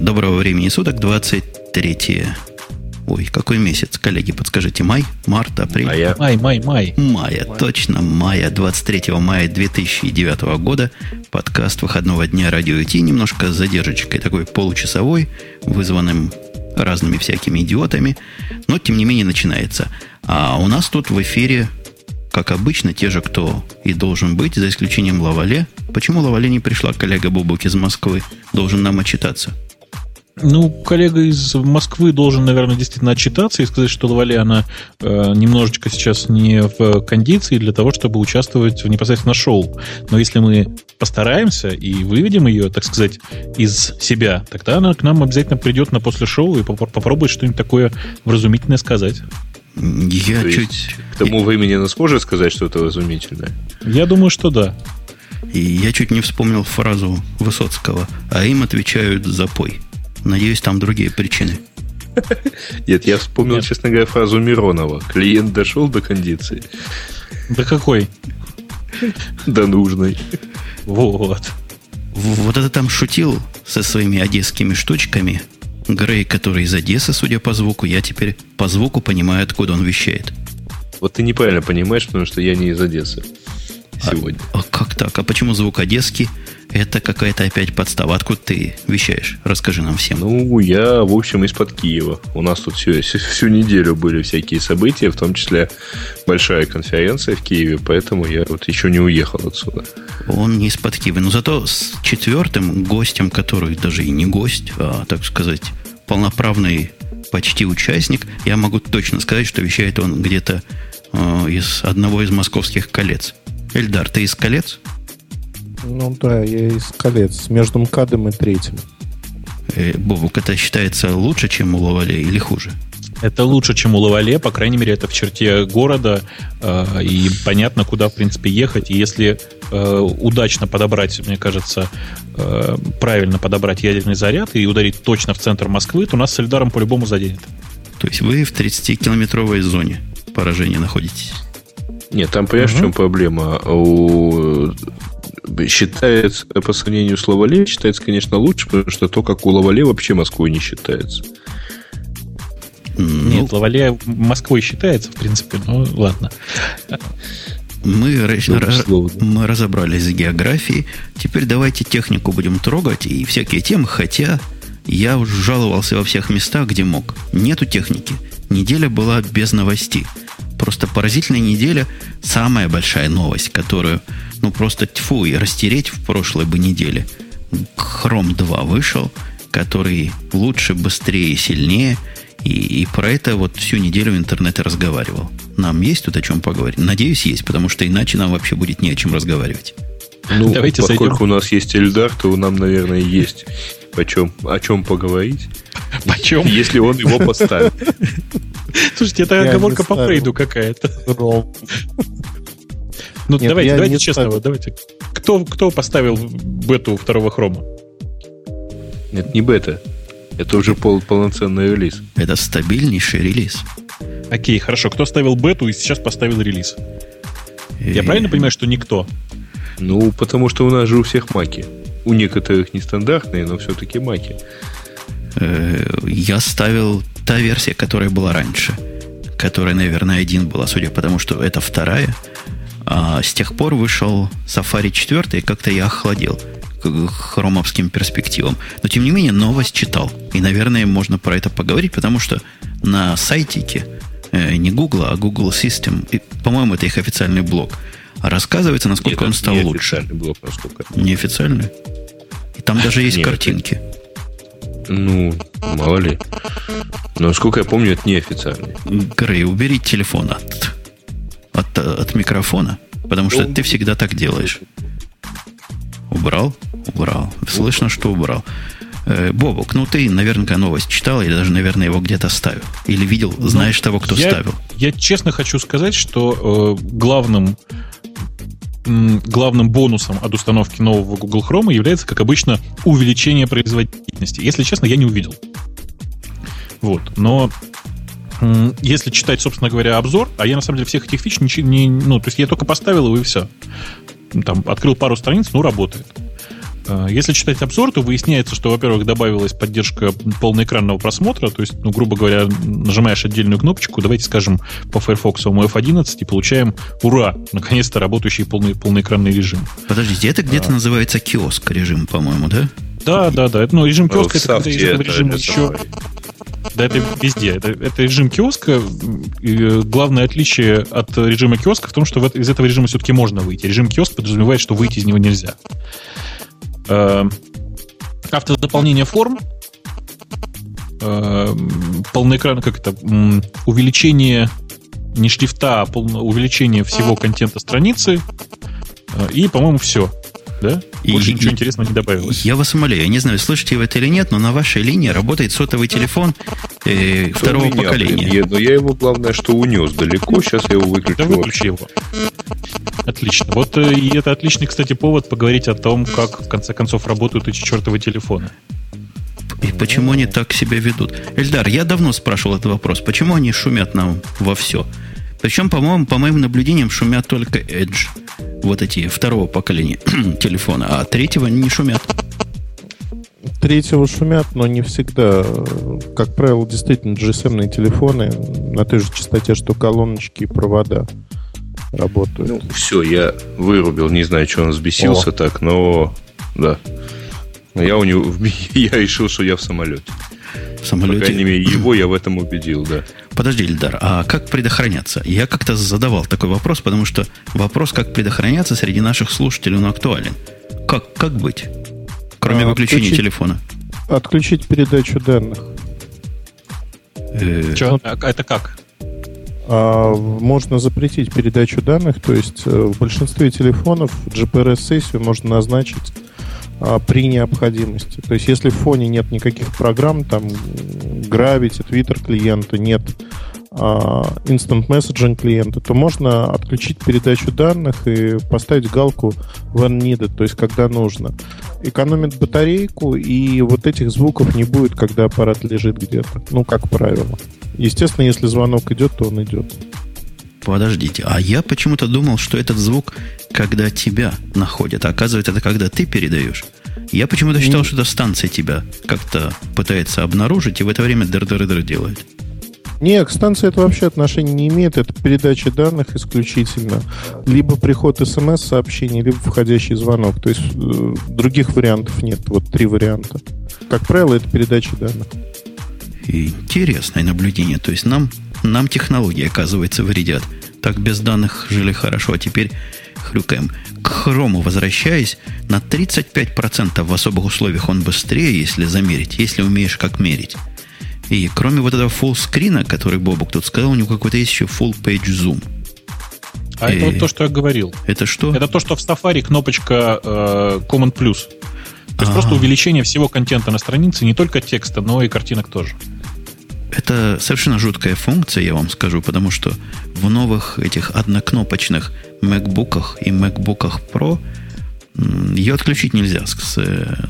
Доброго времени суток, 23 Ой, какой месяц, коллеги, подскажите, май, март, апрель? Мая. Май, май, май. Мая, точно, мая, 23 мая 2009 года. Подкаст выходного дня радио IT, немножко с задержечкой, такой получасовой, вызванным разными всякими идиотами, но тем не менее начинается. А у нас тут в эфире, как обычно, те же, кто и должен быть, за исключением Лавале. Почему Лавале не пришла, коллега Бубук из Москвы, должен нам отчитаться? Ну, коллега из Москвы должен, наверное, действительно отчитаться и сказать, что Лавале, она э, немножечко сейчас не в кондиции для того, чтобы участвовать в непосредственно шоу. Но если мы постараемся и выведем ее, так сказать, из себя, тогда она к нам обязательно придет на после шоу и поп- попробует что-нибудь такое вразумительное сказать. Я То чуть... есть К тому времени она сможет сказать что-то разумительное? Я думаю, что да. И я чуть не вспомнил фразу Высоцкого, а им отвечают запой. Надеюсь, там другие причины. Нет, я вспомнил, Нет. честно говоря, фразу Миронова. Клиент дошел до кондиции, Да какой? до нужной. Вот. Вот это там шутил со своими одесскими штучками. Грей, который из Одессы, судя по звуку, я теперь по звуку понимаю, откуда он вещает. Вот ты неправильно понимаешь, потому что я не из Одессы сегодня. А как так? А почему звук одесский? Это какая-то опять подстава. Откуда ты вещаешь? Расскажи нам всем. Ну, я, в общем, из-под Киева. У нас тут всю, всю неделю были всякие события, в том числе большая конференция в Киеве, поэтому я вот еще не уехал отсюда. Он не из-под Киева. Но зато с четвертым гостем, который даже и не гость, а, так сказать, полноправный почти участник, я могу точно сказать, что вещает он где-то э, из одного из московских колец. Эльдар, ты из колец? Ну да, я из колец, между МКАДом и третьим. Э, Бобук, это считается лучше, чем у Лавале или хуже? Это лучше, чем у Лавале, по крайней мере, это в черте города, э, и понятно, куда, в принципе, ехать. И если э, удачно подобрать, мне кажется, э, правильно подобрать ядерный заряд и ударить точно в центр Москвы, то нас с Эльдаром по-любому заденет. То есть вы в 30-километровой зоне поражения находитесь. Нет, там, понимаешь, в Мгм. чем проблема? У... Считается, по сравнению с Лавале, считается, конечно, лучше, потому что то, как у Лавале, вообще Москвой не считается. Ну, Нет, Лавале Москвой считается, в принципе, ну ладно. Мы, ра- ра- условно. мы разобрались с географией. Теперь давайте технику будем трогать и всякие темы, хотя я уж жаловался во всех местах, где мог. Нету техники. Неделя была без новостей. Просто поразительная неделя. Самая большая новость, которую, ну, просто тьфу, и растереть в прошлой бы неделе. Chrome 2 вышел, который лучше, быстрее, сильнее. И, и про это вот всю неделю в интернете разговаривал. Нам есть тут о чем поговорить? Надеюсь, есть, потому что иначе нам вообще будет не о чем разговаривать. Ну, Давайте поскольку зайдем. у нас есть Эльдар, то нам, наверное, есть о чем, о чем поговорить, Почем? если он его поставит. Слушайте, это оговорка по. Фрейду какая-то. Ну, Нет, давайте, давайте не честно, вот давайте. Кто, кто поставил бету второго хрома? Нет, не бета. Это уже пол, полноценный релиз. Это стабильнейший релиз. Окей, хорошо. Кто ставил бету и сейчас поставил релиз? Я И- правильно понимаю, что никто? Ну, потому что у нас же у всех маки. У некоторых нестандартные, но все-таки маки. Э, Я ставил та версия, которая была раньше. Которая, наверное, один была, судя по тому, что это вторая. А с тех пор вышел Safari 4, и как-то я охладел к хромовским перспективам. Но, тем не менее, новость читал. И, наверное, можно про это поговорить, потому что на сайтике э, не Google, а Google System, и, по-моему, это их официальный блог, рассказывается, насколько Нет, он стал не лучше. официальный блок, насколько. Неофициальный? И там даже есть Нет, картинки. Ну, мало ли. Но, насколько я помню, это неофициальный. Грей, убери телефон от, от, от микрофона, потому что Ну, ты всегда так делаешь. Убрал? Убрал. Слышно, что убрал. Э, Бобок, ну ты наверняка новость читал, или даже, наверное, его где-то ставил. Или видел, знаешь того, кто Ну, я, ставил. Я честно хочу сказать, что э, главным главным бонусом от установки нового Google Chrome является, как обычно, увеличение производительности. Если честно, я не увидел. Вот. Но если читать, собственно говоря, обзор, а я на самом деле всех этих фич ничего не... Ну, то есть я только поставил его и все. Там открыл пару страниц, ну, работает. Э, если читать обзор, то выясняется, что, во-первых, добавилась поддержка полноэкранного просмотра, то есть, ну, грубо говоря, нажимаешь отдельную кнопочку, давайте скажем, по Firefox F11 и получаем, ура, наконец-то работающий полный, полноэкранный режим. Подождите, это где-то а. называется киоск режим, по-моему, да? Да, да, да. Ну, режим киоска это когда этого режима еще... Да, это везде. Это, это режим киоска. И э, главное отличие от режима киоска в том, что в, из этого режима все-таки можно выйти. Режим киоск подразумевает, что выйти из него нельзя. Э, автозаполнение форм, э, полноэкранное, как это, увеличение не шрифта, а увеличение всего контента страницы, э, и, по-моему, все да? И, Больше ничего интересного не добавилось. Я вас умоляю, я не знаю, слышите вы это или нет, но на вашей линии работает сотовый телефон э, второго меня, поколения. Блин, но я его, главное, что унес далеко, сейчас я его выключу. Да выключи его. Отлично. Вот э, и это отличный, кстати, повод поговорить о том, как, в конце концов, работают эти чертовы телефоны. И почему они так себя ведут? Эльдар, я давно спрашивал этот вопрос. Почему они шумят нам во все? Причем, по-моему, по моим наблюдениям, шумят только Edge. Вот эти второго поколения телефона, а третьего не шумят. Третьего шумят, но не всегда. Как правило, действительно, GSM телефоны на той же частоте, что колоночки и провода работают. Ну, все, я вырубил, не знаю, что он взбесился О. так, но да. Я у него я решил, что я в самолете. В самолете. По крайней мере, его я в этом убедил, да. Подожди, Ильдар, а как предохраняться? Я как-то задавал такой вопрос, потому что вопрос, как предохраняться, среди наших слушателей, он актуален. Как, как быть? Кроме а, выключения отключить, телефона. Отключить передачу данных. Э, Че? А, это как? А, можно запретить передачу данных, то есть э, в большинстве телефонов GPRS-сессию можно назначить а, при необходимости. То есть, если в фоне нет никаких программ, там Gravity, Twitter клиента, нет а, Instant Messaging клиента, то можно отключить передачу данных и поставить галку when needed, то есть когда нужно. Экономит батарейку, и вот этих звуков не будет, когда аппарат лежит где-то. Ну, как правило. Естественно, если звонок идет, то он идет. Подождите, а я почему-то думал, что этот звук, когда тебя находят, а оказывается, это когда ты передаешь. Я почему-то считал, что это станция тебя как-то пытается обнаружить и в это время дыр-дыр-дыр делает. Нет, к станции это вообще отношения не имеет. Это передача данных исключительно. Либо приход смс-сообщений, либо входящий звонок. То есть э, других вариантов нет. Вот три варианта. Как правило, это передача данных. Интересное наблюдение. То есть нам нам технологии, оказывается, вредят. Так без данных жили хорошо, а теперь хрюкаем. К хрому возвращаясь, на 35% в особых условиях он быстрее, если замерить, если умеешь как мерить. И кроме вот этого full скрина, который Бобок тут сказал, у него какой-то есть еще full page zoom. А и... это вот то, что я говорил. Это что? Это то, что в Safari кнопочка э, Command Plus. То есть А-а-а. просто увеличение всего контента на странице, не только текста, но и картинок тоже. Это совершенно жуткая функция, я вам скажу, потому что в новых этих однокнопочных MacBook и MacBook Pro ее отключить нельзя с,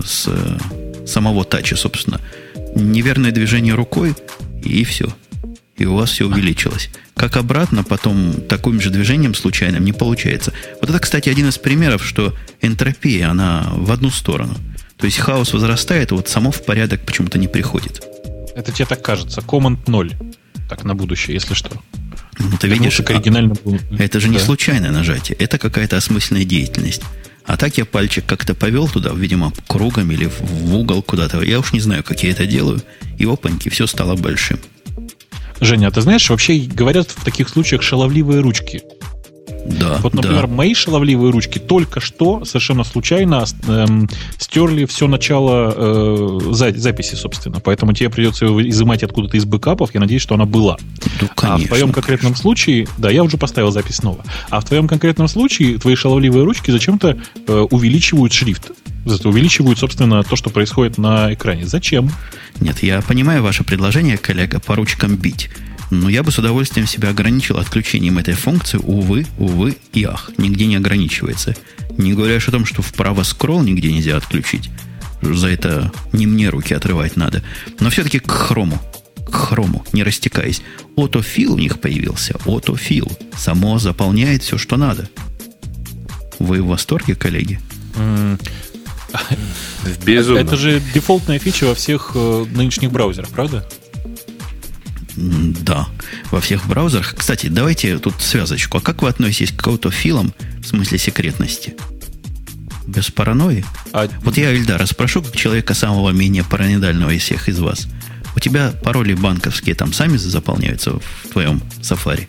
с, самого тача, собственно. Неверное движение рукой, и все. И у вас все увеличилось. Как обратно, потом таким же движением случайным не получается. Вот это, кстати, один из примеров, что энтропия, она в одну сторону. То есть хаос возрастает, а вот само в порядок почему-то не приходит. Это тебе так кажется. Command 0. Так, на будущее, если что. Ну, ты видишь, а, оригинально был. это же да. не случайное нажатие. Это какая-то осмысленная деятельность. А так я пальчик как-то повел туда, видимо, кругом или в угол куда-то. Я уж не знаю, как я это делаю. И опаньки, все стало большим. Женя, а ты знаешь, вообще говорят в таких случаях шаловливые ручки. Да, вот, например, да. мои шаловливые ручки только что совершенно случайно эм, стерли все начало э, за, записи, собственно. Поэтому тебе придется его изымать откуда-то из бэкапов. Я надеюсь, что она была. Ну, конечно, а в твоем конкретном конечно. случае, да, я уже поставил запись снова. А в твоем конкретном случае твои шаловливые ручки зачем-то э, увеличивают шрифт. Зато увеличивают, собственно, то, что происходит на экране. Зачем? Нет, я понимаю ваше предложение, коллега, по ручкам бить. Но я бы с удовольствием себя ограничил отключением этой функции. Увы, увы и ах. Нигде не ограничивается. Не говоря о том, что вправо скролл нигде нельзя отключить. За это не мне руки отрывать надо. Но все-таки к хрому. К хрому, не растекаясь. Отофил у них появился. Отофил. Само заполняет все, что надо. Вы в восторге, коллеги? Безумно. Это же дефолтная фича во всех э, нынешних браузерах, правда? Да, во всех браузерах. Кстати, давайте тут связочку. А как вы относитесь к аутофилам в смысле секретности? Без паранойи? А Вот я, Ильдара, спрошу, как человека самого менее параноидального из всех из вас. У тебя пароли банковские там сами заполняются в твоем сафари?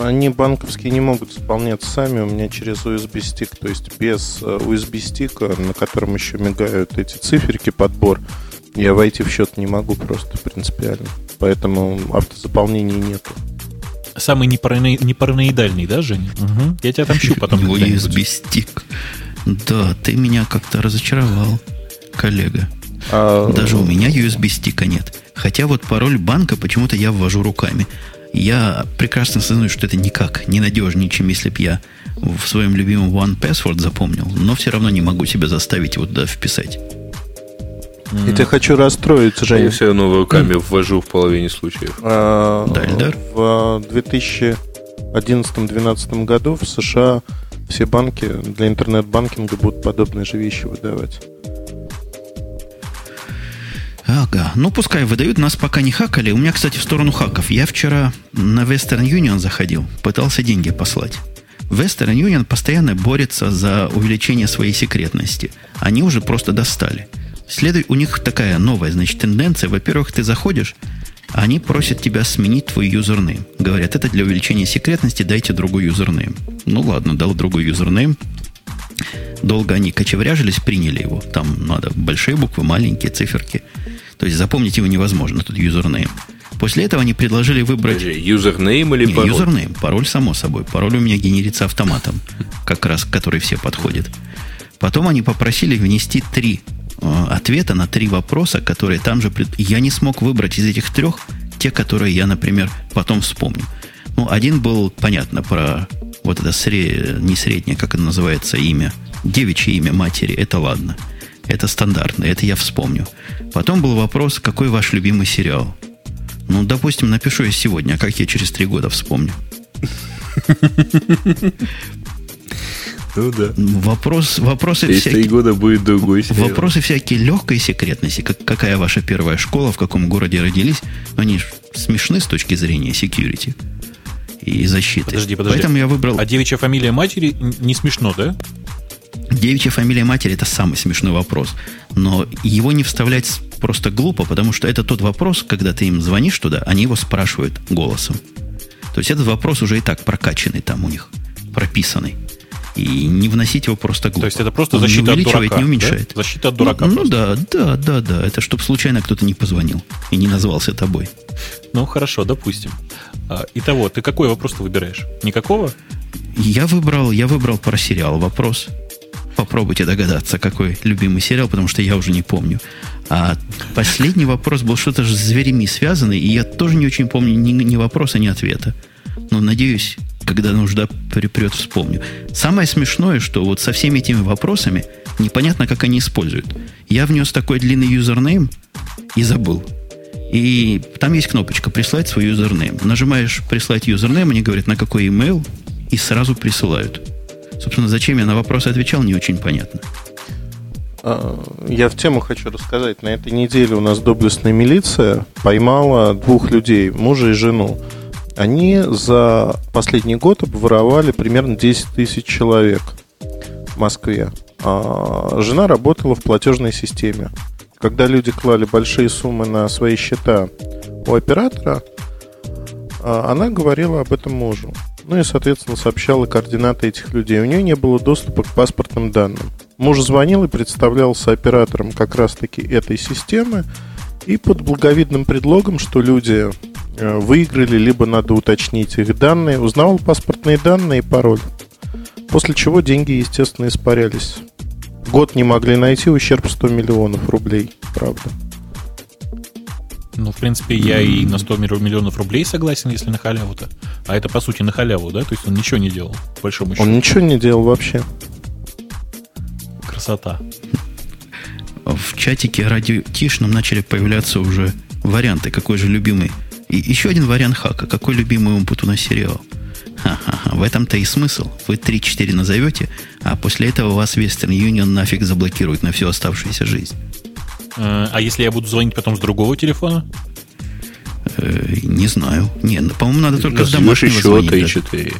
Они банковские не могут заполняться сами у меня через USB-стик. То есть без э, USB-стика, на котором еще мигают эти циферки, подбор, я войти в счет не могу просто принципиально. Поэтому автозаполнения нету. самый непарано- непараноидальный, да, Женя? Мгм. Я тебя отомщу потом. USB-стик. Да, ты меня как-то разочаровал, коллега. А, Даже у меня USB-стика нет. Хотя вот пароль банка почему-то я ввожу руками. Я прекрасно осознаю, что это никак не надежнее, чем если бы я в своем любимом One Password запомнил, но все равно не могу себя заставить его туда вписать. Я тебя хочу расстроить, Я Женя. все равно руками ввожу в половине случаев. А, Да? В 2011-2012 году в США все банки для интернет-банкинга будут подобные же вещи выдавать. Ага, ну пускай выдают, нас пока не хакали. У меня, кстати, в сторону хаков. Я вчера на Western Union заходил, пытался деньги послать. Western Union постоянно борется за увеличение своей секретности. Они уже просто достали. Следует, у них такая новая, значит, тенденция. Во-первых, ты заходишь, они просят тебя сменить твой username. Говорят, это для увеличения секретности, дайте другой username. Ну ладно, дал другой username. Долго они кочевряжились, приняли его. Там надо большие буквы, маленькие циферки. То есть запомнить его невозможно, тут username. После этого они предложили выбрать... Подожди, username или Не, пароль? username, пароль само собой. Пароль у меня генерится автоматом, как раз, который все подходит. Потом они попросили внести три ответа на три вопроса, которые там же... пред- Я не смог выбрать из этих трех те, которые я, например, потом вспомню. Ну, один был, понятно, про вот это сре- не среднее, как это называется, имя, девичье имя матери, это ладно. Это стандартно, это я вспомню. Потом был вопрос, какой ваш любимый сериал? Ну, допустим, напишу я сегодня, а как я через три года вспомню? Ну да. Вопрос, вопросы Через три всякие. года будет другой сериал. Вопросы всякие легкой секретности, как, какая ваша первая школа, в каком городе родились, они ж смешны с точки зрения security и защиты. Подожди, подожди. Поэтому я выбрал А девичья фамилия матери не смешно, да? девичья фамилия матери. Это самый смешной вопрос, но его не вставлять просто глупо, потому что это тот вопрос, когда ты им звонишь туда, они его спрашивают голосом. То есть этот вопрос уже и так прокачанный там у них, прописанный. И не вносить его просто глупо. То есть это просто Он не защита от увеличивает, дурака. не уменьшает. да? Защита от дурака. Ну, ну да, да, да, да. Это чтобы случайно кто-то не позвонил и не назвался тобой. Ну хорошо, допустим. А, Итого, ты какой вопрос-то выбираешь? Никакого? Я выбрал, я выбрал про сериал вопрос. Попробуйте догадаться, какой любимый сериал, потому что я уже не помню. А последний вопрос был что-то же с зверями связанный, и я тоже не очень помню ни, ни вопроса, ни ответа. Но надеюсь, когда нужда припрет, вспомню. Самое смешное, что вот со всеми этими вопросами непонятно, как они используют. Я внес такой длинный username и забыл. И там есть кнопочка «Прислать свой username». Нажимаешь «Прислать username», они говорят, на какой email, и сразу присылают. Собственно, зачем я на вопросы отвечал, не очень понятно. А, Я в тему хочу рассказать. На этой неделе у нас доблестная милиция поймала двух людей, мужа и жену. Они за последний год обворовали примерно 10 тысяч человек в Москве. А жена работала в платежной системе. Когда люди клали большие суммы на свои счета у оператора, а, она говорила об этом мужу. Ну и, соответственно, сообщала координаты этих людей. У нее не было доступа к паспортным данным. Муж звонил и представлялся оператором как раз-таки этой системы. И под благовидным предлогом, что люди выиграли, либо надо уточнить их данные, узнавал паспортные данные и пароль. После чего деньги, естественно, испарялись. Год не могли найти, ущерб 100 миллионов рублей, правда. Ну, в принципе, я и на 100 миллион- миллионов рублей согласен, если на халяву-то. А это, по сути, на халяву, да? То есть он ничего не делал, по большому счету. Он ничего не делал вообще. Красота. В чатике радио Тишном начали появляться уже варианты, какой же любимый. И еще один вариант хака. Какой любимый он у нас сериал? Ха-ха-ха. В этом-то и смысл. Вы 3-4 назовете, а после этого вас Western Union нафиг заблокирует на всю оставшуюся жизнь. Э, а если я буду звонить потом с другого телефона? Э, не знаю. Не, ну, по-моему, надо только с домашнего еще звонить. даже. 3-4.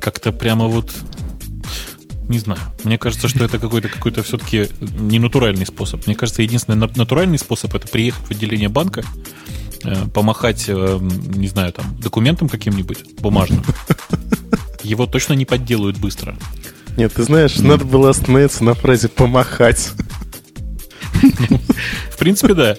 Как-то прямо вот... Не знаю. Мне кажется, что это какой-то какой-то все-таки не натуральный способ. Мне кажется, единственный на- натуральный способ это приехать в отделение банка, помахать, э, не знаю, там, документом каким-нибудь бумажным. Его точно не подделают быстро. Нет, ты знаешь, надо было остановиться на фразе «помахать». В принципе, да.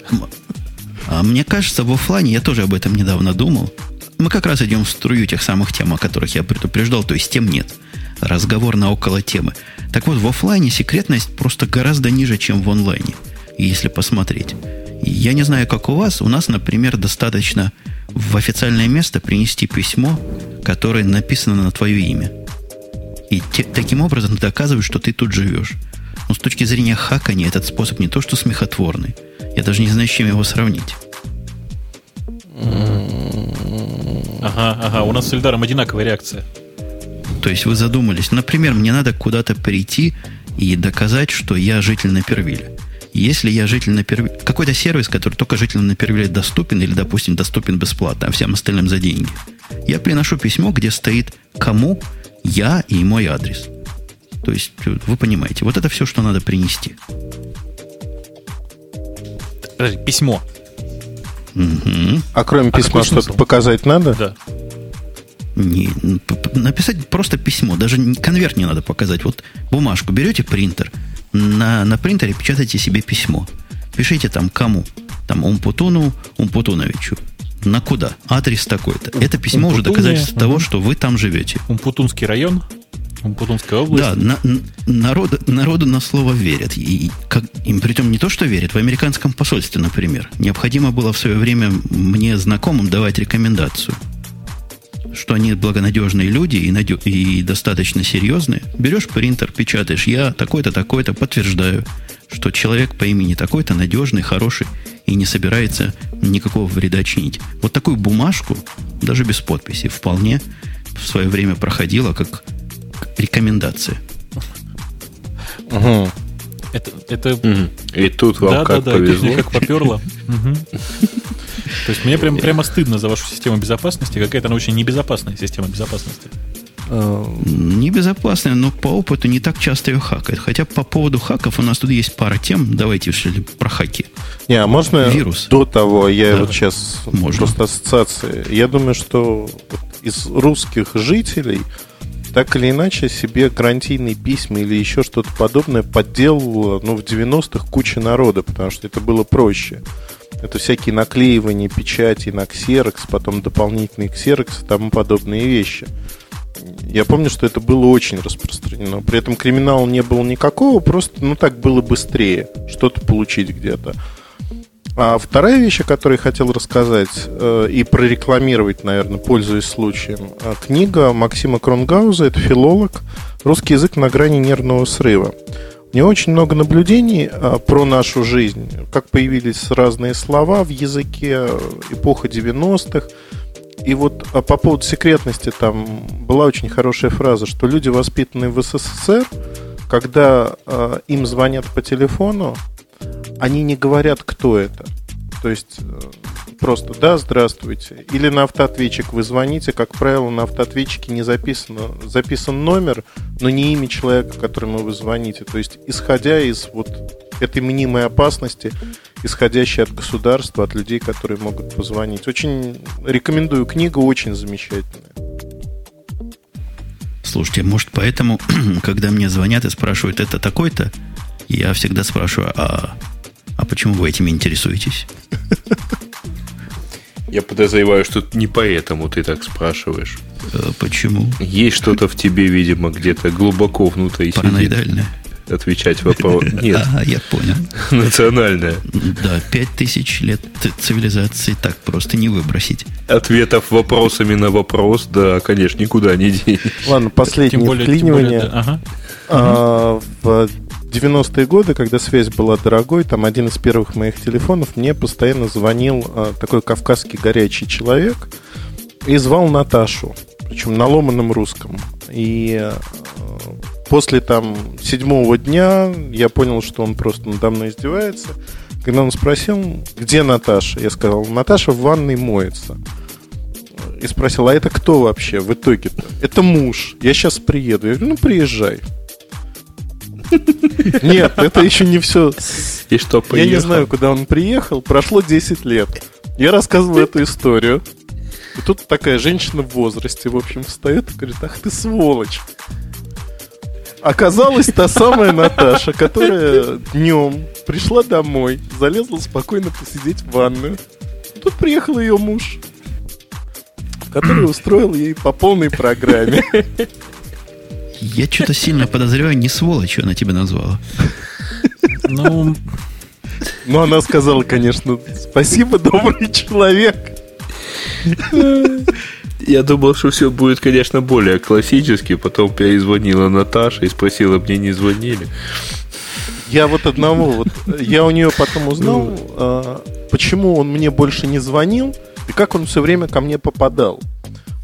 А мне кажется, в офлайне я тоже об этом недавно думал. Мы как раз идем в струю тех самых тем, о которых я предупреждал, то есть тем нет. Разговор на около темы. Так вот, в офлайне секретность просто гораздо ниже, чем в онлайне, если посмотреть. Я не знаю, как у вас. У нас, например, достаточно в официальное место принести письмо, которое написано на твое имя. И те- таким образом ты доказываешь, что ты тут живешь. Но с точки зрения хакания этот способ не то что смехотворный. Я даже не знаю, с чем его сравнить. Ага, ага. У нас с Эльдаром одинаковая реакция. То есть вы задумались, например, мне надо куда-то прийти и доказать, что я житель Напервиля. Если я житель Напервиля... Какой-то сервис, который только жителям Напервиля доступен, или, допустим, доступен бесплатно, а всем остальным за деньги. Я приношу письмо, где стоит кому я и мой адрес. То есть, э, вы понимаете, вот это все, что надо принести. Подожди, письмо. Мгм. А кроме А письма какой что-то показать надо? Да. Не, н- п- п- написать просто письмо, даже конверт не надо показать. Вот бумажку берете принтер, на, на принтере печатайте себе письмо. Пишите там кому. Там Умпутуну Умпутуновичу. На куда? Адрес такой-то. Это письмо уже Умпутуне, доказательство того, что вы там живете. Умпутунский район, Умпутунская область. Да, на- н- народу, народу на слово верят. И, и как, им притом не то, что верят, в американском посольстве, например. Необходимо было в свое время мне знакомым давать рекомендацию, что они благонадежные люди и, надё- и достаточно серьезные. Берешь принтер, печатаешь, я такой-то, такой-то, подтверждаю, что человек по имени такой-то надежный, хороший и не собирается никакого вреда чинить. Вот такую бумажку, даже без подписи, вполне в свое время проходила как рекомендация. Мгм. Это, это. И тут вам да, как да, да, повезло. как поперло. То есть мне прям, прямо стыдно за вашу систему безопасности. Какая-то она очень небезопасная система безопасности. Э, Небезопасная, но по опыту не так часто ее хакают. Хотя по поводу хаков у нас тут есть пара тем. Давайте что ли про хаки. Не, а можно Вирус. до того, я Да. вот сейчас Можно. просто ассоциации. Я думаю, что из русских жителей так или иначе себе гарантийные письма или еще что-то подобное подделывало ну, в 90-х куча народа, потому что это было проще. Это всякие наклеивания печати на ксерокс, потом дополнительные ксерокс и тому подобные вещи. Я помню, что это было очень распространено. При этом криминала не было никакого, просто ну так было быстрее что-то получить где-то. А вторая вещь, о которой я хотел рассказать э, и прорекламировать, наверное, пользуясь случаем, э, книга Максима Кронгауза, это филолог, русский язык на грани нервного срыва. У очень много наблюдений э, про нашу жизнь, как появились разные слова в языке, эпоха 90-х. И вот а по поводу секретности там была очень хорошая фраза, что люди, воспитанные в СССР, когда э, им звонят по телефону, они не говорят, кто это. То есть э, просто «да, здравствуйте». Или на автоответчик вы звоните, как правило, на автоответчике не записано, записан номер, но не имя человека, которому вы звоните. То есть исходя из вот этой мнимой опасности, исходящей от государства, от людей, которые могут позвонить. Очень рекомендую книгу, очень замечательная. Слушайте, может, поэтому, когда мне звонят и спрашивают, это такой-то, я всегда спрашиваю, а, а почему вы этим интересуетесь? Я подозреваю, что не поэтому ты так спрашиваешь. Э, Почему? Есть что-то в тебе, видимо, где-то глубоко внутри сидит. Параноидальное? Отвечать вопрос. Нет, А, я понял. национальное. Да, пять тысяч лет цивилизации так просто не выбросить. Ответов вопросами на вопрос, да, конечно, никуда не денешь. Ладно, последнее Тем более, тем более, да, ага. А, в 90-е годы, когда связь была дорогой, там один из первых моих телефонов мне постоянно звонил а, такой кавказский горячий человек и звал Наташу. причем на ломаном русском. И э, после там седьмого дня я понял, что он просто надо мной издевается. Когда он спросил, где Наташа, я сказал, Наташа в ванной моется. И спросил, а это кто вообще в итоге-то? Это муж. Я сейчас приеду. Я говорю, ну приезжай. Нет, это еще не все. И что, Я не знаю, куда он приехал. Прошло 10 лет. Я рассказывал эту историю. И тут такая женщина в возрасте, в общем, встает и говорит, ах ты сволочь. Оказалась та самая Наташа, которая днем пришла домой, залезла спокойно посидеть в ванную. Тут приехал ее муж, который устроил ей по полной программе. Я что-то сильно подозреваю, не сволочью она тебя назвала. Ну, Но она сказала, конечно, спасибо, добрый человек. Я думал, что все будет, конечно, более классически. Потом перезвонила Наташа и спросила, мне не звонили. Я вот одного, вот, я у нее потом узнал, а, почему он мне больше не звонил и как он все время ко мне попадал.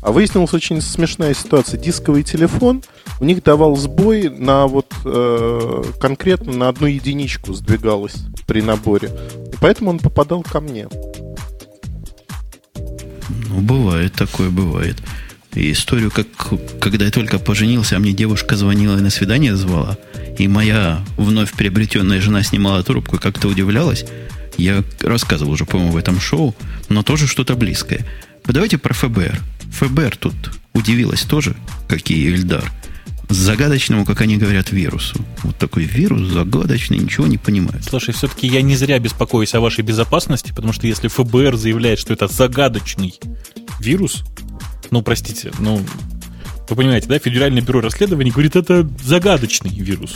А выяснилась очень смешная ситуация. Дисковый телефон у них давал сбой на вот э, конкретно на одну единичку сдвигалось при наборе. И поэтому он попадал ко мне. Ну, бывает, такое бывает. И историю, как когда я только поженился, а мне девушка звонила и на свидание звала, и моя вновь приобретенная жена снимала трубку и как-то удивлялась, я рассказывал уже, по-моему, в этом шоу, но тоже что-то близкое. Давайте про ФБР. ФБР тут удивилась тоже, как и Эльдар, загадочному, как они говорят, вирусу. Вот такой вирус загадочный, ничего не понимает. слушай, все-таки я не зря беспокоюсь о вашей безопасности, потому что если ФБР заявляет, что это загадочный вирус, ну, простите, ну, вы понимаете, да, Федеральное бюро расследований говорит, это загадочный вирус.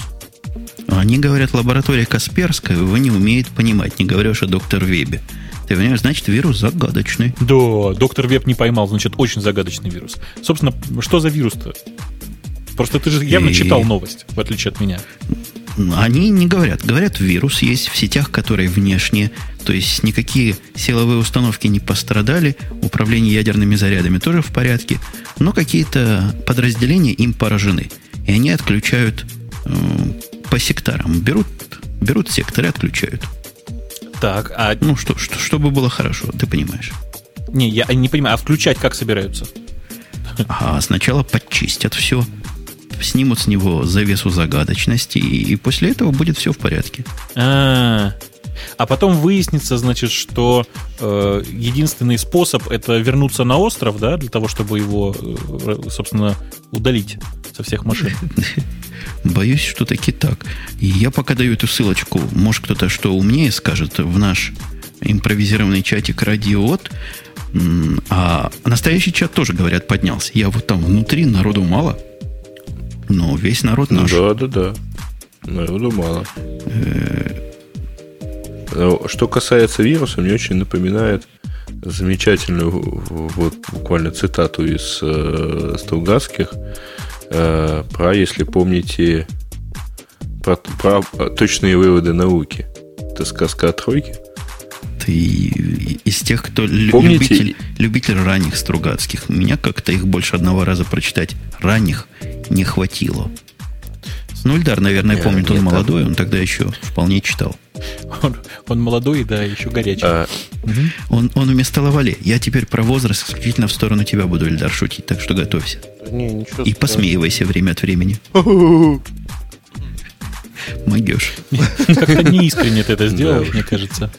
Они говорят, лаборатория Касперская, вы не умеет понимать, не говоря уж о доктор Вебе. Ты понимаешь, значит, вирус загадочный. Да, доктор Веб не поймал, значит, очень загадочный вирус. Собственно, что за вирус-то? Просто ты же явно И- читал новость, в отличие от меня. Они не говорят. Говорят, вирус есть в сетях, которые внешние. То есть никакие силовые установки не пострадали. Управление ядерными зарядами тоже в порядке. Но какие-то подразделения им поражены. И они отключают э, по секторам. Берут, берут секторы отключают. Так, а Ну, что, что, чтобы было хорошо, ты понимаешь. не, я не понимаю, а включать как собираются? А сначала подчистят все, снимут с него завесу загадочности, и, и после этого будет все в порядке. А, а потом выяснится, значит, что э, единственный способ это вернуться на остров, да, для того, чтобы его, э, собственно, удалить со всех машин. Боюсь, что таки так. Я пока даю эту ссылочку, может кто-то что умнее скажет в наш импровизированный чатик радиот. А настоящий чат тоже, говорят, поднялся. Я вот там внутри, народу мало. Но весь народ наш. Да, да, да. Народу мало. Ну, Что касается вируса, мне очень напоминает замечательную вот буквально цитату из э, Стругацких э, про, если помните, про, про точные выводы науки. Это сказка о тройке. Ты из тех, кто Помните- любитель, любитель ранних Стругацких. Меня как-то их больше одного раза прочитать ранних не хватило. Ну, Ильдар, наверное, Не, помнит, он нет, молодой, он тогда еще вполне читал. Он, он молодой, да, еще горячий. А, Мгм. Он, он вместо Лавале. Я теперь про возраст исключительно в сторону тебя буду, Ильдар, шутить, так что готовься. Не, ничего И посмеивайся время от времени. Могешь. Как-то неискренне ты это сделал, уж. мне кажется.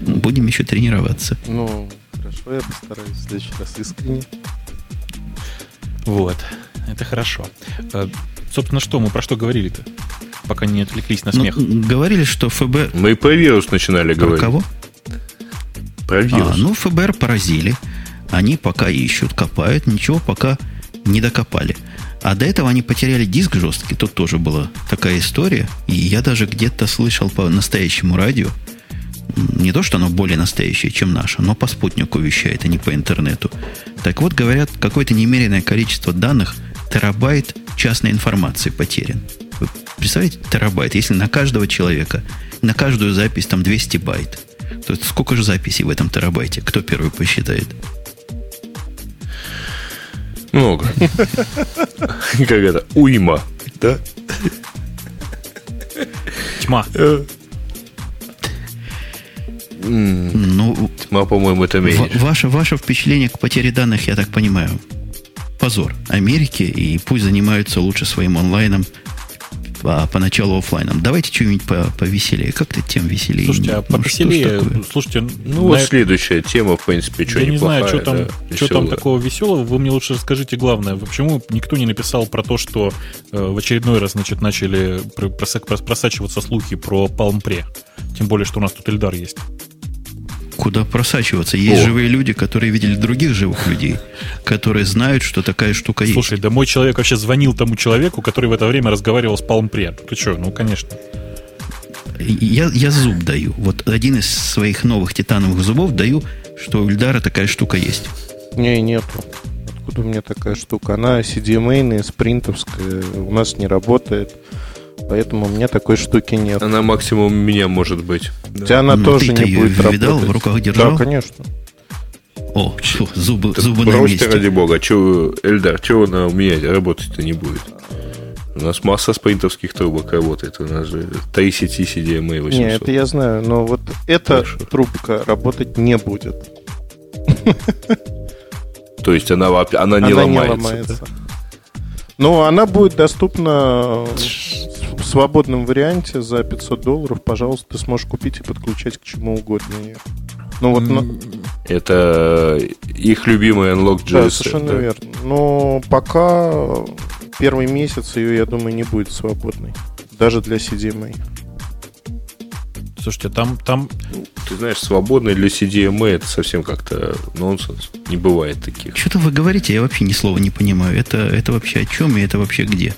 Будем еще тренироваться. Ну, хорошо, я постараюсь в следующий раз искренне. Вот, это хорошо. Э, Собственно, что мы про что говорили-то? Пока не отвлеклись на Ну, смех. говорили, что ФБР... мы и про вирус начинали Про говорить. кого? Про вирус. А, ну, ФБР поразили. Они пока ищут, копают, ничего пока не докопали. А до этого они потеряли диск жесткий. Тут тоже была такая история. И я даже где-то слышал по настоящему радио, не то, что оно более настоящее, чем наше, но по спутнику вещает, а не по интернету. Так вот, говорят, какое-то немеренное количество данных, терабайт частной информации потерян. Представляете, терабайт, если на каждого человека, на каждую запись там 200 байт, то это сколько же записей в этом терабайте? Кто первый посчитает? Много. Как это? Уйма. Да? Тьма. Ну, Тьма, по-моему, это меньше. ваше, ваше впечатление к потере данных, я так понимаю, позор Америки, и пусть занимаются лучше своим онлайном, а поначалу офлайном. Давайте что-нибудь по- повеселее. Как-то тем веселее. Слушайте, а Ну, повеселее, такое? слушайте, Ну, на вот это- следующая тема, в принципе, что я не знаю, что там, да, что там такого веселого. Вы мне лучше расскажите главное. Почему никто не написал про то, что э, в очередной раз, значит, начали пр- проса- прос- просачиваться слухи про Palm Pre? Тем более, что у нас тут Эльдар есть. Куда просачиваться? Есть О. живые люди, которые видели других живых людей, которые знают, что такая штука есть. Слушай, да мой человек вообще звонил тому человеку, который в это время разговаривал с Palm Pre. Ты что, ну, конечно. Я, я зуб даю. Вот один из своих новых титановых зубов даю, что у Ильдара такая штука есть. Не, нету. Откуда у меня такая штука? Она CDMA, спринтовская, у нас не работает. Поэтому у меня такой штуки нет. Она максимум у меня может быть. Хотя она Ну, тоже не будет видал, работать. в руках держал? Да, конечно. О, фу, зубы, Так зубы на месте. ради бога. Че, Эльдар, чего она у меня работать-то не будет? У нас масса спринтовских трубок работает. У нас же 30 CDMA 800. Не, это я знаю, но вот эта Хорошо. трубка работать не будет. То есть она, вообще- она не Она ломается. не ломается. Но она будет доступна свободном варианте за 500 долларов. Пожалуйста, ты сможешь купить и подключать к чему угодно ее. Ну вот, на- Это их любимый Unlock.js. да, совершенно да. верно. Но пока первый месяц ее, я думаю, не будет свободной. Даже для CDMA. Слушайте, там, там Ты знаешь, свободный для CDMA это совсем как-то нонсенс. Не бывает таких. Что-то вы говорите, я вообще ни слова не понимаю. Это, это вообще о чем и это вообще где?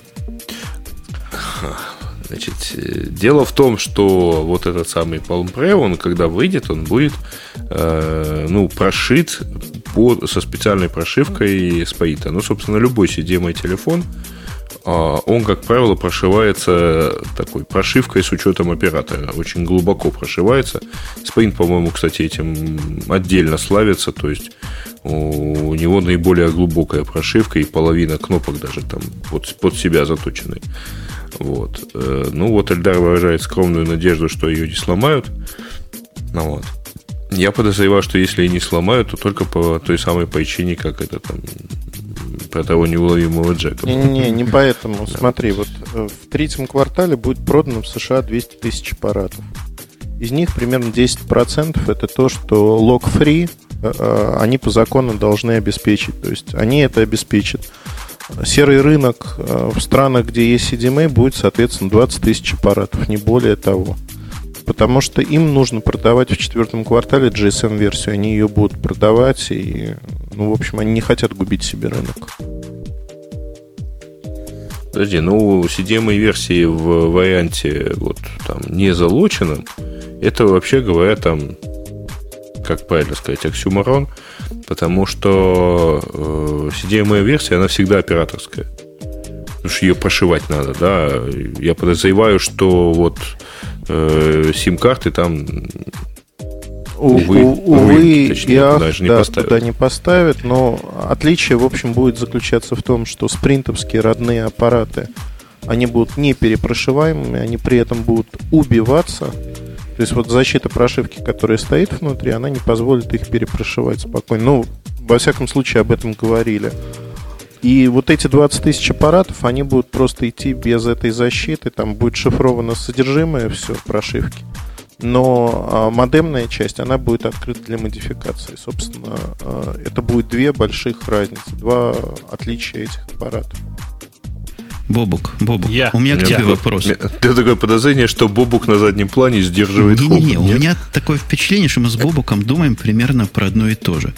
Значит, э, дело в том, что вот этот самый Palm Pre, он когда выйдет, он будет э, ну, прошит по, со специальной прошивкой Spaita. Ну, собственно, любой CDMA телефон, а, он, как правило, прошивается такой прошивкой с учетом оператора. Очень глубоко прошивается. Spain, по-моему, кстати, этим отдельно славится. То есть у него наиболее глубокая прошивка и половина кнопок даже там под, под себя заточены. Вот. Э, Ну, вот Эльдар выражает скромную надежду, что ее не сломают. Ну, вот. Я подозреваю, что если и не сломают, то только по той самой причине, как это там про того неуловимого Джека. Не-не-не, не поэтому. Смотри, вот э, в третьем квартале будет продано в США 200 тысяч аппаратов. Из них примерно 10% это то, что лог-фри э, они по закону должны обеспечить. То есть они это обеспечат. Серый рынок э, в странах, где есть CDMA, будет, соответственно, 20 тысяч аппаратов, не более того. Потому что им нужно продавать в четвертом квартале GSM-версию. Они ее будут продавать, и, ну, в общем, они не хотят губить себе рынок. Подожди, ну, CDMA версии в варианте вот там не залоченном, это вообще говоря там, как правильно сказать, оксюморон, потому что э, CDMA версия, она всегда операторская. Потому что ее прошивать надо, да. Я подозреваю, что вот э, сим-карты там Увы, увы, увы точнее, и ах, туда же не да, поставят. туда не поставят, но отличие, в общем, будет заключаться в том, что спринтовские родные аппараты, они будут не перепрошиваемыми, они при этом будут убиваться. То есть вот защита прошивки, которая стоит внутри, она не позволит их перепрошивать спокойно. Ну, во всяком случае, об этом говорили. И вот эти 20 тысяч аппаратов, они будут просто идти без этой защиты, там будет шифровано содержимое все прошивки. Но а, модемная часть, она будет открыта для модификации. Собственно, а, это будет две больших разницы, два отличия этих аппаратов. Бобук, Бобук, Я. у меня к У тебе такое- вопрос. у меня- Ты такое подозрение, что Бобук на заднем плане сдерживает Не-не-не, хохот, у нет? меня такое впечатление, что мы с Бобуком думаем примерно про одно и то же.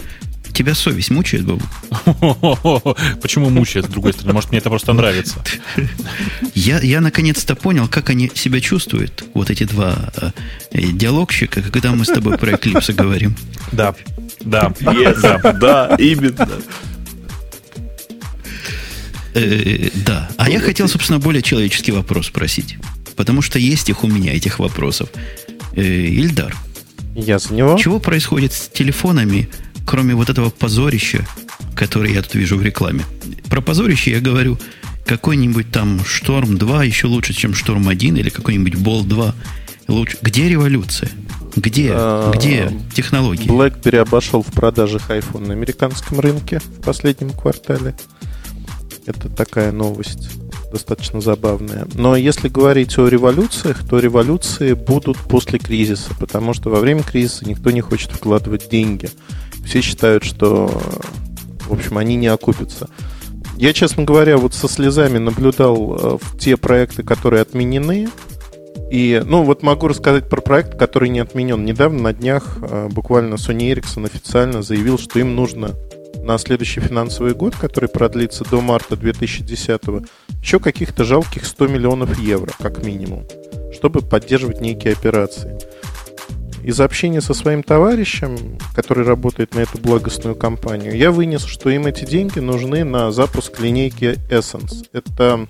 Тебя совесть мучает, Бобук? Почему мучает, с другой стороны? Может, мне это просто нравится. Я, я наконец-то понял, как они себя чувствуют, вот эти два э, э, диалогщика, когда мы с тобой про Эклипсы говорим. Да, да, Yes, да. да, именно. Э, да. А я хотел, собственно, более человеческий вопрос спросить. Потому что есть их у меня, этих вопросов. Э, Ильдар, Я за него. чего происходит с телефонами, кроме вот этого позорища, которые я тут вижу в рекламе. Про позорище я говорю, какой-нибудь там Шторм 2 еще лучше, чем Шторм 1 или какой-нибудь Бол 2 лучше. Где революция? Где? А, Где технологии? BlackBerry обошел в продажах iPhone на американском рынке в последнем квартале. Это такая новость достаточно забавная. Но если говорить о революциях, то революции будут после кризиса, потому что во время кризиса никто не хочет вкладывать деньги. Все считают, что, в общем, они не окупятся. Я, честно говоря, вот со слезами наблюдал э, в те проекты, которые отменены. И, ну, вот могу рассказать про проект, который не отменен. Недавно, на днях, э, буквально Sony Ericsson официально заявил, что им нужно на следующий финансовый год, который продлится до марта 2010 еще каких-то жалких 100 миллионов евро, как минимум, чтобы поддерживать некие операции. Из общения со своим товарищем, который работает на эту благостную компанию, я вынес, что им эти деньги нужны на запуск линейки Essence. Это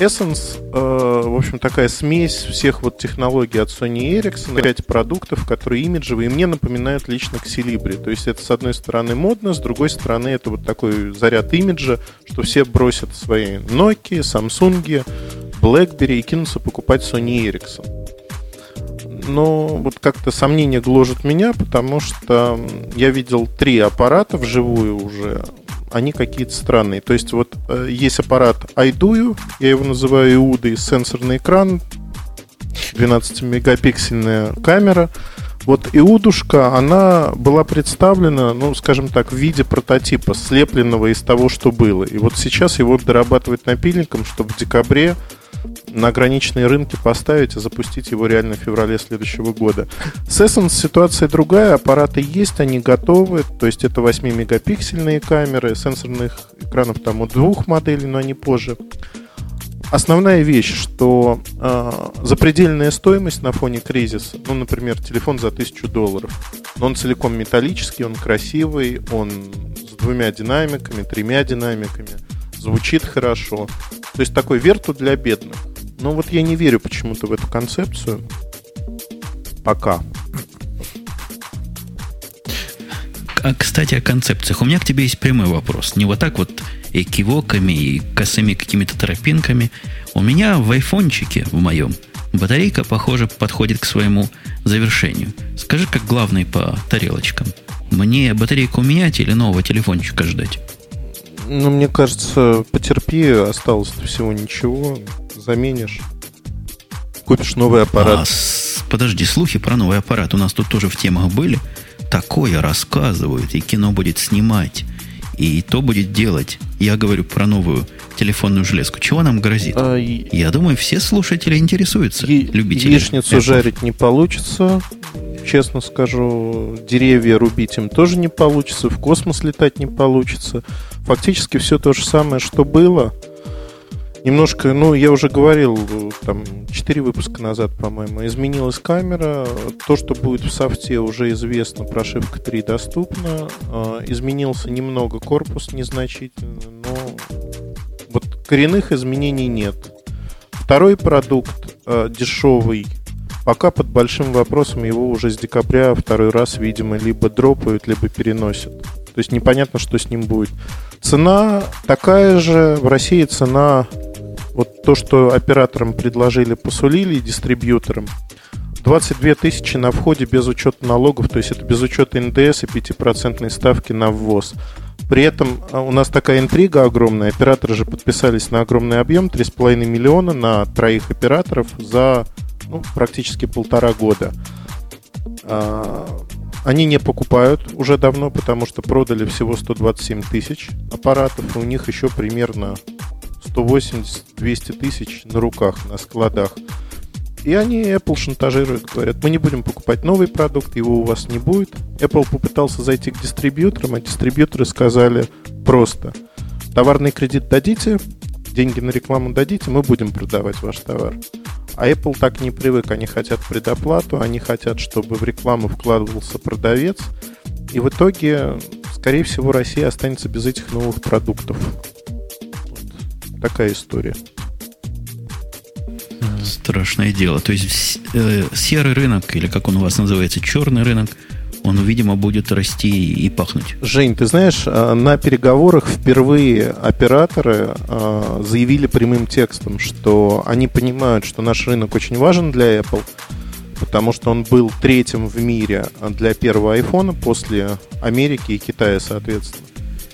Essence, э, в общем, такая смесь всех вот технологий от Sony Ericsson, пять продуктов, которые имиджевые, и мне напоминают лично Xilibri. То есть это, с одной стороны, модно, с другой стороны, это вот такой заряд имиджа, что все бросят свои Nokia, Samsung, BlackBerry и кинутся покупать Sony Ericsson. Но вот как-то сомнение гложет меня, потому что я видел три аппарата вживую уже они какие-то странные. То есть вот э, есть аппарат iDuo, я его называю Иудой, сенсорный экран, 12-мегапиксельная камера. Вот Иудушка, она была представлена, ну, скажем так, в виде прототипа, слепленного из того, что было. И вот сейчас его дорабатывают напильником, чтобы в декабре на ограниченные рынки поставить и запустить его реально в феврале следующего года. С Essence ситуация другая, аппараты есть, они готовы, то есть это 8-мегапиксельные камеры, сенсорных экранов там у двух моделей, но они позже. Основная вещь, что э, запредельная стоимость на фоне кризиса, ну, например, телефон за 1000 долларов, но он целиком металлический, он красивый, он с двумя динамиками, тремя динамиками, звучит хорошо. То есть такой верту для бедных. Но вот я не верю почему-то в эту концепцию. Пока. А, кстати, о концепциях. У меня к тебе есть прямой вопрос. Не вот так вот экивоками и косыми какими-то тропинками. У меня в айфончике, в моем, батарейка, похоже, подходит к своему завершению. Скажи, как главный по тарелочкам. Мне батарейку менять или нового телефончика ждать? Ну, мне кажется, потерпи, осталось всего ничего, заменишь, купишь новый аппарат. А, с... Подожди, слухи про новый аппарат у нас тут тоже в темах были. Такое рассказывают, и кино будет снимать, и то будет делать. Я говорю про новую телефонную железку. Чего нам грозит? А, Я думаю, все слушатели интересуются, е- любители. Яичницу Apple. жарить не получится, честно скажу. Деревья рубить им тоже не получится, в космос летать не получится. Фактически все то же самое, что было. Немножко, ну, я уже говорил, там, 4 выпуска назад, по-моему, изменилась камера. То, что будет в софте, уже известно, прошивка 3 доступна. А, изменился немного корпус, незначительно, но вот коренных изменений нет. Второй продукт, а, дешевый, пока под большим вопросом его уже с декабря второй раз, видимо, либо дропают, либо переносят. То есть непонятно, что с ним будет. Цена такая же. В России цена, вот то, что операторам предложили, посулили, дистрибьюторам, 22 тысячи на входе без учета налогов, то есть это без учета НДС и 5% ставки на ввоз. При этом а, у нас такая интрига огромная. Операторы же подписались на огромный объем, 3,5 миллиона на троих операторов за ну, практически полтора года. А, они не покупают уже давно, потому что продали всего 127 тысяч аппаратов, и у них еще примерно 180-200 тысяч на руках, на складах. И они Apple шантажируют, говорят, мы не будем покупать новый продукт, его у вас не будет. Apple попытался зайти к дистрибьюторам, а дистрибьюторы сказали просто, товарный кредит дадите, деньги на рекламу дадите, мы будем продавать ваш товар. А Apple так не привык. Они хотят предоплату, они хотят, чтобы в рекламу вкладывался продавец. И в итоге, скорее всего, Россия останется без этих новых продуктов. Вот такая история. Страшное дело. То есть э, серый рынок, или как он у вас называется, черный рынок, он, видимо, будет расти и пахнуть. Жень, ты знаешь, э, на переговорах впервые операторы э, заявили прямым текстом, что они понимают, что наш рынок очень важен для Apple, потому что он был третьим в мире для первого айфона после Америки и Китая, соответственно.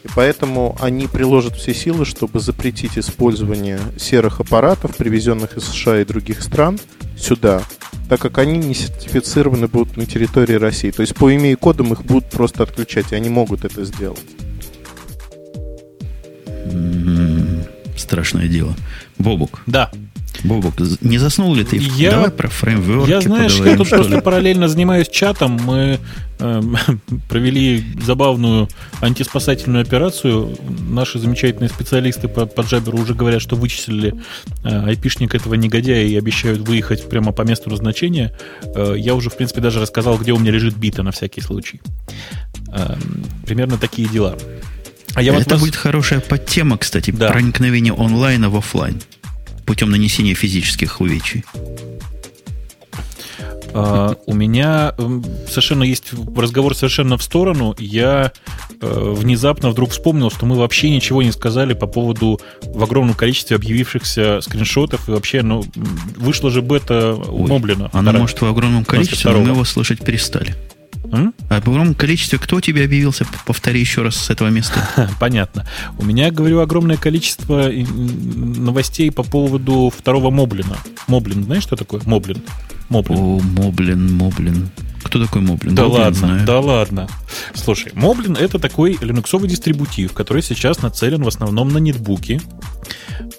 И поэтому они приложат все силы, чтобы запретить использование серых аппаратов, привезенных из США и других стран, сюда, так как они не сертифицированы будут на территории России. То есть по имени кодам их будут просто отключать, и они могут это сделать. М-м-м, страшное дело. Бобук. Да. Бобок, не заснул ли ты? Я, Давай про фреймворки Я, знаешь, я тут просто параллельно занимаюсь чатом. Мы э, провели забавную антиспасательную операцию. Наши замечательные специалисты по, по Джаберу уже говорят, что вычислили э, айпишник этого негодяя и обещают выехать прямо по месту назначения. Э, я уже, в принципе, даже рассказал, где у меня лежит бита на всякий случай. Э, примерно такие дела. А я Это вот вас... будет хорошая подтема, кстати, да. проникновение онлайна в офлайн путем нанесения физических увечий? Uh, у меня совершенно есть разговор совершенно в сторону. Я uh, внезапно вдруг вспомнил, что мы вообще ничего не сказали по поводу в огромном количестве объявившихся скриншотов. И вообще, ну, вышла же бета у Моблина. Она может в огромном количестве, но мы его слышать перестали. М? А в огромном количестве кто тебе объявился? Повтори еще раз с этого места. Понятно. У меня, говорю, огромное количество новостей по поводу второго Моблина. Моблин, знаешь, что такое? Моблин. Моблин. О, Моблин, Моблин. Кто такой Моблин? Да Моблин ладно, знаю. да ладно. Слушай, Моблин это такой линуксовый дистрибутив, который сейчас нацелен в основном на нетбуки.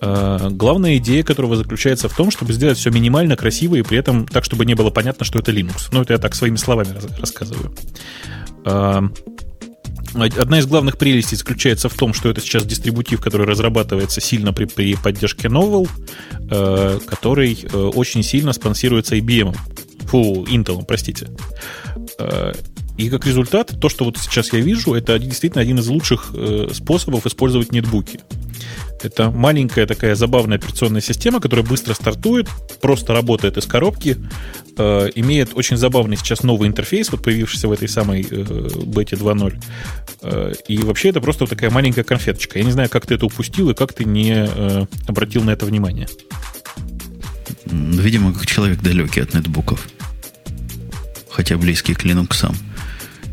Э, главная идея которого заключается в том, чтобы сделать все минимально красиво и при этом так, чтобы не было понятно, что это Linux. Ну, это я так своими словами рассказываю. Э, одна из главных прелестей заключается в том, что это сейчас дистрибутив, который разрабатывается сильно при, при поддержке Novel, э, который очень сильно спонсируется IBM. Фу, Intel, простите. И как результат, то, что вот сейчас я вижу, это действительно один из лучших способов использовать нетбуки. Это маленькая такая забавная операционная система, которая быстро стартует, просто работает из коробки, э, имеет очень забавный сейчас новый интерфейс, вот появившийся в этой самой э, бете 2.0. Э, и вообще это просто такая маленькая конфеточка. Я не знаю, как ты это упустил и как ты не э, обратил на это внимание. Видимо, как человек далекий от нетбуков. Хотя близкий к Linux.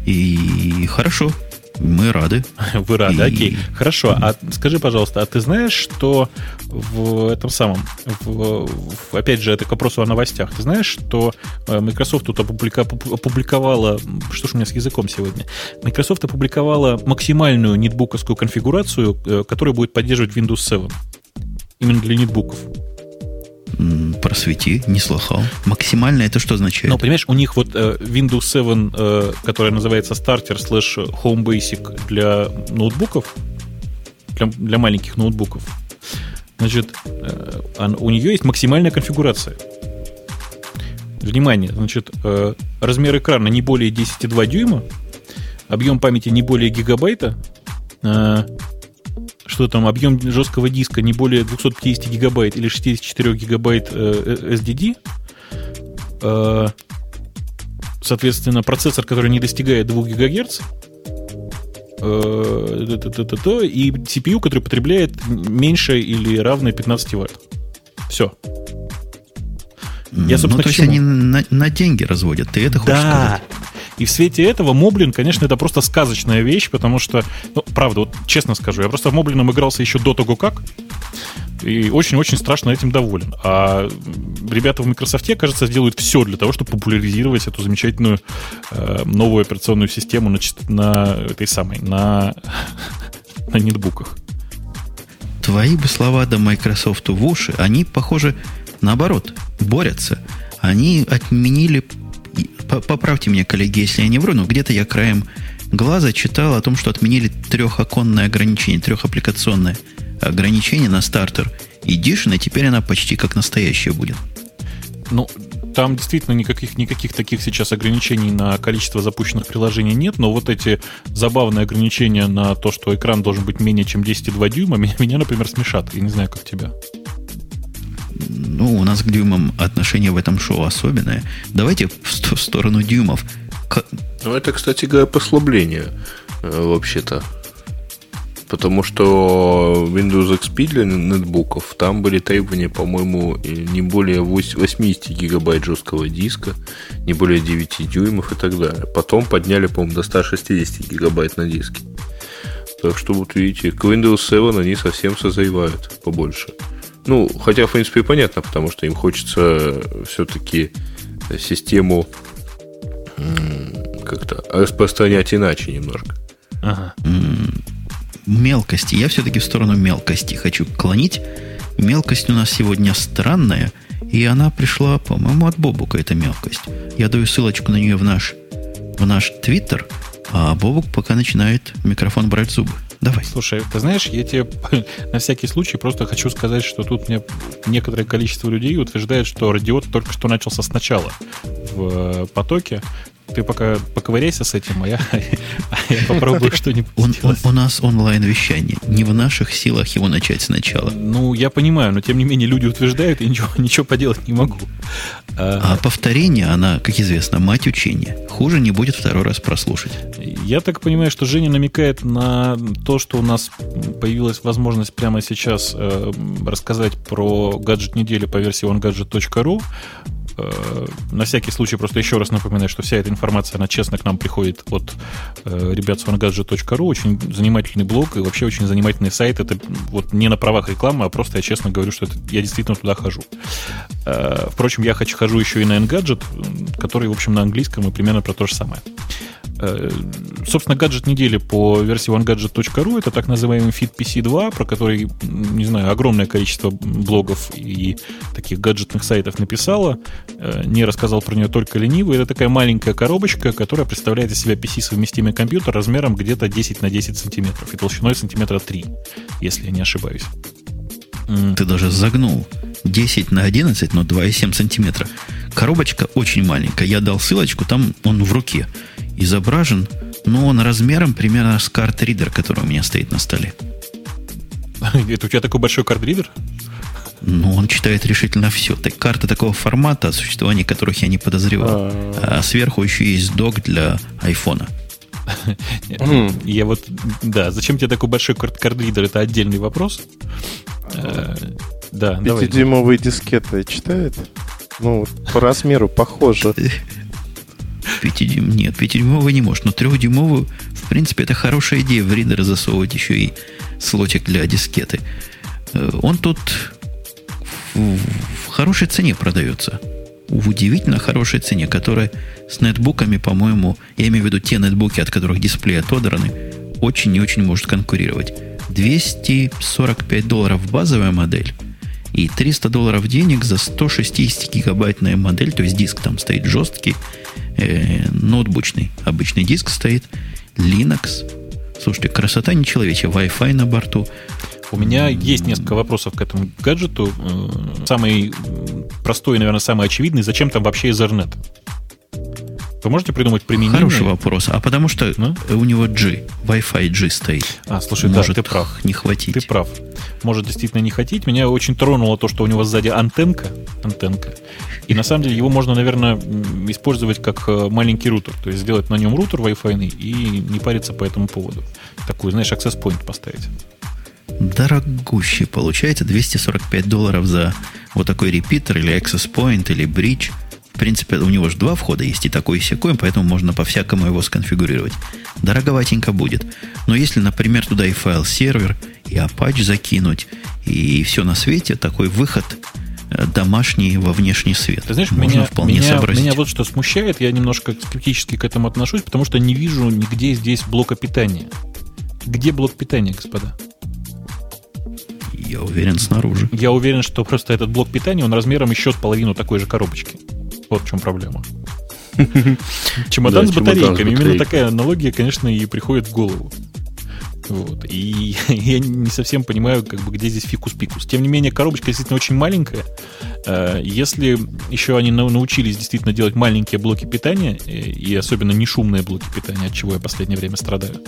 И хорошо, мы рады. Вы рады, и... окей. Хорошо, а скажи, пожалуйста, а ты знаешь, что в этом самом, в, в, опять же, это к вопросу о новостях, ты знаешь, что э, Microsoft тут опублика, опубликовала, что ж у меня с языком сегодня, Microsoft опубликовала максимальную нетбуковскую конфигурацию, э, которая будет поддерживать Windows 7. Именно для нетбуков. Просвети, не слыхал. Максимально это что означает? Ну, понимаешь, у них вот э, Windows 7, э, которая называется Starter slash Home Basic для ноутбуков, для, для маленьких ноутбуков, значит, э, у нее есть максимальная конфигурация. Внимание, значит, э, размер экрана не более 10,2 дюйма, объем памяти не более гигабайта, э, что там объем жесткого диска не более 250 гигабайт или 64 гигабайт э, SDD, э, соответственно, процессор, который не достигает 2 ГГц, э, и CPU, который потребляет меньше или равное 15 Вт. Все. Я, собственно, ну, то есть они на, на деньги разводят, ты это хочешь да. сказать? И в свете этого Моблин, конечно, это просто сказочная вещь, потому что, ну, правда, вот честно скажу, я просто в Моблином игрался еще до того, как, и очень-очень страшно этим доволен. А ребята в Microsoft, кажется, сделают все для того, чтобы популяризировать эту замечательную э, новую операционную систему на, на этой самой, на, на нетбуках. Твои бы слова до Microsoft в уши, они, похоже, наоборот, борются. Они отменили поправьте меня, коллеги, если я не вру, но где-то я краем глаза читал о том, что отменили трехоконное ограничение, трехаппликационное ограничение на стартер Edition, и теперь она почти как настоящая будет. Ну, там действительно никаких, никаких таких сейчас ограничений на количество запущенных приложений нет, но вот эти забавные ограничения на то, что экран должен быть менее чем 10,2 дюйма, меня, меня, например, смешат. Я не знаю, как тебя ну, у нас к дюймам отношение в этом шоу особенное. Давайте в, в сторону дюймов. Ну, это, кстати говоря, послабление, э, вообще-то. Потому что Windows XP для нетбуков, там были требования, по-моему, не более 80 гигабайт жесткого диска, не более 9 дюймов и так далее. Потом подняли, по-моему, до 160 гигабайт на диске. Так что вот видите, к Windows 7 они совсем созревают побольше. Ну, хотя, в принципе, понятно, потому что им хочется все-таки систему как-то распространять иначе немножко. Ага. Мелкости. Я все-таки в сторону мелкости хочу клонить. Мелкость у нас сегодня странная, и она пришла, по-моему, от Бобука, эта мелкость. Я даю ссылочку на нее в наш, в наш Твиттер, а Бобук пока начинает микрофон брать зубы. Давай. Слушай, ты знаешь, я тебе на всякий случай просто хочу сказать, что тут мне некоторое количество людей утверждает, что радиот только что начался сначала в э, потоке, ты пока поковыряйся с этим, а я, а я попробую что-нибудь он, он, У нас онлайн-вещание. Не в наших силах его начать сначала. Ну, я понимаю, но тем не менее люди утверждают, и ничего, ничего поделать не могу. А, а повторение, она, как известно, мать учения. Хуже не будет второй раз прослушать. Я так понимаю, что Женя намекает на то, что у нас появилась возможность прямо сейчас э, рассказать про гаджет недели по версии onegadget.ru. Э, на всякий случай просто еще раз напоминаю, что вся эта информация, она честно к нам приходит от ребят с onegadget.ru. Очень занимательный блог и вообще очень занимательный сайт. Это вот не на правах рекламы, а просто я честно говорю, что это, я действительно туда хожу. Э, впрочем, я хожу еще и на Engadget, который, в общем, на английском и примерно про то же самое. Э, собственно, гаджет недели по версии onegadget.ru это так называемый Fit PC 2, про который, не знаю, огромное количество блогов и таких гаджетных сайтов написало. Э, не рассказал про нее только ленивый. Это такая маленькая коробочка, которая представляет из себя PC-совместимый компьютер размером где-то 10 на 10 сантиметров и толщиной сантиметра 3, если я не ошибаюсь. Ты даже загнул. 10 на 11, но 2,7 сантиметра. Коробочка очень маленькая. Я дал ссылочку, там он в руке изображен, но он размером примерно с карт-ридер, который у меня стоит на столе. Это у тебя такой большой карт-ридер? Ну, он читает решительно все. Так, карты такого формата, о существовании которых я не подозревал. А сверху еще есть док для айфона. Я вот, да, зачем тебе такой большой карт-ридер, это отдельный вопрос. Э, да, Пятидюймовые дискеты читает? Ну, по размеру похоже. 5 дюйм, нет, 5-дюймовый не может, но 3-дюймовую, в принципе, это хорошая идея в ридер засовывать еще и слотик для дискеты. Э, он тут в, хорошей цене продается. В удивительно хорошей цене, которая с нетбуками, по-моему, я имею в виду те нетбуки, от которых дисплей отодраны, очень и очень может конкурировать. 245 долларов базовая модель и 300 долларов денег за 160-гигабайтная модель, то есть диск там стоит жесткий, э, ноутбучный обычный диск стоит, Linux. Слушайте, красота нечеловечья, Wi-Fi на борту. У меня есть несколько вопросов к этому гаджету. Э, самый простой, наверное, самый очевидный. Зачем там вообще Ethernet? Вы можете придумать применение? Хороший вопрос. А потому что ну? у него G, Wi-Fi G стоит. А, слушай, Может да, ты прав. не хватить. Ты прав. Может действительно не хватить. Меня очень тронуло то, что у него сзади антенка. Антенка. И на самом деле его можно, наверное, использовать как э, маленький рутер. То есть сделать на нем рутер Wi-Fi и не париться по этому поводу. Такую, знаешь, access point поставить. Дорогущий получается 245 долларов за вот такой репитер или access point или bridge – в принципе, у него же два входа есть, и такой, и секой, поэтому можно по-всякому его сконфигурировать. Дороговатенько будет. Но если, например, туда и файл-сервер, и Apache закинуть, и все на свете, такой выход э, домашний во внешний свет. Ты знаешь, Можно меня, вполне меня, сообразить. меня вот что смущает, я немножко скептически к этому отношусь, потому что не вижу нигде здесь блока питания. Где блок питания, господа? Я уверен, снаружи. Я уверен, что просто этот блок питания, он размером еще с половину такой же коробочки. Вот в чем проблема. Чемодан с батарейками. Именно такая аналогия, конечно, и приходит в голову. Вот. И я не совсем понимаю, как бы, где здесь фикус-пикус. Тем не менее, коробочка действительно очень маленькая. Э, если еще они научились действительно делать маленькие блоки питания, э, и особенно не шумные блоки питания, от чего я в последнее время страдаю,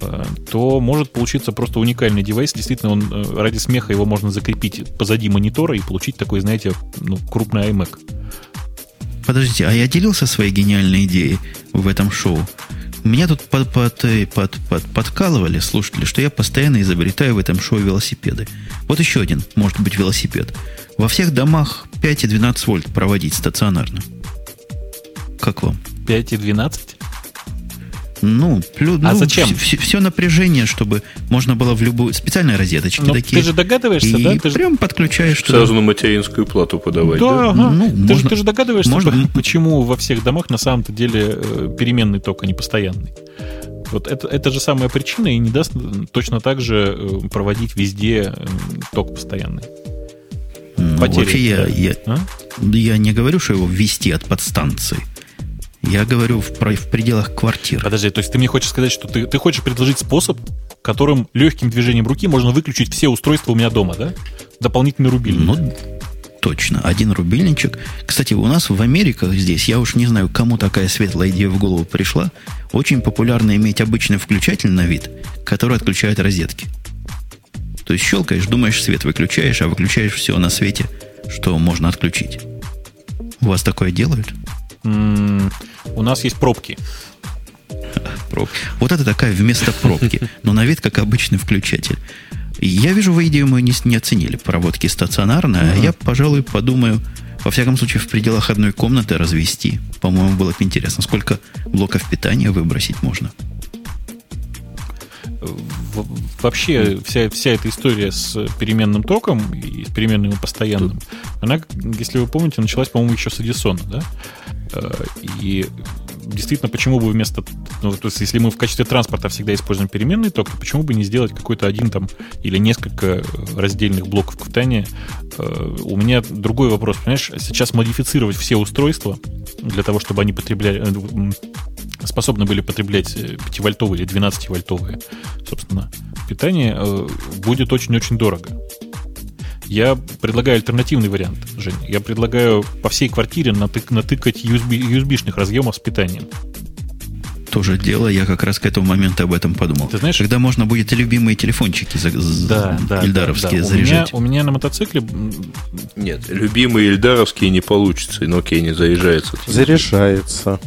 э, то может получиться просто уникальный девайс. Действительно, он ради смеха его можно закрепить позади монитора и получить такой, знаете, ну, крупный iMac. Подождите, а я делился своей гениальной идеей в этом шоу. Меня тут под, под, под, под, подкалывали слушатели, что я постоянно изобретаю в этом шоу велосипеды. Вот еще один, может быть, велосипед. Во всех домах 5 и 12 вольт проводить стационарно. Как вам? 5 и 12? Ну, плю, а ну, зачем? Все, все напряжение, чтобы можно было в любую... Специальные розеточки такие. Ты же догадываешься, и да? Ты прям же... подключаешь... Сразу туда. на материнскую плату подавать, да? да? Ага. Ну, ты, можно, же, ты же догадываешься, можно... почему во всех домах на самом-то деле э, переменный ток, а не постоянный. Вот это, это же самая причина и не даст точно так же э, проводить везде э, ток постоянный. Ну, Потери, вообще я, да. я, а? я не говорю, что его ввести от подстанции. Я говорю в, в пределах квартиры. Подожди, то есть ты мне хочешь сказать, что ты, ты хочешь предложить способ, которым легким движением руки можно выключить все устройства у меня дома, да? Дополнительный рубильник. Ну, точно. Один рубильничек. Кстати, у нас в Америках здесь, я уж не знаю, кому такая светлая идея в голову пришла, очень популярно иметь обычный включатель на вид, который отключает розетки. То есть щелкаешь, думаешь, свет выключаешь, а выключаешь все на свете, что можно отключить. У вас такое делают? У нас есть пробки. Пробки. Вот это такая вместо пробки, но на вид как обычный включатель. Я вижу, вы идею мы не, не оценили проводки стационарные, а я, пожалуй, подумаю, во всяком случае, в пределах одной комнаты развести. По-моему, было бы интересно, сколько блоков питания выбросить можно. Вообще, вся, вся эта история с переменным током и с переменным и постоянным, она, если вы помните, началась, по-моему, еще с Эдисона, да? И действительно, почему бы вместо... Ну, то есть, если мы в качестве транспорта всегда используем переменный ток, то почему бы не сделать какой-то один там или несколько раздельных блоков питания? У меня другой вопрос, понимаешь? Сейчас модифицировать все устройства для того, чтобы они потребляли способны были потреблять 5-вольтовые или 12-вольтовые, собственно, питание, будет очень-очень дорого. Я предлагаю альтернативный вариант, Жень. Я предлагаю по всей квартире натык, натыкать USB, USB-шных разъемов с питанием. Тоже дело, я как раз к этому моменту об этом подумал. Ты знаешь, Когда можно будет и любимые телефончики за, да, да, ильдаровские да, да. заряжать. У меня, у меня на мотоцикле... Нет, любимые ильдаровские не получится, Nokia не заряжается. Заряжается.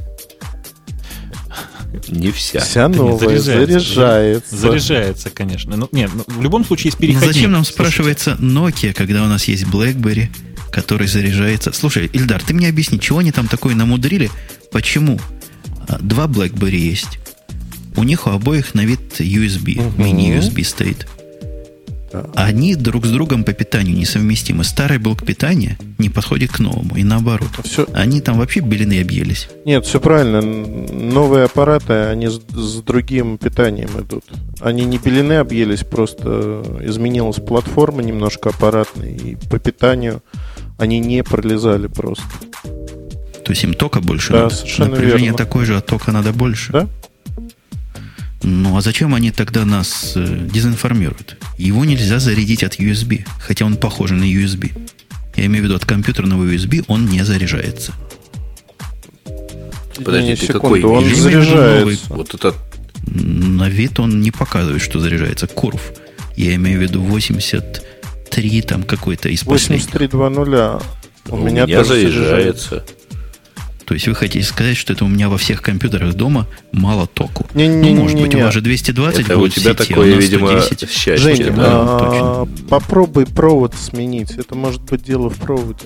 Не вся. Вся новая заряжается. Заряжается, заряжается конечно. Но, нет, ну, в любом случае есть Но переходник. зачем нам спрашивается Nokia, когда у нас есть BlackBerry, который заряжается? Слушай, Ильдар, ты мне объясни, чего они там такое намудрили? Почему? Два BlackBerry есть. У них у обоих на вид USB, Угу. мини-USB стоит. Они друг с другом по питанию несовместимы. Старый блок питания не подходит к новому, и наоборот. Все, Они там вообще белины объелись. нет, все правильно. Новые аппараты, они с, с другим питанием идут. Они не белины объелись, просто изменилась платформа немножко аппаратная, и по питанию они не пролезали просто. То есть им тока больше Да, надо. совершенно Напряжение верно. такое же, а тока надо больше. Да? Ну, а зачем они тогда нас э, дезинформируют? Его нельзя зарядить от USB, хотя он похож на USB. Я имею в виду, от компьютерного USB он не заряжается. Подожди, Не, ты секунду, какой он имеешь? заряжается. Вот это На вид он не показывает, что заряжается. Курв. Я имею в виду 83 там какой-то из последних. 8320. У, у меня, меня тоже заряжается. То есть вы хотите сказать, что это у меня во всех компьютерах дома мало току? Не, не, ну, может не, быть, не. у вас же 220 Это у будет в тебя сети, такое, а у нас видимо, 110. счастье. Женя, да. а, точно. попробуй провод сменить. Это может быть дело в проводе.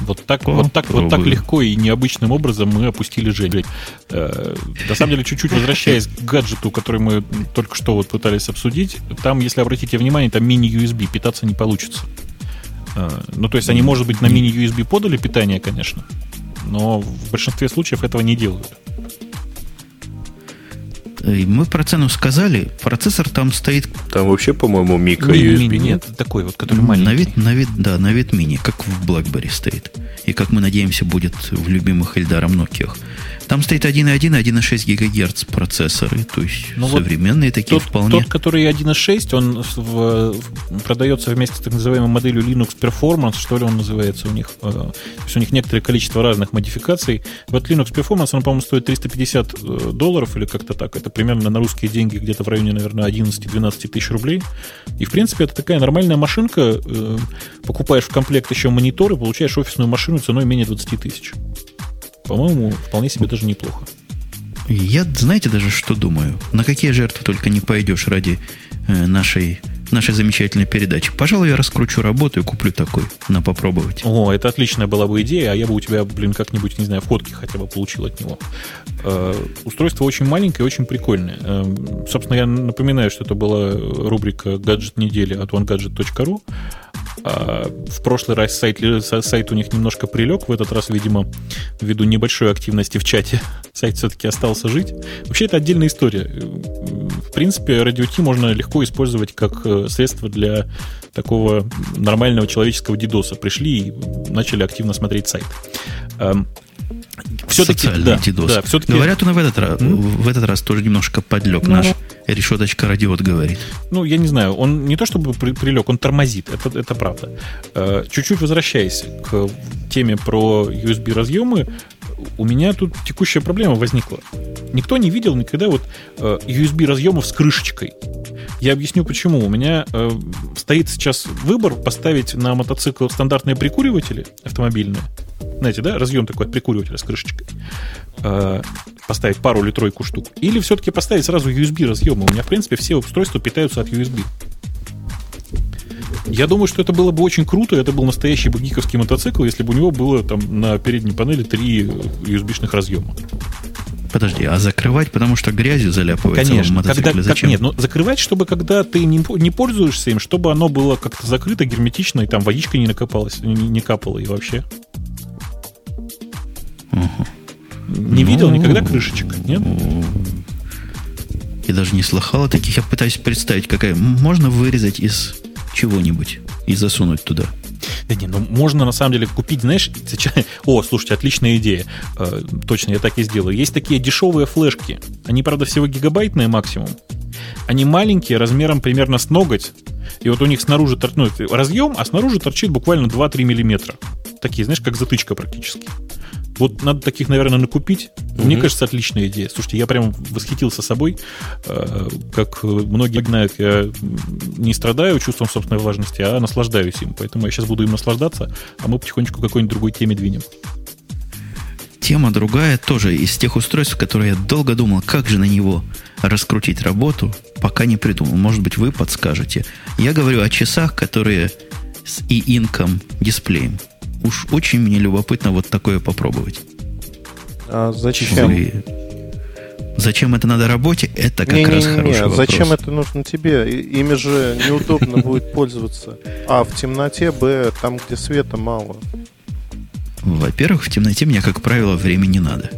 Вот так, вот так, вот так легко и необычным образом мы опустили Женю. Э, на самом деле, чуть-чуть возвращаясь к гаджету, который мы только что вот пытались обсудить, там, если обратите внимание, там мини-USB, питаться не получится. Э, ну, то есть они, может быть, на мини-USB подали питание, конечно, но в большинстве случаев этого не делают. И Мы про цену сказали, процессор там стоит Там вообще, по-моему, микро USB. мини- нет? нет, такой вот, который маленький. на вид, на вид, да, на вид мини, как в BlackBerry стоит. И как мы надеемся, будет в любимых Эльдаром Nokia. Там стоит 1.1 и 1.6 ГГц процессоры, то есть Ну вот современные такие Тот, вполне. тот, который 1.6, он в- в- продается вместе с так называемой моделью Linux Performance, что ли он называется у них. Э, То есть у них некоторое количество разных модификаций. Вот Linux Performance, он, по-моему, стоит 350 э, долларов или как-то так. Это примерно на русские деньги где-то в районе, наверное, 11-12 тысяч рублей. И, в принципе, это такая нормальная машинка. Э, Покупаешь в комплект еще монитор и получаешь офисную машину ценой менее 20 тысяч. По-моему, вполне себе даже неплохо. Я, знаете, даже что думаю? На какие жертвы только не пойдешь ради э, нашей нашей замечательной передачи. Пожалуй, я раскручу работу и куплю такой на попробовать. О, это отличная была бы идея, а я бы у тебя, блин, как-нибудь, не знаю, фотки хотя бы получил от него. Э, устройство очень маленькое, очень прикольное. Э, собственно, я напоминаю, что это была рубрика «Гаджет недели» от onegadget.ru. А в прошлый раз сайт, сайт у них немножко прилег, в этот раз, видимо, ввиду небольшой активности в чате, сайт все-таки остался жить. Вообще, это отдельная история. В принципе, Radio T можно легко использовать как э, средство для такого нормального человеческого дидоса. Пришли и начали активно смотреть сайт. Все-таки, да, да, все-таки... Говорят, он в этот, раз, в этот раз тоже немножко подлег. Ну, Наш решеточка радиот говорит. Ну, я не знаю, он не то чтобы при, прилег, он тормозит, это, это правда. Э, чуть-чуть возвращаясь к теме про USB-разъемы, у меня тут текущая проблема возникла. Никто не видел никогда вот э, USB-разъемов с крышечкой. Я объясню почему. У меня э, стоит сейчас выбор поставить на мотоцикл стандартные прикуриватели автомобильные. Знаете, да, разъем такой от прикуривателя с крышечкой. Э, поставить пару или тройку штук. Или все-таки поставить сразу USB разъемы. У меня, в принципе, все устройства питаются от USB. Я думаю, что это было бы очень круто, это был настоящий бы гиковский мотоцикл, если бы у него было там на передней панели три USB-шных разъема. Подожди, а закрывать, потому что грязью заляпывается Конечно. мотоцикле? Когда, Зачем? Как, нет, ну закрывать, чтобы когда ты не, не пользуешься им, чтобы оно было как-то закрыто, герметично, и там водичка не накопалась, не, не капала и вообще. Угу. Не ну, видел никогда крышечек, нет? Я даже не слыхал о таких. Я пытаюсь представить, какая... Можно вырезать из чего-нибудь и засунуть туда. Да не, ну можно на самом деле купить, знаешь, о, слушайте, отличная идея. Э, точно, я так и сделаю. Есть такие дешевые флешки. Они, правда, всего гигабайтные максимум. Они маленькие, размером примерно с ноготь. И вот у них снаружи ну, разъем, а снаружи торчит буквально 2-3 миллиметра. Такие, знаешь, как затычка практически. Вот надо таких, наверное, накупить. Угу. Мне кажется, отличная идея. Слушайте, я прям восхитился собой. Э, как многие знают, я не страдаю чувством собственной важности, а наслаждаюсь им. Поэтому я сейчас буду им наслаждаться, а мы потихонечку к какой-нибудь другой теме двинем. Тема другая тоже из тех устройств, которые я долго думал, как же на него раскрутить работу, пока не придумал. Может быть, вы подскажете. Я говорю о часах, которые с и-инком дисплеем. Уж очень мне любопытно вот такое попробовать. А зачем? Вы... Зачем это надо работе? Это как не, раз не, не, хороший не. вопрос. Зачем это нужно тебе? Ими же неудобно будет пользоваться. А, в темноте, б, там, где света мало. Во-первых, в темноте мне, как правило, времени не надо.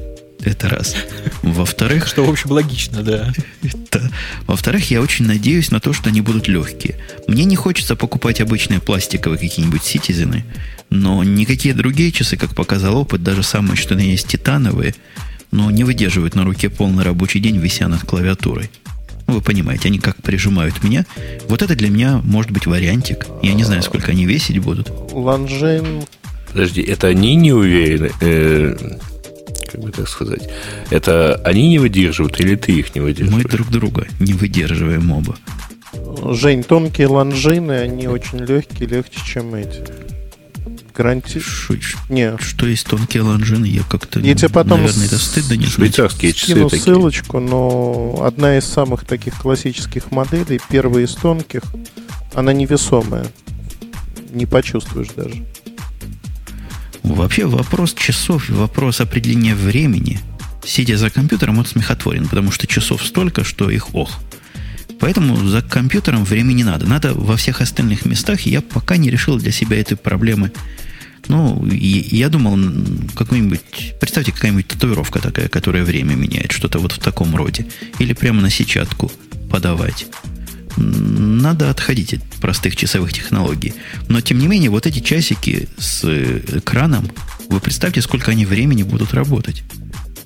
Это раз. Во-вторых... Что, в общем, логично, да. Это, во-вторых, я очень надеюсь на то, что они будут легкие. Мне не хочется покупать обычные пластиковые какие-нибудь ситизены, но никакие другие часы, как показал опыт, даже самые, что есть титановые, но не выдерживают на руке полный рабочий день, вися над клавиатурой. Вы понимаете, они как прижимают меня. Вот это для меня может быть вариантик. Я не знаю, сколько они весить будут. Ланжин... Подожди, это они не уверены? Э, как бы так сказать? Это они не выдерживают или ты их не выдерживаешь? Мы друг друга не выдерживаем оба. Жень, тонкие лонжины, они очень легкие, легче, чем эти. Гаранти... Не. Что есть тонкие лонжины, я как-то... Я тебе потом наверное, это стыдно не Швейцарские часы скину такие. ссылочку, но одна из самых таких классических моделей, первая из тонких, она невесомая. Не почувствуешь даже. Вообще вопрос часов вопрос определения времени, сидя за компьютером, он смехотворен, потому что часов столько, что их ох. Поэтому за компьютером времени не надо. Надо во всех остальных местах. Я пока не решил для себя этой проблемы. Ну, я думал, какой-нибудь... Представьте, какая-нибудь татуировка такая, которая время меняет. Что-то вот в таком роде. Или прямо на сетчатку подавать. Надо отходить от простых часовых технологий. Но, тем не менее, вот эти часики с экраном, вы представьте, сколько они времени будут работать.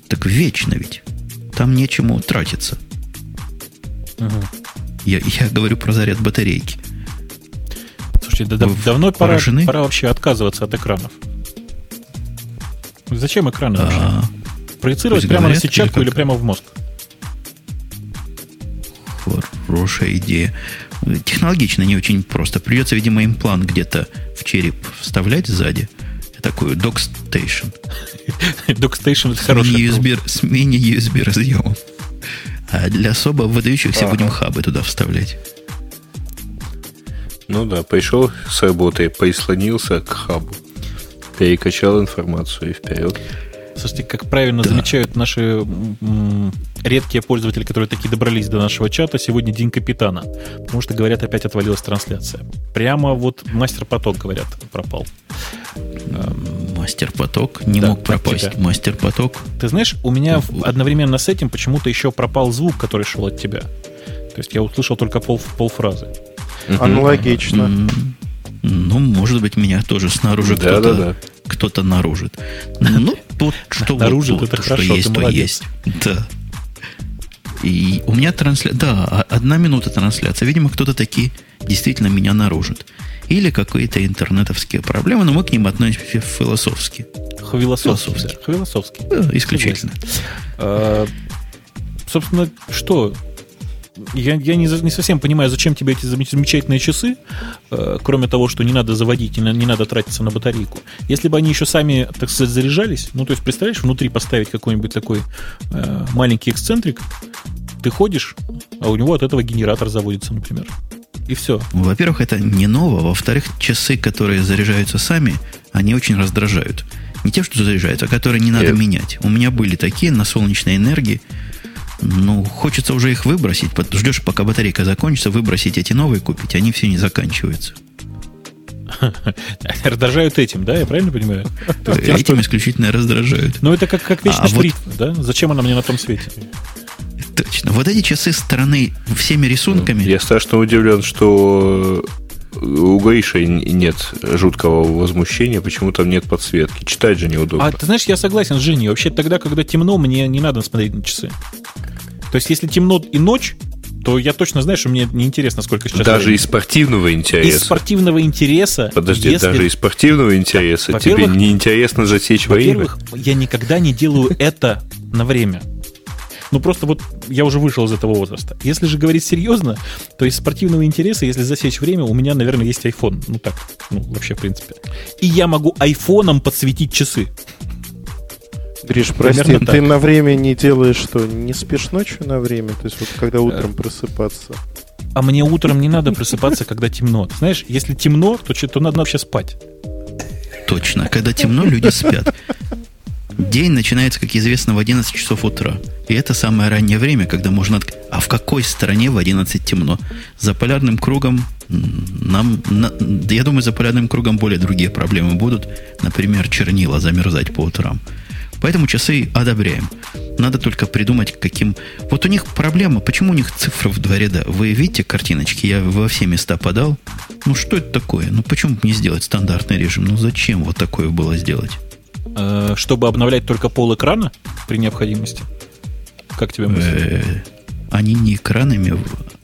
Так вечно ведь. Там нечему тратиться. Угу. Я, я говорю про заряд батарейки. Слушайте, да, давно пора, пора вообще отказываться от экранов. Зачем экраны вообще? А, Проецировать прямо на сетчатку или, или прямо в мозг? Хорошая идея. Технологично не очень просто. Придется, видимо, имплант где-то в череп вставлять сзади. такую DocStation. DocStation это хороший. USB, с мини-USB разъемом. А для особо выдающихся ага. будем хабы туда вставлять. Ну да, пришел с работы, прислонился к хабу, перекачал информацию и вперед. Слушайте, как правильно да. замечают наши м- редкие пользователи, которые такие добрались до нашего чата, сегодня день капитана. Потому что, говорят, опять отвалилась трансляция. Прямо вот мастер-поток, говорят, пропал. Мастер-поток не да, мог пропасть. Мастер-поток. Ты знаешь, у меня одновременно с этим почему-то еще пропал звук, который шел от тебя. То есть я услышал только пол, полфразы. Аналогично. Ну, может быть, меня тоже снаружи да, кто-то, да, да. Кто-то наружит. Ну, вот что наружит, вот, это что хорошо, есть, то есть. Да. И у меня трансляция... Да, одна минута трансляция. Видимо, кто-то таки действительно меня наружит. Или какие-то интернетовские проблемы, но мы к ним относимся философски. Философски. Философски. Да, исключительно. А, собственно, что я, я не, не совсем понимаю, зачем тебе эти замечательные часы, э, кроме того, что не надо заводить, не, не надо тратиться на батарейку. Если бы они еще сами, так сказать, заряжались, ну, то есть, представляешь, внутри поставить какой-нибудь такой э, маленький эксцентрик, ты ходишь, а у него от этого генератор заводится, например. И все. Во-первых, это не ново. Во-вторых, часы, которые заряжаются сами, они очень раздражают. Не те, что заряжаются, а которые не надо Нет. менять. У меня были такие на солнечной энергии. Ну, хочется уже их выбросить. Ждешь, пока батарейка закончится, выбросить эти новые купить. Они все не заканчиваются. Раздражают этим, да? Я правильно понимаю? Этим исключительно раздражают. Ну, это как, как вечный а штрих, вот... да? Зачем она мне на том свете? Точно. Вот эти часы стороны всеми рисунками. Я страшно удивлен, что у Гриши нет жуткого возмущения, почему там нет подсветки. Читать же неудобно. А ты знаешь, я согласен с Женей. Вообще тогда, когда темно, мне не надо смотреть на часы. То есть, если темно и ночь, то я точно знаю, что мне неинтересно, сколько сейчас. Даже времени. из спортивного интереса. Из спортивного интереса. Подожди, если... даже из спортивного интереса да, тебе неинтересно засечь время. Во-первых, я никогда не делаю это на время. Ну, просто вот я уже вышел из этого возраста. Если же говорить серьезно, то из спортивного интереса, если засечь время, у меня, наверное, есть iPhone. Ну, так, ну, вообще, в принципе. И я могу айфоном подсветить часы. Гриш, прости, Примерно ты так. на время не делаешь что? Не спишь ночью на время? То есть вот когда утром просыпаться? А мне утром не надо просыпаться, когда темно. Знаешь, если темно, то, то надо вообще спать. Точно. Когда темно, люди спят. День начинается, как известно, в 11 часов утра. И это самое раннее время, когда можно... А в какой стране в 11 темно? За полярным кругом нам... На, я думаю, за полярным кругом более другие проблемы будут. Например, чернила замерзать по утрам. Поэтому часы одобряем. Надо только придумать, каким... Вот у них проблема, почему у них цифры в два ряда? Вы видите картиночки? Я во все места подал. Ну, что это такое? Ну, почему не сделать стандартный режим? Ну, зачем вот такое было сделать? Э, чтобы обновлять только пол экрана при необходимости? Как тебе мысль? Э, они не экранами,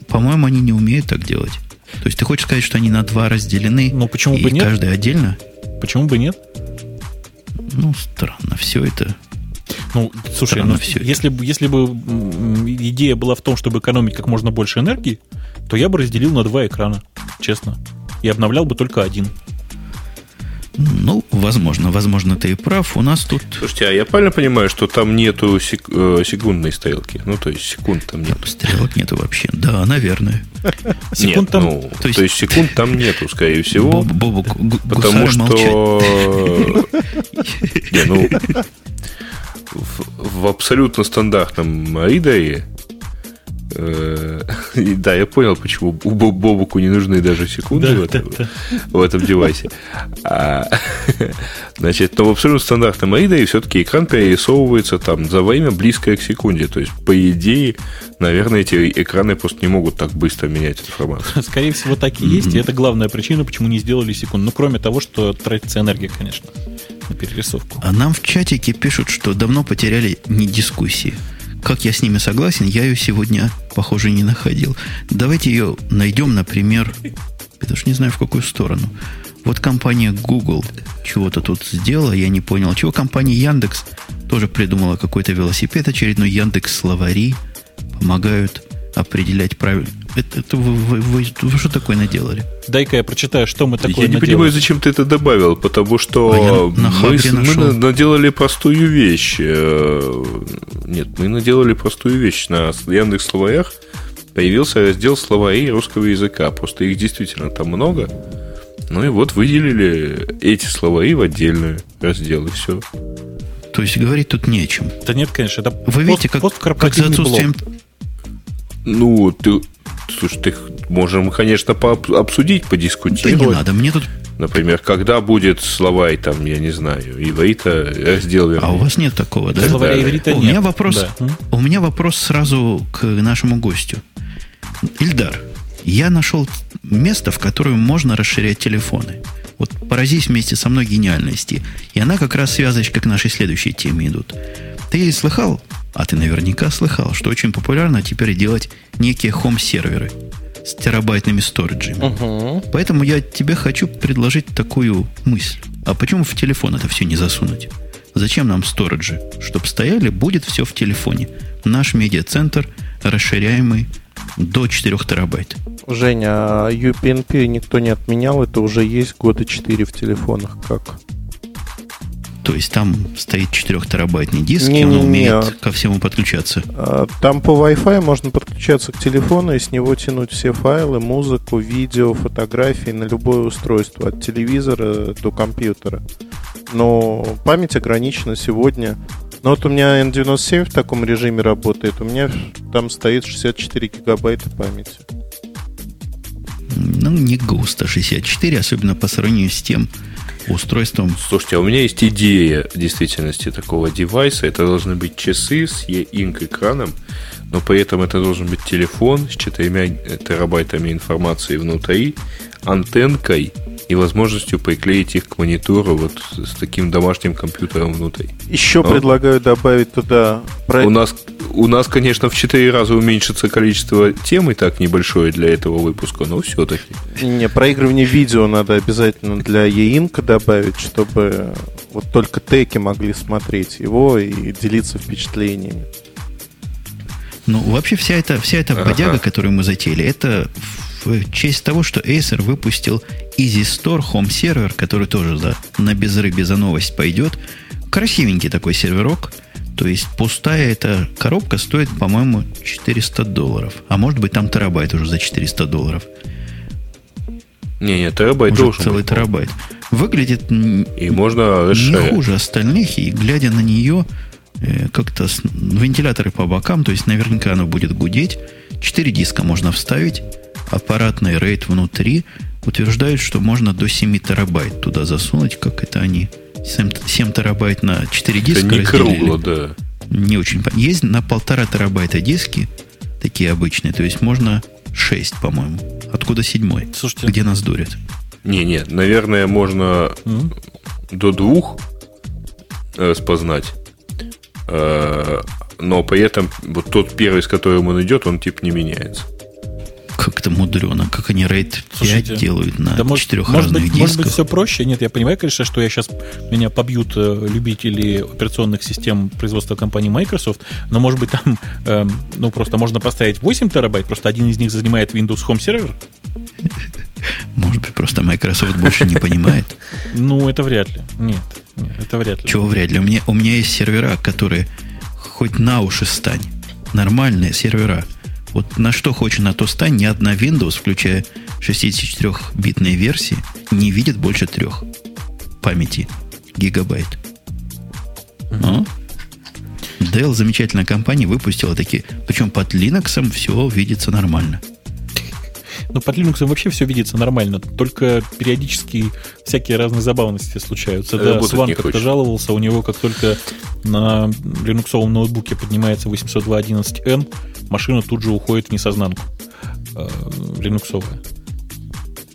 по-моему, они не умеют так делать. То есть ты хочешь сказать, что они на два разделены? Ну почему бы нет? Каждый отдельно? Почему бы нет? Ну, странно, все это. Ну, слушай, ну, все если, бы, если бы идея была в том, чтобы экономить как можно больше энергии, то я бы разделил на два экрана, честно. И обновлял бы только один. Ну, возможно, возможно, ты и прав. У нас тут... Слушайте, а я правильно понимаю, что там нету сек... Э, секундной стрелки? Ну, то есть секунд там нет. Стрелок нету вообще. Да, наверное. Секунд там... Ну, то, есть... то есть секунд там нету, скорее всего. Бобук, потому что... Не, ну, в, абсолютно стандартном ридере Э, да, я понял, почему у Бобуку не нужны даже секунды в, этом, в этом девайсе. А, значит, но в абсолютно стандартном ридере все-таки экран перерисовывается там за время близкое к секунде. То есть, по идее, наверное, эти экраны просто не могут так быстро менять информацию. Скорее всего, так и есть. И это главная причина, почему не сделали секунду. Ну, кроме того, что тратится энергия, конечно, на перерисовку. А нам в чатике пишут, что давно потеряли не дискуссии. Как я с ними согласен, я ее сегодня, похоже, не находил. Давайте ее найдем, например, я даже не знаю, в какую сторону. Вот компания Google чего-то тут сделала, я не понял. Чего компания Яндекс тоже придумала какой-то велосипед очередной. Яндекс словари помогают определять правильно. Это, это вы, вы, вы, вы что такое наделали? Дай-ка я прочитаю, что мы такое Я не наделали. понимаю, зачем ты это добавил, потому что А я на мы, мы на- наделали простую вещь. Э, Нет, мы наделали простую вещь. На Яндекс словарях появился раздел словарей русского языка. Просто их действительно там много. Ну и вот выделили эти словари в отдельный раздел, и все. То есть говорить тут не о чем. Да нет, конечно, это Вы видите, как, как за посткорпоративный блог. Ну, ты, слушай, ты можем, конечно, пооб- обсудить, Да подискутировать. не надо, мне тут... Например, когда будет словарь, там, я не знаю, иврита, раздел А у вернее. вас нет такого, да? Словаря да. иврита У нет. меня вопрос, Да. У меня вопрос сразу к нашему гостю. Ильдар, я нашел место, в которое можно расширять телефоны. Вот поразись вместе со мной гениальности. И она как раз связочка к нашей следующей теме идут. Ты слыхал, а ты наверняка слыхал, что очень популярно теперь делать некие хом-серверы с терабайтными сториджами. Угу. Поэтому я тебе хочу предложить такую мысль. А почему в телефон это все не засунуть? Зачем нам сториджи? Чтобы стояли, будет все в телефоне. Наш медиацентр расширяемый до 4 терабайт. Женя, а UPnP никто не отменял, это уже есть года 4 в телефонах. Как? То есть там стоит 4 терабайтный диск, и Не-не-не. он умеет ко всему подключаться. А, Там по Wi-Fi можно подключаться к телефону и с него тянуть все файлы, музыку, видео, фотографии на любое устройство, от телевизора до компьютера. Но память ограничена сегодня. Но вот у меня N97 в таком режиме работает. У меня там стоит 64 гигабайта памяти. Ну, не густо 64, особенно по сравнению с тем устройством. Слушайте, а у меня есть идея действительности такого девайса. Это должны быть часы с E-Ink экраном, но при этом это должен быть телефон с 4 терабайтами информации внутри, антенкой и возможностью приклеить их к монитору вот с таким домашним компьютером внутри. Еще А? предлагаю добавить туда... У нас, у нас, конечно, в 4 раза уменьшится количество тем и так небольшое для этого выпуска, но все-таки. Не, проигрывание видео надо обязательно для e добавить, чтобы вот только теки могли смотреть его и делиться впечатлениями. Ну, вообще вся эта, вся эта Ага. бодяга, которую мы затеяли, это в честь того, что Acer выпустил Easy Store Home сервер, который тоже за, на безрыбе за новость пойдет. Красивенький такой серверок. То есть пустая эта коробка стоит, по-моему, 400 долларов. А может быть там терабайт уже за 400 долларов. Не-не, терабайт уже должен целый быть. терабайт. Выглядит И можно не хуже остальных, и глядя на нее, как-то с- вентиляторы по бокам, то есть наверняка оно будет гудеть. Четыре диска можно вставить, аппаратный рейд внутри. Утверждают, что можно до 7 терабайт туда засунуть, как это они. 7, 7 терабайт на 4 Это диска не разделили. кругло, да. Не очень. Есть на полтора терабайта диски, такие обычные, то есть можно 6, по-моему. Откуда седьмой? Слушайте, Где нас дурят? Не-не, наверное, можно м? до двух распознать. Э, Но при этом вот тот первый, с которым он идет, он тип не меняется. Как-то мудрено. Как они RAID 5 Слушайте, делают на Да может, четырех может, разных быть, дисках. может быть, все проще. Нет, я понимаю, конечно, что я сейчас меня побьют э, любители операционных систем производства компании Microsoft, но может быть там, эм, ну просто можно поставить 8 терабайт, просто один из них занимает Windows Home Server. Может быть, просто Microsoft больше не понимает. Ну, это вряд ли. Нет, нет, это вряд ли. Чего вряд ли. У меня, у меня есть сервера, которые хоть на уши стань. Нормальные сервера. Вот на что хочешь, на то стань. Ни одна Windows, включая 64-битные версии, не видит больше трех памяти гигабайт. А? Dell, замечательная компания, выпустила такие. Причем под Linux все видится нормально. Но под Linux вообще все видится нормально, только периодически всякие разные забавности случаются. Да, Работать Сван как-то жаловался, у него как только на линуксовом ноутбуке поднимается 802.11n, машина тут же уходит в несознанку. э, линуксовая.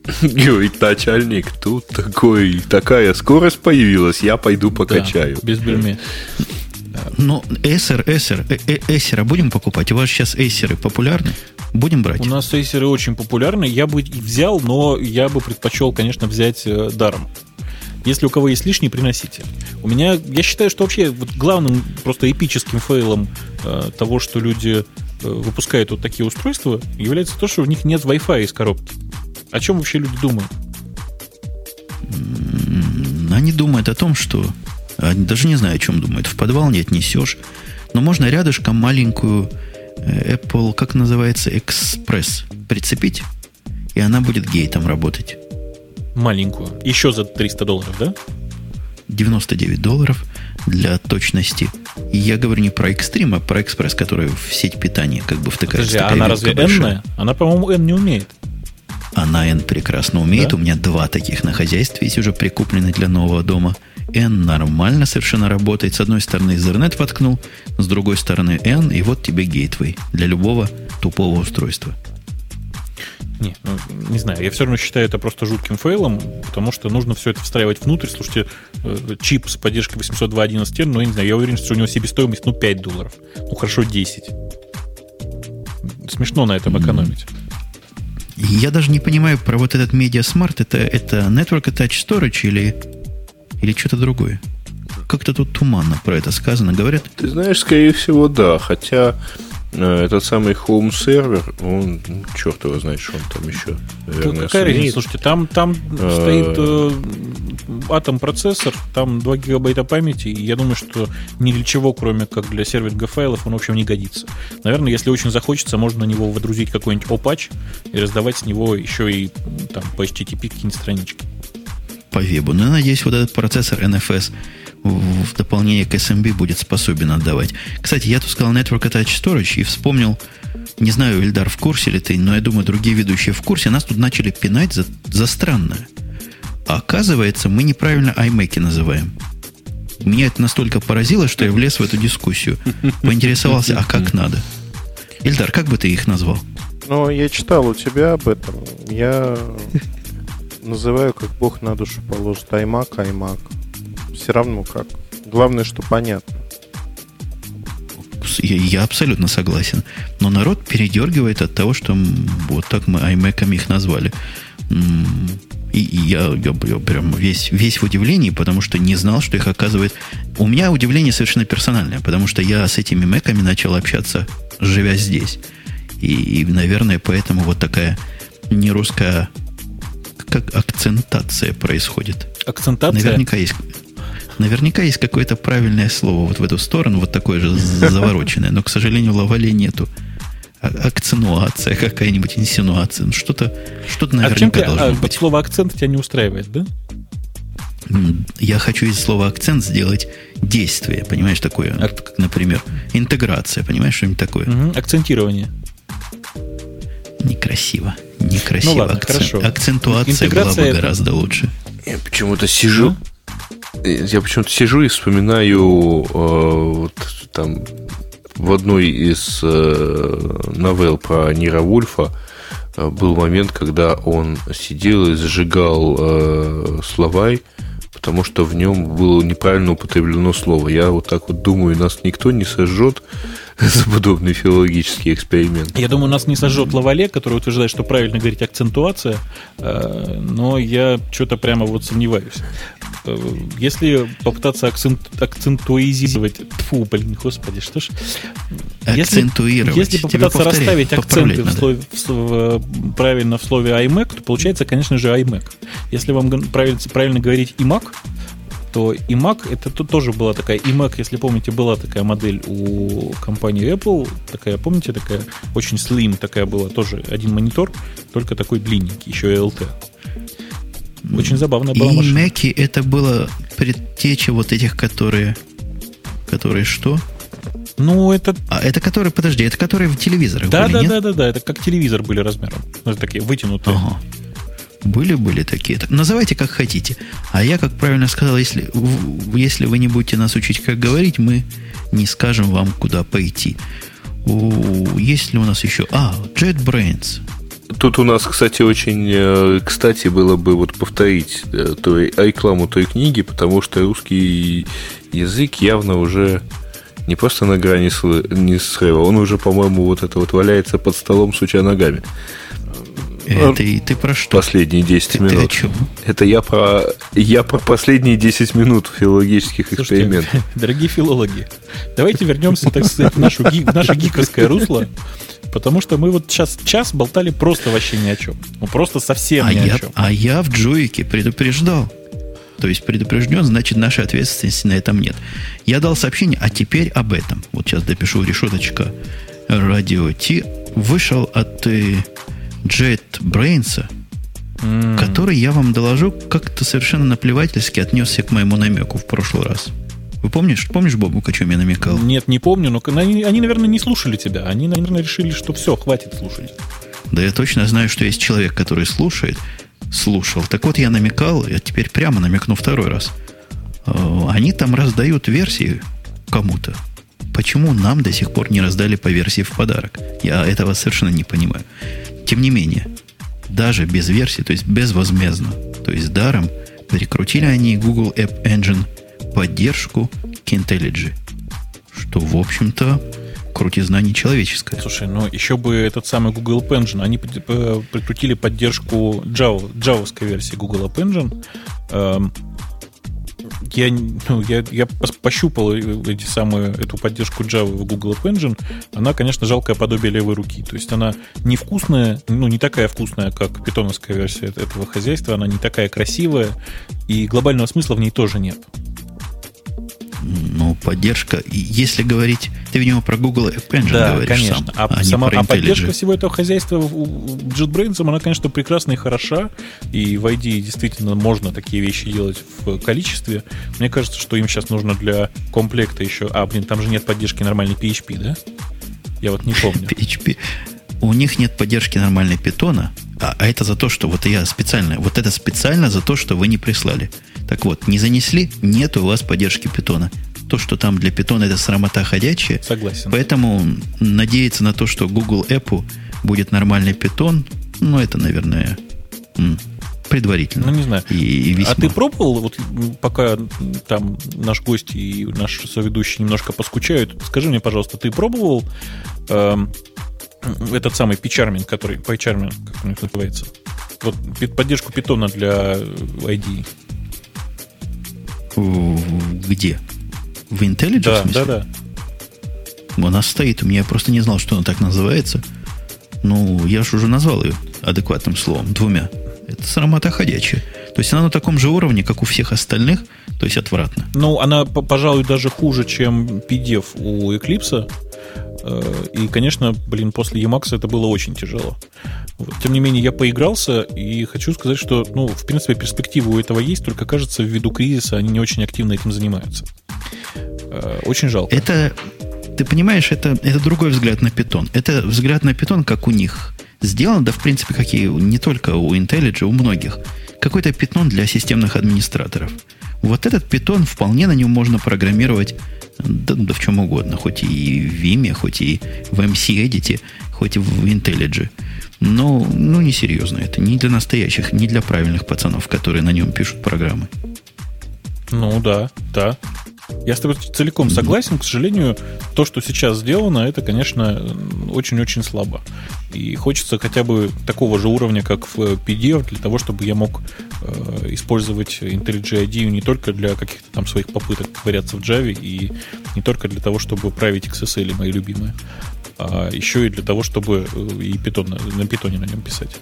Говорит, начальник, тут такой, такая скорость появилась, я пойду покачаю. Да, без бельме. Но Acer, Acer, э, э, Acer будем покупать? У вас сейчас Acer популярны? Будем брать? У нас эйсеры очень популярны. Я бы взял, но я бы предпочел, конечно, взять э, даром. Если у кого есть лишний, приносите. У меня, я считаю, что вообще вот главным просто эпическим фейлом э, того, что люди выпускает вот такие устройства, является то, что в них нет Wi-Fi из коробки. О чем вообще люди думают? Они думают о том, что... Даже не знаю, о чем думают. В подвал не отнесешь. Но можно рядышком маленькую э, Apple, как называется, Express прицепить, и она будет гейтом работать. Маленькую. Еще за 300 долларов, да? 99 долларов для точности. И я говорю не про Extreme, а про Express, который в сеть питания как бы втыкается. Подожди, а она разве N? Она, по-моему, N не умеет. Она N прекрасно умеет. Да? У меня два таких на хозяйстве есть уже прикуплены для нового дома. N нормально совершенно работает. С одной стороны Ethernet воткнул, с другой стороны N, и вот тебе гейтвей для любого тупого устройства. Не, ну, не знаю, я все равно считаю это просто жутким фейлом, потому что нужно все это встраивать внутрь. Слушайте, э, чип с поддержкой 802.11, ну, я не знаю, я уверен, что у него себестоимость, ну, 5 долларов. Ну, хорошо, 10. Смешно на этом экономить. Я даже не понимаю про вот этот Media Smart. Это, это Network Attached Storage или, или что-то другое? Как-то тут туманно про это сказано, говорят? Ты знаешь, скорее всего, да. Хотя Э, этот самый home сервер, он, ну, черт его знает, что он там еще, наверное, Какая разница? Слушайте, там, там а... стоит э, атом процессор, там 2 гигабайта памяти, и я думаю, что ни для чего, кроме как для сервинга файлов, он, в общем, не годится. Наверное, если очень захочется, можно на него водрузить какой-нибудь опач и раздавать с него еще и там по HTTP какие-нибудь странички. По вебу. Но я надеюсь, вот этот процессор NFS в дополнение к SMB будет способен отдавать. Кстати, я тут сказал Network Attached Storage и вспомнил, не знаю, Ильдар, в курсе ли ты, но я думаю, другие ведущие в курсе, нас тут начали пинать за, за странное. А оказывается, мы неправильно iMac называем. Меня это настолько поразило, что я влез в эту дискуссию. Поинтересовался, а как надо? Ильдар, как бы ты их назвал? Ну, я читал у тебя об этом. Я называю, как Бог на душу положит. iMac, iMac все равно как. Главное, что понятно. Я, я абсолютно согласен. Но народ передергивает от того, что вот так мы iMac их назвали. И я, я, я прям весь, весь в удивлении, потому что не знал, что их оказывает. У меня удивление совершенно персональное, потому что я с этими мэками начал общаться, живя здесь. И, и наверное, поэтому вот такая нерусская как акцентация происходит. Акцентация? Наверняка есть Наверняка есть какое-то правильное слово вот в эту сторону, вот такое же завороченное, но, к сожалению, Лавале нету. А, акценуация какая-нибудь, инсинуация. Ну, что-то, что-то а наверняка а должно а, быть. Слово акцент тебя не устраивает, да? Я хочу из слова акцент сделать действие, понимаешь, такое, а... как, например, интеграция, понимаешь, что-нибудь такое. Угу. Акцентирование. Некрасиво. Некрасиво. Ну ладно, Акцент, хорошо. Акцентуация Интеграция была бы это... гораздо лучше. Я почему-то сижу, я почему-то сижу и вспоминаю э, вот там в одной из э, новелл про Нира Вульфа э, был момент, когда он сидел и зажигал э, словарь, потому что в нем было неправильно употреблено слово. Я вот так вот думаю, нас никто не сожжет, за подобный филологический эксперимент. Я думаю, нас не сожжет Лавале, который утверждает, что правильно говорить акцентуация, э, но я что-то прямо вот сомневаюсь. Э, если попытаться акцент, акцентуизировать... Фу, блин, господи, что ж... Акцентуировать. Если, если попытаться расставить акценты в слове, в, в, правильно в слове iMac, то получается, конечно же, iMac. Если вам правильно, правильно говорить iMac, то iMac, это тут тоже была такая, iMac, если помните, была такая модель у компании Apple, такая, помните, такая очень slim такая была, тоже один монитор, только такой длинненький, еще и LT. Очень забавная была и машина. Это было предтеча вот этих, которые... Которые что? Ну, это... А это которые, подожди, это которые в телевизорах да, были, Да, нет? да, да, да, это как телевизор были размером. Ну, это такие вытянутые. Ага. Были-были такие. Так, называйте как хотите. А я, как правильно сказал, если, если вы не будете нас учить, как говорить, мы не скажем вам, куда пойти. У, есть ли у нас еще... А, JetBrains. Тут у нас, кстати, очень э, кстати было бы вот повторить э, той, рекламу той книги, потому что русский язык явно уже не просто на грани срыва, он уже, по-моему, вот это вот валяется под столом, суча ногами Это и ты про что? Последние 10 Ты- ты минут. о чем? Это я про, я про последние 10 минут филологических Слушайте, экспериментов. дорогие филологи, давайте вернемся, так сказать, в, нашу, в наше гиковское русло, потому что мы вот сейчас час болтали просто вообще ни о чем. Ну, просто совсем А ни я, о чем. а я в Джоике предупреждал. То есть предупрежден, значит, нашей ответственности на этом нет. Я дал сообщение, а теперь об этом. Вот сейчас допишу решеточка радио Ти. Вышел от э, JetBrains, М, который, я вам доложу, как-то совершенно наплевательски отнесся к моему намеку в прошлый раз. Вы помнишь, помнишь, Бобук, о чем я намекал? Нет, не помню, но они, они, наверное, не слушали тебя. Они, наверное, решили, что все, хватит слушать. Да я точно знаю, что есть человек, который слушает, слушал. Так вот, я намекал, я теперь прямо намекну второй раз. Э, Они там раздают версии кому-то. Почему нам до сих пор не раздали по версии в подарок? Я этого совершенно не понимаю. Тем не менее, даже без версии, то есть безвозмездно, то есть даром, перекрутили они Google App Engine поддержку к IntelliJ. Что, в общем-то, крутизна нечеловеческая. Слушай, ну еще бы этот самый Google App Engine, они п- прикрутили поддержку Java, джавовской версии Google App Engine. Я, ну, я, я пощупал эти самые, эту поддержку Java в Google App Engine. Она, конечно, жалкое подобие левой руки. То есть она невкусная, ну, не такая вкусная, как питоновская версия этого хозяйства. Она не такая красивая. И глобального смысла в ней тоже нет. Ну, поддержка. Если говорить, ты, видимо, про Google App Engine Да, говоришь конечно. сам, а, а, сама, а поддержка всего этого хозяйства у JetBrains, она, конечно, прекрасна и хороша. И в ID действительно можно такие вещи делать в количестве. Мне кажется, что им сейчас нужно для комплекта еще... А, блин, там же нет поддержки нормальной PHP, да? Я вот не помню. PHP. У них нет поддержки нормальной питона, а, а это за то, что вот я специально, вот это специально за то, что вы не прислали. Так вот, не занесли, нет у вас поддержки питона. То, что там для питона это срамота ходячая, Согласен. поэтому надеяться на то, что Google App будет нормальный питон, ну, это, наверное, предварительно. Ну, не знаю. И, и весьма. А ты пробовал, вот пока там наш гость и наш соведущий немножко поскучают, скажи мне, пожалуйста, ты пробовал эм, этот самый PyCharming, который PyCharming, как них называется? Вот поддержку питона для э, ID. В- Где? В IntelliJ, в Да, смысле? да, да. Она стоит у меня, просто не знал, что она так называется. Ну, я же уже назвал ее адекватным словом, двумя. Это срамота ходячая. То есть она на таком же уровне, как у всех остальных, то есть отвратно. Ну, она, пожалуй, даже хуже, чем PDF у Eclipse. Э, И, конечно, блин, после Emacs это было очень тяжело. Вот. Тем не менее, я поигрался и хочу сказать, что, ну, в принципе, перспективы у этого есть, только, кажется, ввиду кризиса они не очень активно этим занимаются. Э, Очень жалко. Это, ты понимаешь, это, это другой взгляд на питон. Это взгляд на питон, как у них сделан, да, в принципе, как и не только у IntelliJ, у многих. Какой-то питон для системных администраторов. Вот этот питон, вполне на нем можно программировать да, да в чем угодно. Хоть и в Vim, хоть и в MC-Edit, хоть и в IntelliJ. Но, ну, несерьезно это. Не для настоящих, не для правильных пацанов, которые на нем пишут программы. Ну да, да. Я с тобой целиком согласен. К сожалению, то, что сейчас сделано, это, конечно, очень-очень слабо. И хочется хотя бы такого же уровня, как в PDF, для того, чтобы я мог э, использовать IntelliJ IDEA не только для каких-то там своих попыток ковыряться в Java, и не только для того, чтобы править XSL, мои любимые, а еще и для того, чтобы э, и питон, на, питоне на нем писать.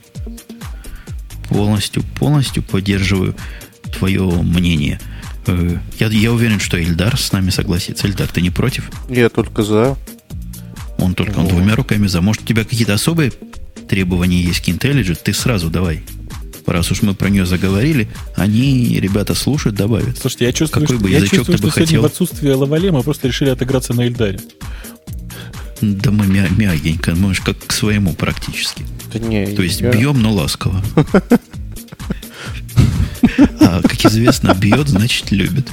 Полностью, полностью поддерживаю твое мнение. Я, я уверен, что Эльдар с нами согласится. Эльдар, ты не против? Я только за. Он только он двумя руками за. Может, у тебя какие-то особые требования есть к IntelliJ? Ты сразу давай. Раз уж мы про нее заговорили, они, ребята, слушают, добавят. Слушайте, я чувствую, Какой что, бы я язычок чувствую, ты бы что сегодня хотел? в отсутствие Лавале мы просто решили отыграться на Эльдаре. Да мы мя- мягенько, мы же как к своему практически. Да не, То есть я- бьем, но ласково. А, как известно, бьет, значит, любит.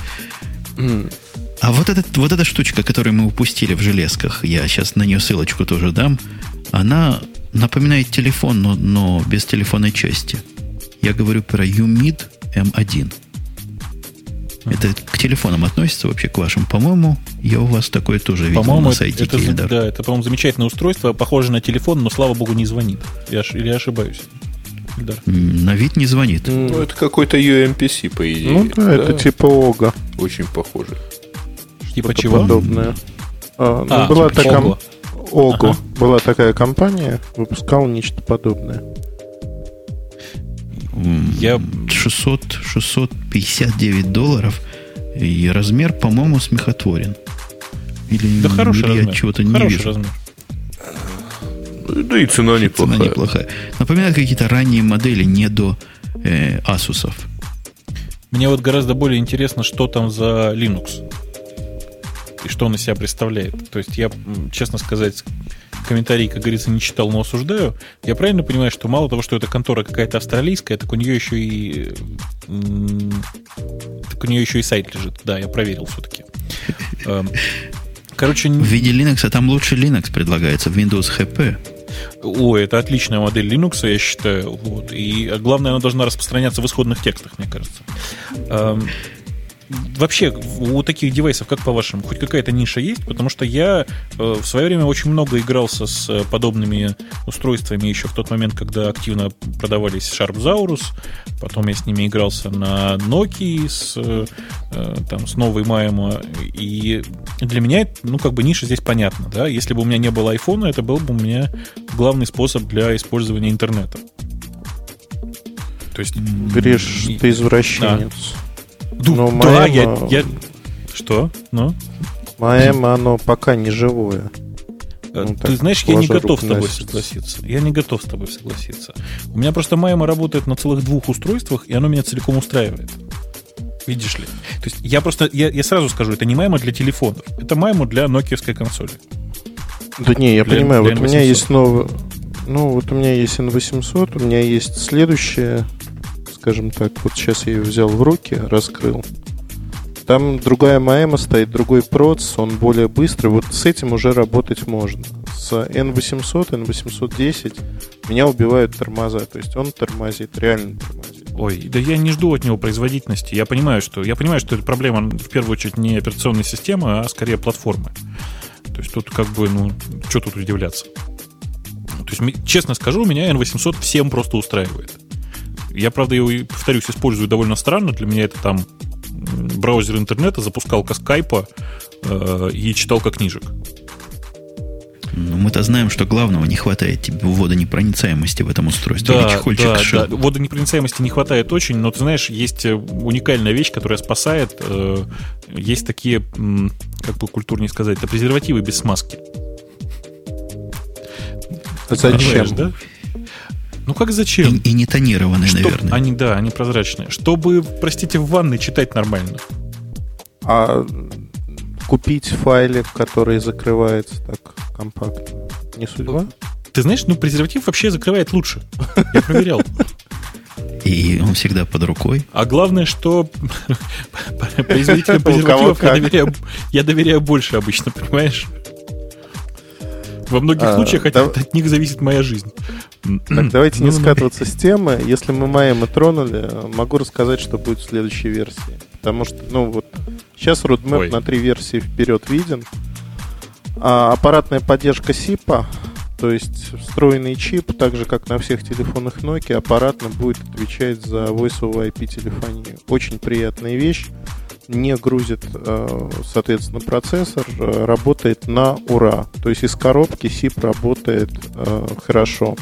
А вот, этот, вот эта штучка, которую мы упустили в железках, я сейчас на нее ссылочку тоже дам, она напоминает телефон, но, но без телефонной части. Я говорю про UMID M1. Это к телефонам относится вообще к вашим? По-моему, я у вас такое тоже видел По-моему, на сайте это, да, это, по-моему, замечательное устройство, похоже на телефон, но, слава богу, не звонит. Я, или я ошибаюсь? Ильдар? На вид не звонит. Ну, это какой-то UMPC, по идее. Ну да, это типа ОГА. Очень похоже. Типа Что-то чего? подобное. А, ну, А, была типа такая Ого. ОГО. Ага. Была такая компания, выпускала нечто подобное. Я- 600, 659 долларов. И размер, по-моему, смехотворен. Или, Да хороший или я размер. чего-то не Хороший вижу. размер. Ну, Да и цена неплохая. Цена неплохая. Напоминает какие-то ранние модели не до э, Asus'ов. Мне вот гораздо более интересно, что там за Linux. И что он из себя представляет. То есть я, честно сказать, комментарий, как говорится, не читал, но осуждаю. Я правильно понимаю, что мало того, что эта контора какая-то австралийская, так у нее еще и... Так у нее еще и сайт лежит. Да, я проверил все-таки. Эм, Короче, В виде Linux, а там лучше Linux предлагается в Windows HP. О, это отличная модель Linux, я считаю. Вот. И э, главное, она должна распространяться в исходных текстах, мне кажется. Вообще, у таких девайсов, как по-вашему, хоть какая-то ниша есть? Потому что я э, в свое время очень много игрался с э, подобными устройствами еще в тот момент, когда активно продавались Sharpzaurus. Потом я с ними игрался на Nokia, с, э, там, с новой Маема. И для меня, ну, как бы ниша здесь понятна, да? Если бы у меня не было айфона, это был бы у меня главный способ для использования интернета. То есть... Гриш, ты извращенец. Ду- Но да, я, я... Что? Ну? Маэм, оно пока не живое. Э, Ну, Ты так, знаешь, я не готов с тобой согласиться. Я не готов с тобой согласиться. У меня просто Майма работает на целых двух устройствах, и оно меня целиком устраивает. Видишь ли? То есть я просто, я, я сразу скажу, это не Майма для телефонов, это Майма для нокиевской консоли. Да не, я Для- понимаю, для вот у меня N800. есть новый... Ну, вот у меня есть N800, у меня есть следующее, скажем так, вот сейчас я ее взял в руки, раскрыл. Там другая МАЭМа стоит, другой проц, он более быстрый. Вот с этим уже работать можно. С N800, N810 меня убивают тормоза. То есть он тормозит, реально тормозит. Ой, да я не жду от него производительности. Я понимаю, что я понимаю, что это проблема в первую очередь не операционной системы, а скорее платформы. То есть тут как бы, ну, что тут удивляться? То есть, честно скажу, меня N800 всем просто устраивает. Я, правда, его, повторюсь, использую довольно странно. Для меня это там браузер интернета, запускалка скайпа э, и читалка книжек. Но мы-то знаем, что главного не хватает тебе водонепроницаемости в этом устройстве. Или чехольчик да, Shell. да. Водонепроницаемости не хватает очень, но ты знаешь, есть э, уникальная вещь, которая спасает. э, Есть такие, как бы культурнее сказать, это презервативы без смазки. Зачем? Понимаешь, да? Ну как зачем? И, и не тонированные, Чтоб- наверное. Они, да, они прозрачные. Чтобы, простите, в ванной читать нормально. А купить файлик, который закрывается так компактно, не судьба? Ты знаешь, ну презерватив вообще закрывает лучше. Я проверял. И он всегда под рукой. А главное, что производителям презервативов я доверяю, я доверяю больше обычно, понимаешь? Во многих А, случаях да- от них зависит моя жизнь. Так, давайте не Ну, ну, скатываться с темы. Если мы Майя тронули, могу рассказать, что будет в следующей версии. Потому что, ну вот, сейчас roadmap Ой. на три версии вперед виден. А аппаратная поддержка СИПа, то есть встроенный чип, так же как на всех телефонах Nokia, аппаратно будет отвечать за Voice over IP телефонию. Очень приятная вещь. Не грузит, э, соответственно, процессор, э, работает на ура. То есть из коробки SIP работает э, хорошо.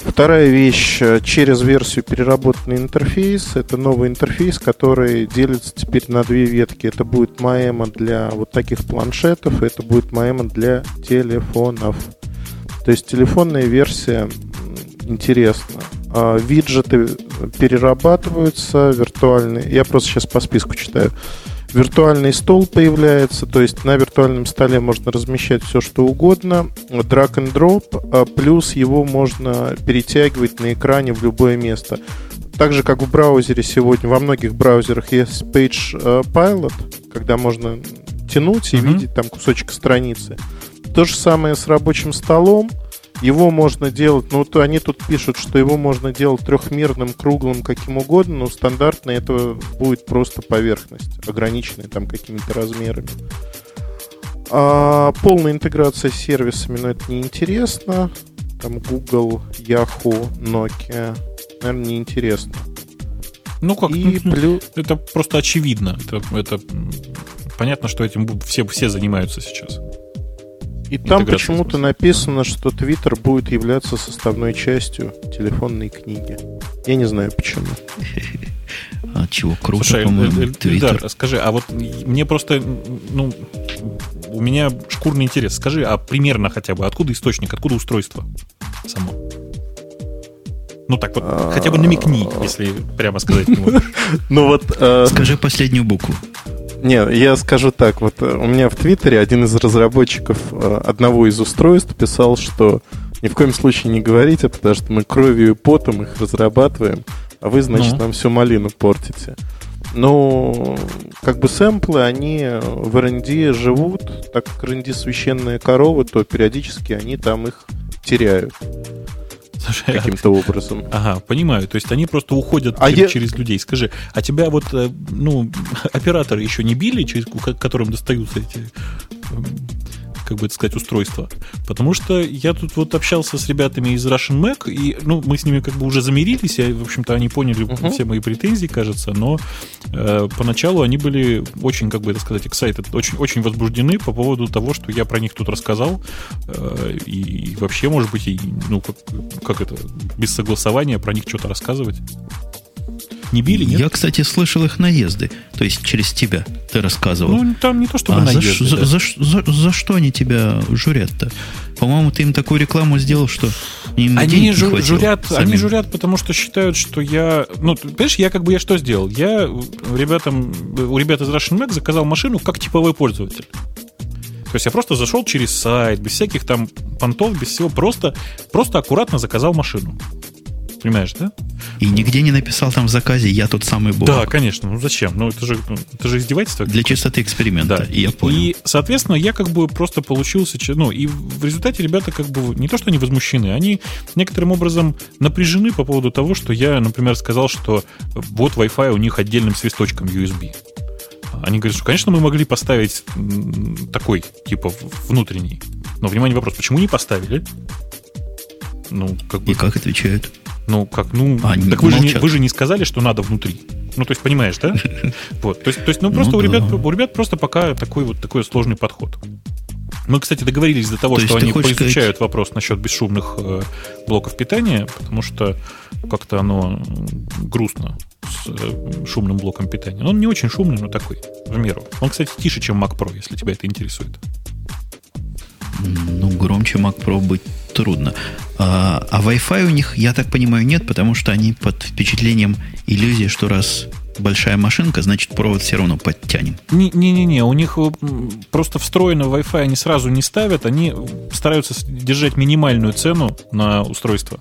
Вторая вещь, через версию переработанный интерфейс. Это новый интерфейс, который делится теперь на две ветки. Это будет Маэма для вот таких планшетов, это будет Маэма для телефонов. То есть телефонная версия интересна. А, Виджеты перерабатываются, виртуальные. Я просто сейчас по списку читаю. Виртуальный стол появляется, то есть на виртуальном столе можно размещать все, что угодно. Drag and drop, а плюс его можно перетягивать на экране в любое место. Так же, как в браузере сегодня, во многих браузерах есть Page Pilot, когда можно тянуть и Мгм. видеть там кусочек страницы. То же самое с рабочим столом. Его можно делать, ну вот они тут пишут, что его можно делать трехмерным, круглым, каким угодно, но стандартно это будет просто поверхность, ограниченная там какими-то размерами. А, полная интеграция с сервисами, но это неинтересно. там Google, Yahoo, Nokia. Наверное, неинтересно. Ну как, И ну, плюс... это просто очевидно. Это, это понятно, что этим все, все занимаются сейчас. И там почему-то написано, что Twitter будет являться составной частью телефонной книги. Я не знаю почему. А чего круто, Слушай, по-моему, Твиттер. Эльдар, скажи, а вот мне просто, ну, у меня шкурный интерес. Скажи, а примерно хотя бы, откуда источник, откуда устройство само? Ну так вот, хотя бы намекни, если прямо сказать не можешь. Ну вот, э, Скажи последнюю букву. Не, я скажу так, вот э, у меня в Твиттере один из разработчиков э, одного из устройств писал, что ни в коем случае не говорите, потому что мы кровью и потом их разрабатываем, а вы, значит, Ну. нам всю малину портите. Ну, как бы сэмплы, они в R&D живут, так как R&D священная корова, то периодически они там их теряют Слушай, а- каким-то образом. Ага, понимаю. То есть они просто уходят А чер- я- через людей. Скажи, а тебя вот, э, ну, операторы еще не били, через которым достаются эти, эм, как бы это сказать, устройства? Потому что я тут вот общался с ребятами из Russian Mac, и, ну, мы с ними как бы уже замирились, и, в общем-то, они поняли Мгм. все мои претензии, кажется, но э, поначалу они были очень, как бы это сказать, excited, очень, очень возбуждены по поводу того, что я про них тут рассказал, э, и, и вообще, может быть, и, ну, как, как это, без согласования про них что-то рассказывать. Не били, нет? Я, кстати, слышал их наезды. То есть через тебя ты рассказывал. Ну, там не то, чтобы а за, наезды, за, да. за ш- за- за что они тебя журят-то? По-моему, ты им такую рекламу сделал, что им Они, не жу- хватило журят, они самим. журят, потому что считают, что я... Ну, ты понимаешь, я как бы я что сделал? Я ребятам, у ребят из Russian Mac заказал машину как типовой пользователь. То есть я просто зашел через сайт, без всяких там понтов, без всего, просто, просто аккуратно заказал машину. Понимаешь, да? И нигде не написал там в заказе «я тот самый бог». Да, конечно. Ну зачем? Ну это же, ну, это же издевательство. Для чистоты эксперимента, Да, я понял. И, соответственно, я как бы просто получился... Ну, и в результате ребята как бы... Не то, что они возмущены, они некоторым образом напряжены по поводу того, что я, например, сказал, что вот Wi-Fi у них отдельным свисточком USB. Они говорят, что, конечно, мы могли поставить такой, типа, внутренний. Но, внимание, вопрос, почему не поставили? Ну, как бы... И как отвечают? Ну, как, ну, Они так вы же, не, вы же не сказали, что надо внутри. Ну, то есть, понимаешь, да? Вот, то есть, то есть ну, просто Ну у, ребят, да. у ребят просто пока такой вот такой сложный подход. Мы, кстати, договорились до того, То что они поизучают вопрос насчет бесшумных э, блоков питания, потому что как-то оно грустно с э, шумным блоком питания. Но он не очень шумный, но такой, в меру. Он, кстати, тише, чем Mac Pro, если тебя это интересует. Ну, громче Mac Pro быть трудно. А, а Wi-Fi у них, я так понимаю, нет, потому что они под впечатлением иллюзии, что раз большая машинка, значит провод все равно подтянем. Не- Не-не-не, у них просто встроено Wi-Fi они сразу не ставят, они стараются держать минимальную цену на устройство.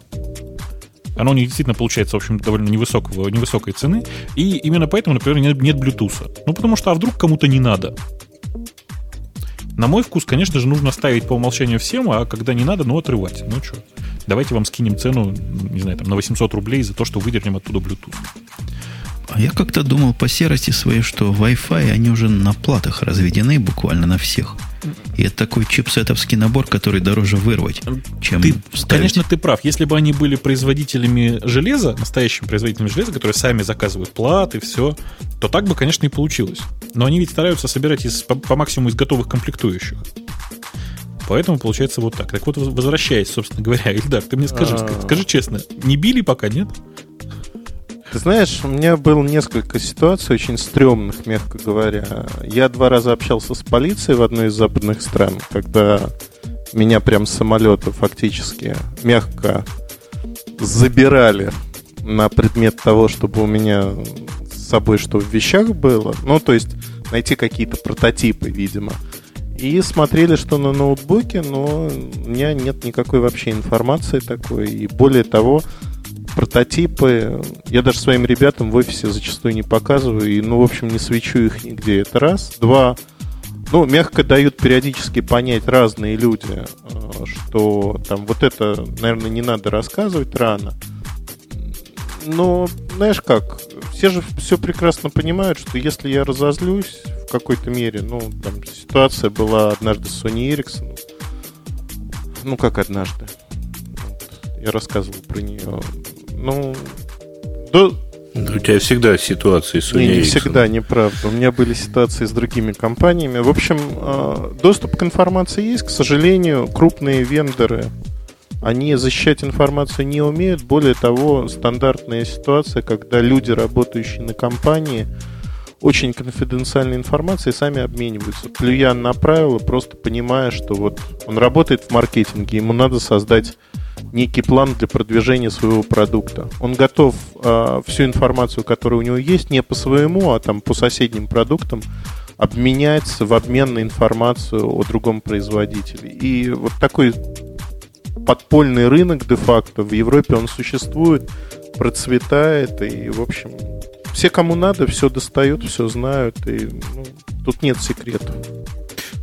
Оно у них действительно получается, в общем, довольно невысокого, невысокой цены. И именно поэтому, например, нет, нет Bluetooth. Ну, потому что, а вдруг кому-то не надо? На мой вкус, конечно же, нужно ставить по умолчанию всем, а когда не надо, ну, отрывать. Ну, что, давайте вам скинем цену, не знаю, там, на 800 рублей за то, что выдернем оттуда Bluetooth. А я как-то думал по серости своей, что Wi-Fi, они уже на платах разведены буквально на всех. И это такой чипсетовский набор, который дороже вырвать, чем Ты, вставить. конечно, ты прав. Если бы они были производителями железа, настоящими производителями железа, которые сами заказывают платы, все, то так бы, конечно, и получилось. Но они ведь стараются собирать из, по, по максимуму из готовых комплектующих. Поэтому получается вот так. Так вот, возвращаясь, собственно говоря, Ильдар, ты мне скажи, А. скажи честно, не били пока, нет? Ты знаешь, у меня было несколько ситуаций очень стрёмных, мягко говоря. Я два раза общался с полицией в одной из западных стран, когда меня прям с самолета фактически мягко забирали на предмет того, чтобы у меня с собой что в вещах было. Ну, то есть найти какие-то прототипы, видимо. И смотрели, что на ноутбуке, но у меня нет никакой вообще информации такой. И более того, прототипы я даже своим ребятам в офисе зачастую не показываю. И, ну, в общем, не свечу их нигде. Это раз. Два. Ну, мягко дают периодически понять разные люди, э, что там вот это, наверное, не надо рассказывать рано. Но, знаешь как, все же все прекрасно понимают, что если я разозлюсь в какой-то мере, ну, там ситуация была однажды с Sony Ericsson, ну, как однажды, Я рассказывал про нее. Ну, до, у тебя всегда ситуации с Sony Не, не всегда, неправда. У меня были ситуации с другими компаниями. В общем, а, доступ к информации есть. К сожалению, крупные вендоры, они защищать информацию не умеют. Более того, стандартная ситуация, когда люди, работающие на компании, очень конфиденциальной информацией сами обмениваются. Плюя на правила, просто понимая, что вот он работает в маркетинге, ему надо создать некий план для продвижения своего продукта. Он готов э, всю информацию, которая у него есть, не по своему, а там по соседним продуктам обменять в обмен на информацию о другом производителе. И вот такой подпольный рынок де-факто в Европе он существует, процветает, и, в общем, все, кому надо, все достают, все знают, и ну, тут нет секретов.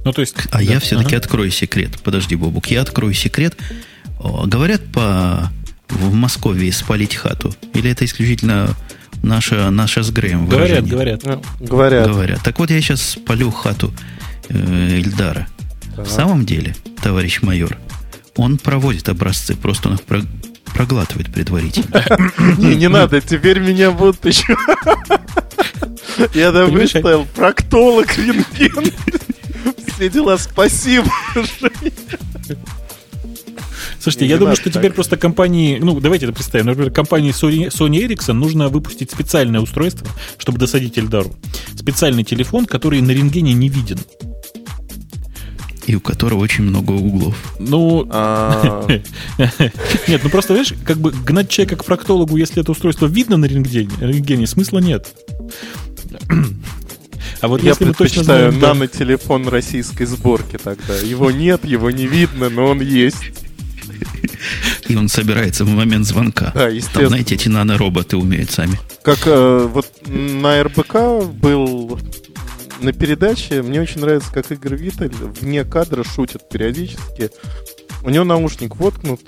Ну, то есть... А да. я все-таки ага. открою секрет. Подожди, Бобук, я открою секрет. Говорят по в Москве спалить хату? Или это исключительно наша, наша с Греем Говорят, говорят. Ну, говорят. Говорят. Так вот, я сейчас спалю хату э, Ильдара. В самом деле, товарищ майор, он проводит образцы, просто он их про, проглатывает предварительно. Не, не надо, теперь меня будут еще... Я там выставил проктолог, рентген. Все дела, спасибо. Слушайте, я думаю, что теперь просто компании, ну, давайте это представим, например, компании Sony, Sony Ericsson нужно выпустить специальное устройство, чтобы досадить Эльдару. Специальный телефон, который на рентгене не виден. И у которого очень много углов. Ну, а. нет, ну просто, видишь, как бы гнать человека к проктологу, если это устройство видно на рентгене, рентгене смысла нет. А вот я если мы точно знаем, нано-телефон российской сборки тогда. Его нет, его не видно, но он есть. И он собирается в момент звонка. Да, естественно. Там, знаете, эти нанороботы умеют сами. Как э, вот на РБК был на передаче, мне очень нравится, как Игорь Виталь вне кадра шутит периодически. У него наушник воткнут,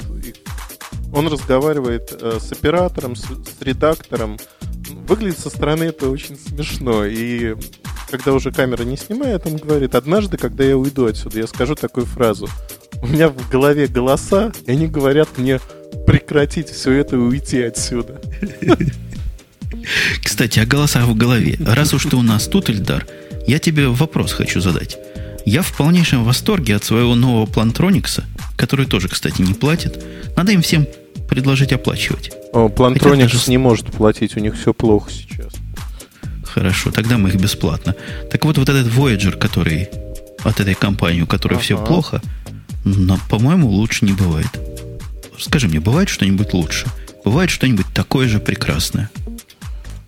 он разговаривает э, с оператором, с, с редактором. Выглядит со стороны это очень смешно. И когда уже камера не снимает, он говорит, однажды, когда я уйду отсюда, я скажу такую фразу. У меня в голове голоса, и они говорят мне прекратить все это и уйти отсюда. Кстати, о голосах в голове. Раз уж ты у нас тут, Эльдар, я тебе вопрос хочу задать. Я в полнейшем восторге от своего нового Плантроникса, который тоже, кстати, не платит. Надо им всем предложить оплачивать. О, Плантроникс даже... не может платить, у них все плохо сейчас. Хорошо, тогда мы их бесплатно. Так вот, вот этот Voyager, который от этой компании, у которой ага. все плохо, но, по-моему, лучше не бывает. Скажи мне, бывает что-нибудь лучше? Бывает что-нибудь такое же прекрасное?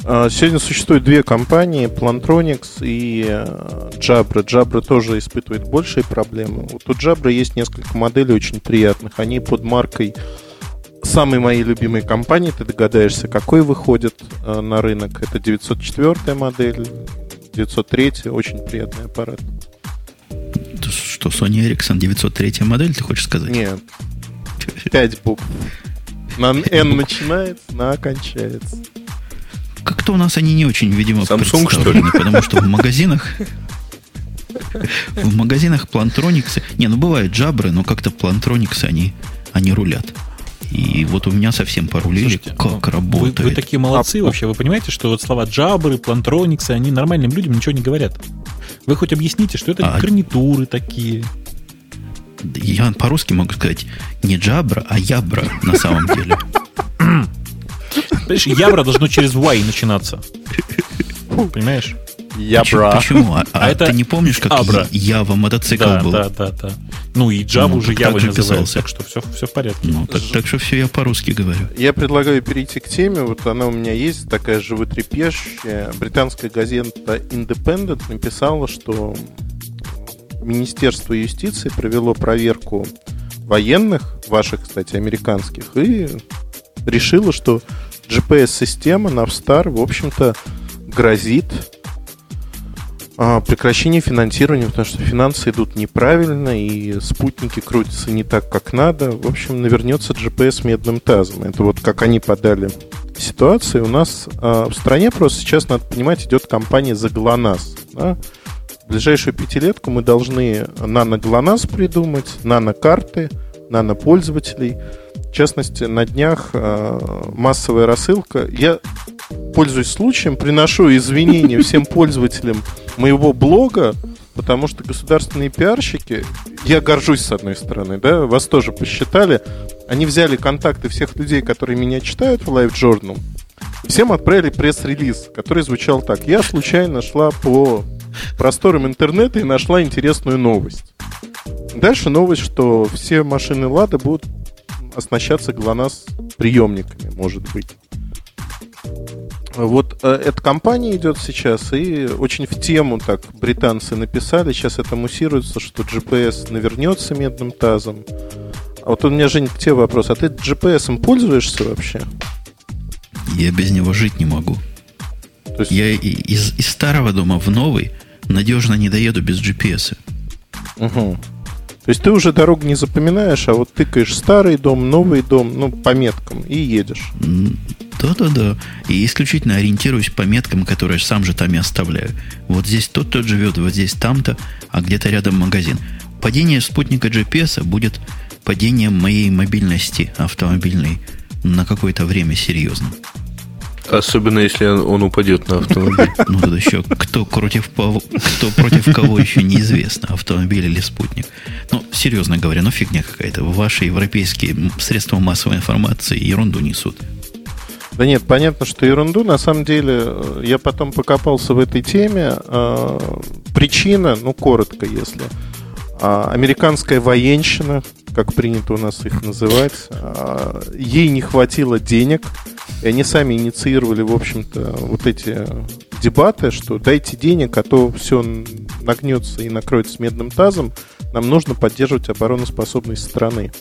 А, сегодня существует две компании, Plantronics и э, Jabra. Jabra тоже испытывает большие проблемы. Вот у Jabra есть несколько моделей очень приятных. Они под маркой самой моей любимой компании, ты догадаешься, какой выходит э, на рынок. Это 904 модель, 903, очень приятный аппарат. Что, Sony Ericsson 903 модель, ты хочешь сказать? Нет. Пять букв. На N начинается, на А кончается. Как-то у нас они не очень, видимо, Samsung, что ли? потому что в магазинах в магазинах плантрониксы... Не, ну бывают джабры, но как-то плантрониксы, они, они рулят. И вот у меня совсем порулили, Слушайте, как ну, работает. Вы, вы такие молодцы а, вообще. Вы понимаете, что вот слова джабры, плантрониксы, они нормальным людям ничего не говорят. Вы хоть объясните, что это а... гарнитуры такие. Я по-русски могу сказать не джабра, а ябра на самом деле. Понимаешь, ябра должно через Y начинаться. Понимаешь? Ябра. Почему? А, а, а это ты не помнишь, как Абра. Ява мотоцикл да, был? Да, да, да. Ну и Java ну, уже Ява называется, так что все, все в порядке. Ну, так, так что все я по-русски говорю. Я предлагаю перейти к теме. Вот она у меня есть, такая животрепещущая. Британская газета Independent написала, что Министерство юстиции провело проверку военных, ваших, кстати, американских, и решило, что GPS-система Navstar, в общем-то, грозит прекращение финансирования, потому что финансы идут неправильно, и спутники крутятся не так, как надо. В общем, навернется GPS медным тазом. Это вот как они подали ситуацию. У нас а, в стране просто сейчас, надо понимать, идет кампания за ГЛОНАСС. Да? В ближайшую пятилетку мы должны нано-ГЛОНАСС придумать, нано-карты, нано-пользователей. В частности, на днях э, массовая рассылка. Я пользуюсь случаем, приношу извинения всем пользователям моего блога, потому что государственные пиарщики, я горжусь с одной стороны, да, вас тоже посчитали, они взяли контакты всех людей, которые меня читают в Live Journal, всем отправили пресс-релиз, который звучал так. Я случайно шла по просторам интернета и нашла интересную новость. Дальше новость, что все машины Лада будут оснащаться ГЛОНАСС приемниками, может быть. Вот э, эта компания идет сейчас, и очень в тему так британцы написали, сейчас это муссируется, что GPS навернется медным тазом. А вот у меня, Жень, к тебе вопрос. А ты GPS пользуешься вообще? Я без него жить не могу. То есть... Я из, из старого дома в новый надежно не доеду без GPS. Угу. То есть ты уже дорогу не запоминаешь, а вот тыкаешь старый дом, новый дом, ну, по меткам и едешь. Да-да-да. И исключительно ориентируюсь по меткам, которые сам же там и оставляю. Вот здесь тот тот живет, вот здесь там-то, а где-то рядом магазин. Падение спутника GPS будет падением моей мобильности автомобильной на какое-то время серьезным. Особенно если он, он упадет на автомобиль. Ну, тут еще кто против, кто против кого еще неизвестно, автомобиль или спутник. Ну, серьезно говоря, ну фигня какая-то. Ваши европейские средства массовой информации ерунду несут. Да нет, понятно, что ерунду. На самом деле, э, я потом покопался в этой теме. Э, причина, ну, коротко, если. А, американская военщина, как принято у нас их называть, а, ей не хватило денег, и они сами инициировали, в общем-то, вот эти дебаты, что дайте денег, а то все нагнется и накроется медным тазом, нам нужно поддерживать обороноспособность страны.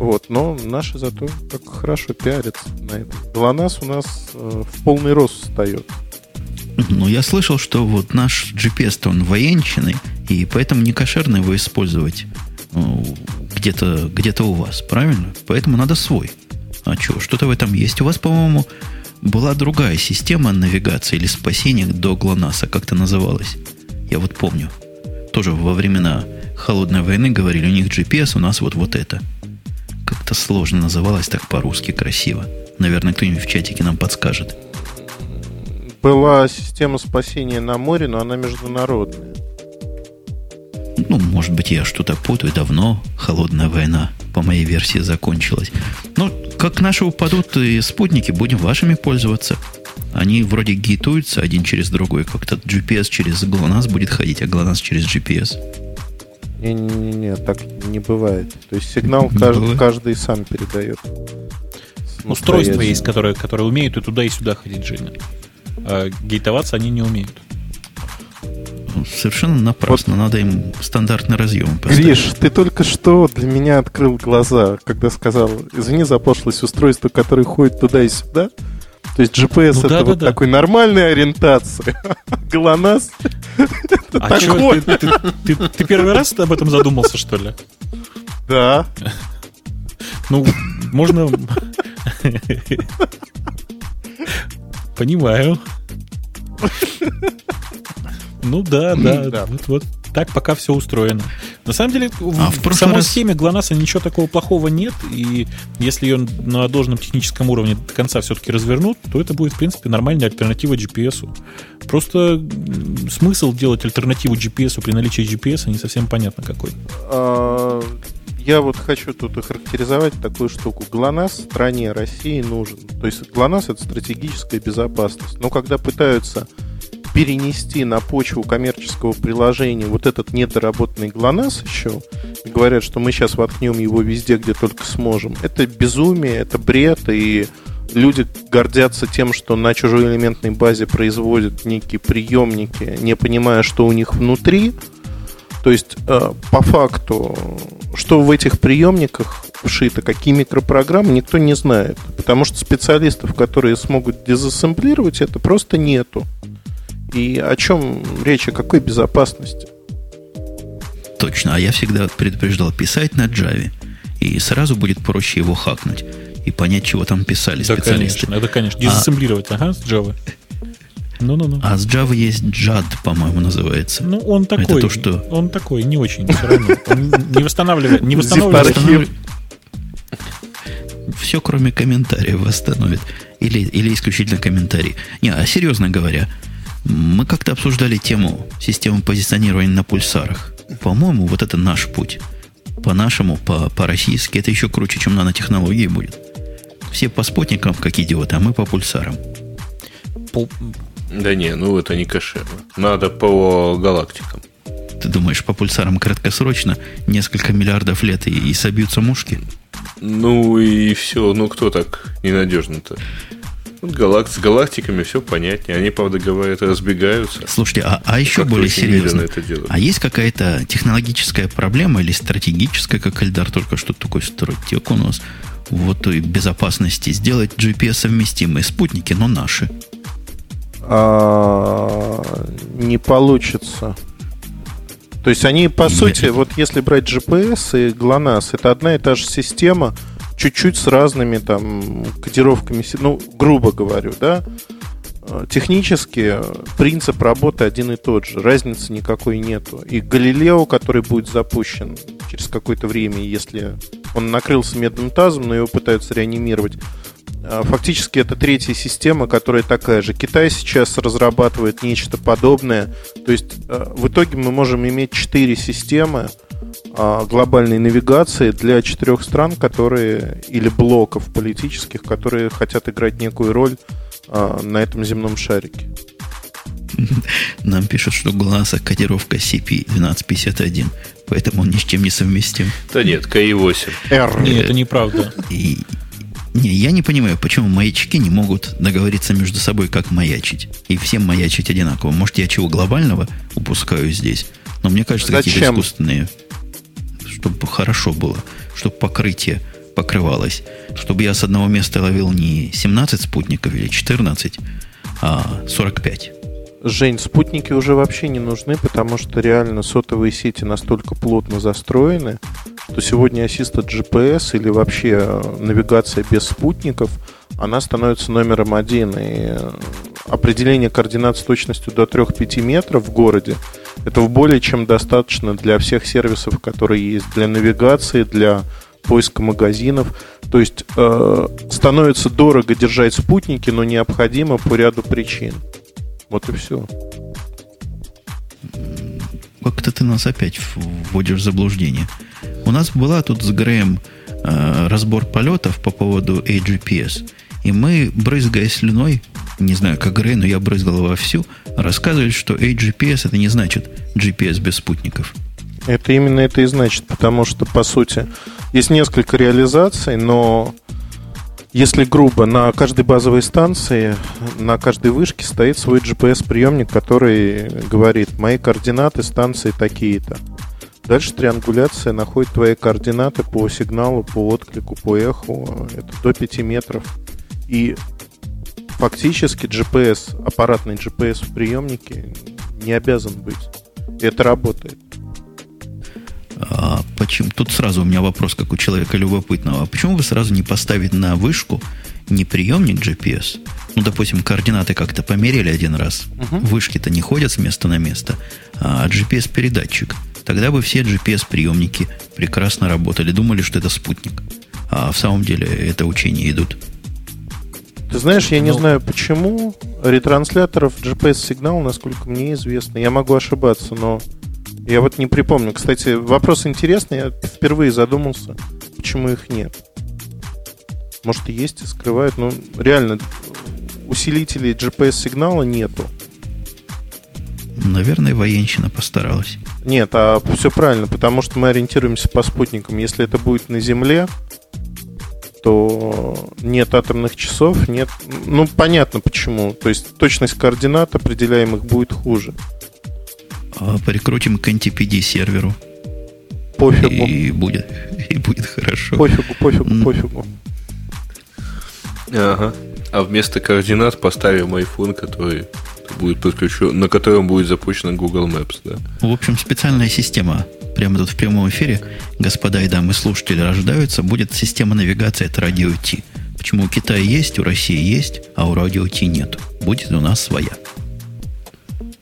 Вот, но наши зато как хорошо пиарятся на этом. ГЛОНАСС у нас э, в полный рост встает. Ну, я слышал, что вот наш GPS-то он военчиный, и поэтому не кошерно его использовать где-то где у вас, правильно? Поэтому надо свой. А что, что-то в этом есть. У вас, по-моему, была другая система навигации или спасения до ГЛОНАССа, как-то называлась. Я вот помню. Тоже во времена холодной войны говорили, у них GPS, у нас вот вот это – как-то сложно называлось так по-русски красиво. Наверное, кто-нибудь в чатике нам подскажет. Была система спасения на море, но она международная. Ну, может быть, я что-то путаю. Давно холодная война, по моей версии, закончилась. Но как наши упадут и спутники, будем вашими пользоваться. Они вроде гейтуются один через другой. Как-то GPS через GLONASS будет ходить, а GLONASS через GPS. Не-не-не, так не бывает. То есть сигнал каждый, каждый сам передает. Устройство есть, которое, которое умеет и туда, и сюда ходить, Женя. А гейтоваться они не умеют. Совершенно напрасно. Вот. Надо им стандартный разъем поставить. Гриш, ты только что для меня открыл глаза, когда сказал, извини за пошлость, устройство, которое ходит туда и сюда. То есть GPS ну, это да, вот да, такой да. нормальной ориентации. ГЛОНАСС а что, ты, ты, ты, ты первый раз об этом задумался, что ли? Да. Ну, можно... Понимаю. Ну да, да, да. Вот, вот так пока все устроено. На самом деле, а в, в самой раз... схеме GLONASS ничего такого плохого нет, и если ее на должном техническом уровне до конца все-таки развернут, то это будет, в принципе, нормальная альтернатива GPS. Просто смысл делать альтернативу GPS при наличии GPS не совсем понятно какой. А, я вот хочу тут охарактеризовать такую штуку. ГЛОНАСС стране России нужен. То есть ГЛОНАСС — это стратегическая безопасность. Но когда пытаются перенести на почву коммерческого приложения вот этот недоработанный ГЛОНАСС еще, и говорят, что мы сейчас воткнем его везде, где только сможем, это безумие, это бред, и люди гордятся тем, что на чужой элементной базе производят некие приемники, не понимая, что у них внутри. То есть, э, по факту, что в этих приемниках вшито, какие микропрограммы, никто не знает. Потому что специалистов, которые смогут дезассемблировать это, просто нету. И о чем речь, о какой безопасности? Точно, а я всегда предупреждал писать на Java, и сразу будет проще его хакнуть и понять, чего там писали да, специалисты. Конечно, это, конечно, дезассемблировать, а, ага, с Java. Ну-ну-ну. А с Java есть JAD, по-моему, называется. Ну, он такой. Это то, что... Он такой, не очень, все равно. Он не восстанавливает. Не восстанавливает. все, кроме комментариев, восстановит. Или, или исключительно комментарии. Не, а серьезно говоря, мы как-то обсуждали тему системы позиционирования на пульсарах. По-моему, вот это наш путь. По-нашему, по- по-российски, это еще круче, чем нанотехнологии будет. Все по спутникам, как идиоты, а мы по пульсарам. Да не, ну это не кошерно. Надо по галактикам. Ты думаешь, по пульсарам краткосрочно несколько миллиардов лет и, и собьются мушки? Ну и все, ну кто так ненадежно-то? Вот галакт, с галактиками все понятнее. Они, правда, говорят, разбегаются. Слушайте, а, а еще более серьезно. это. А есть какая-то технологическая проблема или стратегическая, как Эльдар только что такой стратег у нас, вот и безопасности сделать GPS-совместимые спутники, но наши. А, не получится. То есть они, по сути, вот если брать GPS и GLONASS, это одна и та же система, чуть-чуть с разными там кодировками, ну, грубо говорю, да. Э, Технически э, принцип работы один и тот же, разницы никакой нету. И Галилео, который будет запущен через какое-то время, если он накрылся медным тазом, но его пытаются реанимировать, а, Фактически это третья система, которая такая же. Китай сейчас разрабатывает нечто подобное. То есть э, в итоге мы можем иметь четыре системы глобальной навигации для четырех стран, которые или блоков политических, которые хотят играть некую роль а, на этом земном шарике. Нам пишут, что глаза кодировка CP1251, поэтому он ни с чем не совместим. Да нет, КИ-8. R. Не, это неправда. И не, я не понимаю, почему маячки не могут договориться между собой, как маячить. И всем маячить одинаково. Может, я чего глобального упускаю здесь? Но мне кажется, какие-то Зачем? искусственные. Чтобы хорошо было. Чтобы покрытие покрывалось. Чтобы я с одного места ловил не 17 спутников или 14, а 45. Жень, спутники уже вообще не нужны, потому что реально сотовые сети настолько плотно застроены, что сегодня Assisted GPS или вообще э, навигация без спутников, она становится номером один. И э, определение координат с точностью до 3-5 метров в городе этого более чем достаточно для всех сервисов, которые есть, для навигации, для поиска магазинов. То есть э, становится дорого держать спутники, но необходимо по ряду причин. Вот и все. Как-то ты нас опять вводишь в заблуждение. У нас была тут с Греем э, разбор полетов по поводу AGPS. И мы, брызгая слюной, не знаю, как Грей, но я брызгал вовсю, рассказывали, что AGPS это не значит GPS без спутников. Это именно это и значит, потому что, по сути, есть несколько реализаций, но если грубо, на каждой базовой станции, на каждой вышке стоит свой GPS-приемник, который говорит, мои координаты станции такие-то. Дальше триангуляция находит твои координаты по сигналу, по отклику, по эху. Это до 5 метров. И фактически GPS, аппаратный GPS в приемнике не обязан быть. Это работает. А почему? Тут сразу у меня вопрос, как у человека любопытного. А почему вы сразу не поставить на вышку не приемник GPS? Ну, допустим, координаты как-то померили один раз. Вышки-то не ходят с места на место, а GPS-передатчик. Тогда бы все GPS-приемники прекрасно работали. Думали, что это спутник. А в самом деле это учения идут. Ты знаешь, я не Ну. знаю почему ретрансляторов GPS-сигнал, насколько мне известно. Я могу ошибаться, но я вот не припомню. Кстати, вопрос интересный. Я впервые задумался, почему их нет. Может, и есть, и скрывают. Но реально, усилителей GPS-сигнала нету. Наверное, военщина постаралась. Нет, а все правильно, потому что мы ориентируемся по спутникам. Если это будет на Земле, то нет атомных часов, нет... Ну, понятно почему. То есть точность координат определяемых будет хуже. А прикрутим к NTPD серверу. Пофигу. И будет, и будет хорошо. Пофигу, пофигу, М. пофигу. Ага. А вместо координат поставим iPhone, который будет подключен, на котором будет запущен Google Maps, да? В общем, специальная система. Прямо тут в прямом эфире, господа и дамы слушатели, рождаются. Будет система навигации от радио Ти. Почему у Китая есть, у России есть, а у радио Ти нет. Будет у нас своя.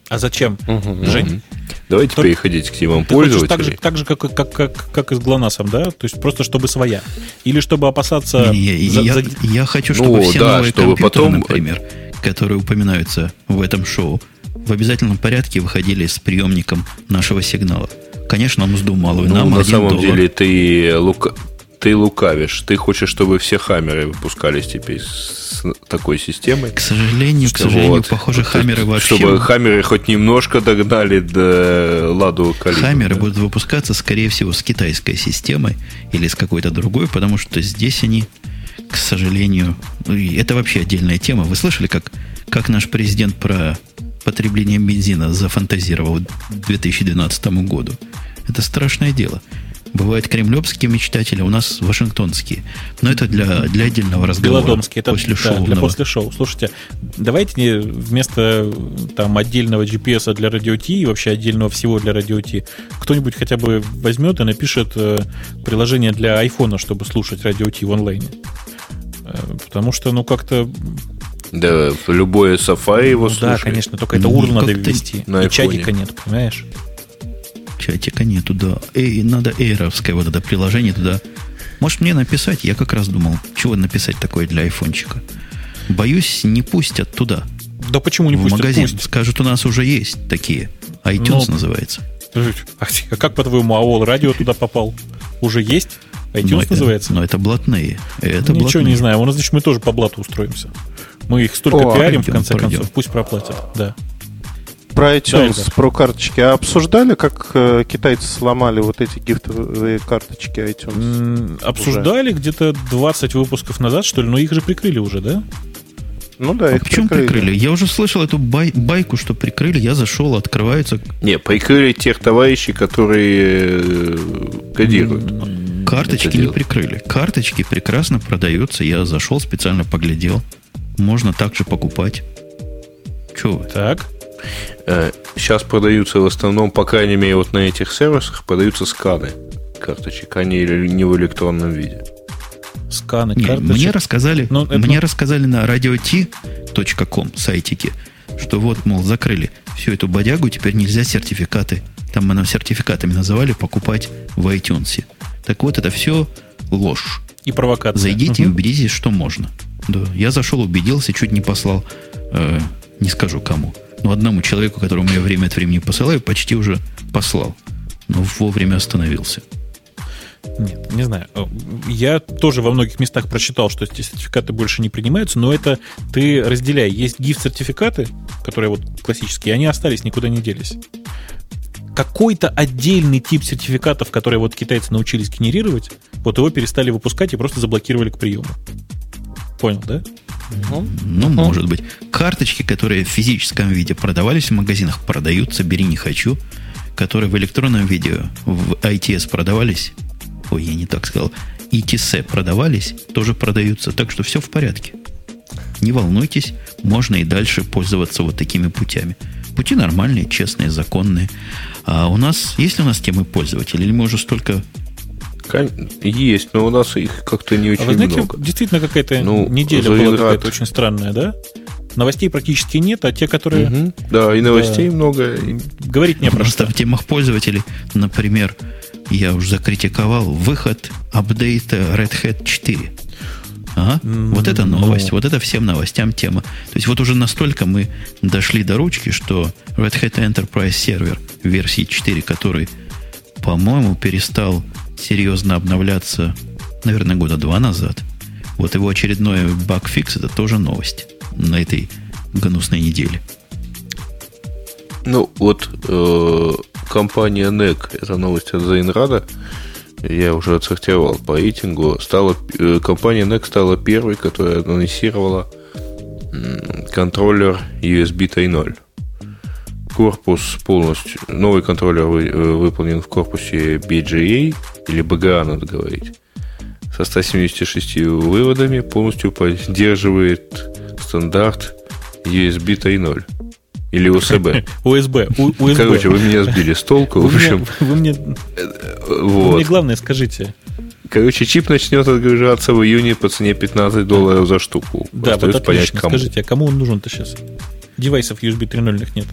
А зачем? Мгм. Жень? Давайте Только... переходить к темам Ты пользователей. Так же, так же как, как, как, как и с GLONASS, да? То есть просто чтобы своя. Или чтобы опасаться... Не, не, за, я, за... я хочу, чтобы ну, все да, новые чтобы компьютеры, потом... например, которые упоминаются в этом шоу, в обязательном порядке выходили с приемником нашего сигнала. Конечно, мзду малую. Ну, нам на самом доллар. деле ты, лука... ты лукавишь. Ты хочешь, чтобы все хаммеры выпускались теперь с такой системой. К сожалению, к сожалению, вот. похоже, хаммеры вообще... Чтобы хаммеры хоть немножко догнали до ладу калибра. Хаммеры да. будут выпускаться, скорее всего, с китайской системой или с какой-то другой, потому что здесь они, к сожалению... Это вообще отдельная тема. Вы слышали, как, как наш президент про потребление бензина зафантазировал к 2012 году. Это страшное дело. Бывают кремлевские мечтатели, у нас вашингтонские. Но это для, для отдельного разговора. Белодомские, это после да, шоу. Для после шоу. Слушайте, давайте вместо там отдельного GPS для радио и вообще отдельного всего для радио кто-нибудь хотя бы возьмет и напишет э, приложение для айфона, чтобы слушать радио T в онлайне. Э, потому что, ну, как-то да, любое Safari его ну, слушает. Да, конечно, только это URL ну, надо ввести. На и чатика нет, понимаешь? Чатика нету, да. Эй, надо эйровское вот это приложение туда. Может мне написать? Я как раз думал, чего написать такое для айфончика. Боюсь, не пустят туда. Да почему не в пустят? магазин. Пусть. Скажут, у нас уже есть такие. iTunes Но... Ну, называется. А как, по-твоему, AOL радио туда попал? Уже есть? iTunes но называется? но это блатные. Это Ничего блатные. не знаю. У нас, значит, мы тоже по блату устроимся. Мы их столько О, пиарим, в конце пройдем. концов, пусть проплатят. Да. Про iTunes, да, про карточки. А обсуждали, как э, китайцы сломали вот эти гифтовые карточки iTunes? обсуждали уже? где-то 20 выпусков назад, что ли, но их же прикрыли уже, да? Ну да, а их почему прикрыли? прикрыли? Я уже слышал эту бай, байку, что прикрыли. Я зашел, открывается. Не, прикрыли тех товарищей, которые э, кодируют. Карточки не прикрыли. Карточки прекрасно продаются. Я зашел, специально поглядел можно также покупать. Чего вы? Так. Сейчас э, продаются в основном, по крайней мере, вот на этих сервисах продаются сканы карточек, они не в электронном виде. Сканы не, карточек? Мне рассказали, ну, это... мне рассказали на radiot.com сайтике, что вот, мол, закрыли всю эту бодягу, теперь нельзя сертификаты, там мы нам сертификатами называли, покупать в iTunes. Так вот, это все ложь. И провокация. Зайдите угу. и убедитесь, что можно. Да, я зашел, убедился, чуть не послал, э, не скажу кому, но одному человеку, которому я время от времени посылаю, почти уже послал, но вовремя остановился. Нет, не знаю. Э, я тоже во многих местах прочитал, что эти сертификаты больше не принимаются, но это ты разделяй. Есть GIF-сертификаты, которые вот классические, они остались, никуда не делись. Какой-то отдельный тип сертификатов, которые вот китайцы научились генерировать, вот его перестали выпускать и просто заблокировали к приему. Понял, да? Ну, ну может быть. Карточки, которые в физическом виде продавались в магазинах, продаются, бери не хочу. Которые в электронном виде в ITS продавались, ой, я не так сказал, ETC продавались, тоже продаются. Так что все в порядке. Не волнуйтесь, можно и дальше пользоваться вот такими путями. Пути нормальные, честные, законные. А у нас, есть ли у нас темы пользователей, или мы уже столько есть, но у нас их как-то не очень а вы знаете, много. Действительно, какая-то ну, неделя была какая-то очень странная, да? Новостей практически нет, а те, которые... Угу. Да, и новостей да, много. И... Говорить не просто. в темах пользователей, например, я уже закритиковал выход апдейта Red Hat 4. Ага, вот это новость, ну... вот это всем новостям тема. То есть вот уже настолько мы дошли до ручки, что Red Hat Enterprise Server версии 4, который, по-моему, перестал серьезно обновляться, наверное, года два назад. Вот его очередной баг-фикс это тоже новость на этой гнусной неделе. Ну, вот э, компания NEC, это новость от Зайнрада, я уже отсортировал по рейтингу, стала, э, компания NEC стала первой, которая анонсировала контроллер USB 3.0 корпус полностью, новый контроллер э, выполнен в корпусе BGA, или BGA надо говорить, со 176 выводами, полностью поддерживает стандарт USB 3.0. Или USB. USB. USB. Короче, вы меня сбили с толку. Вы в общем, вы мне, вот. вы мне главное скажите. Короче, чип начнет отгружаться в июне по цене 15 долларов за штуку. Да, вот отлично. понять, кому. Скажите, а кому он нужен-то сейчас? Девайсов USB 3.0 нет.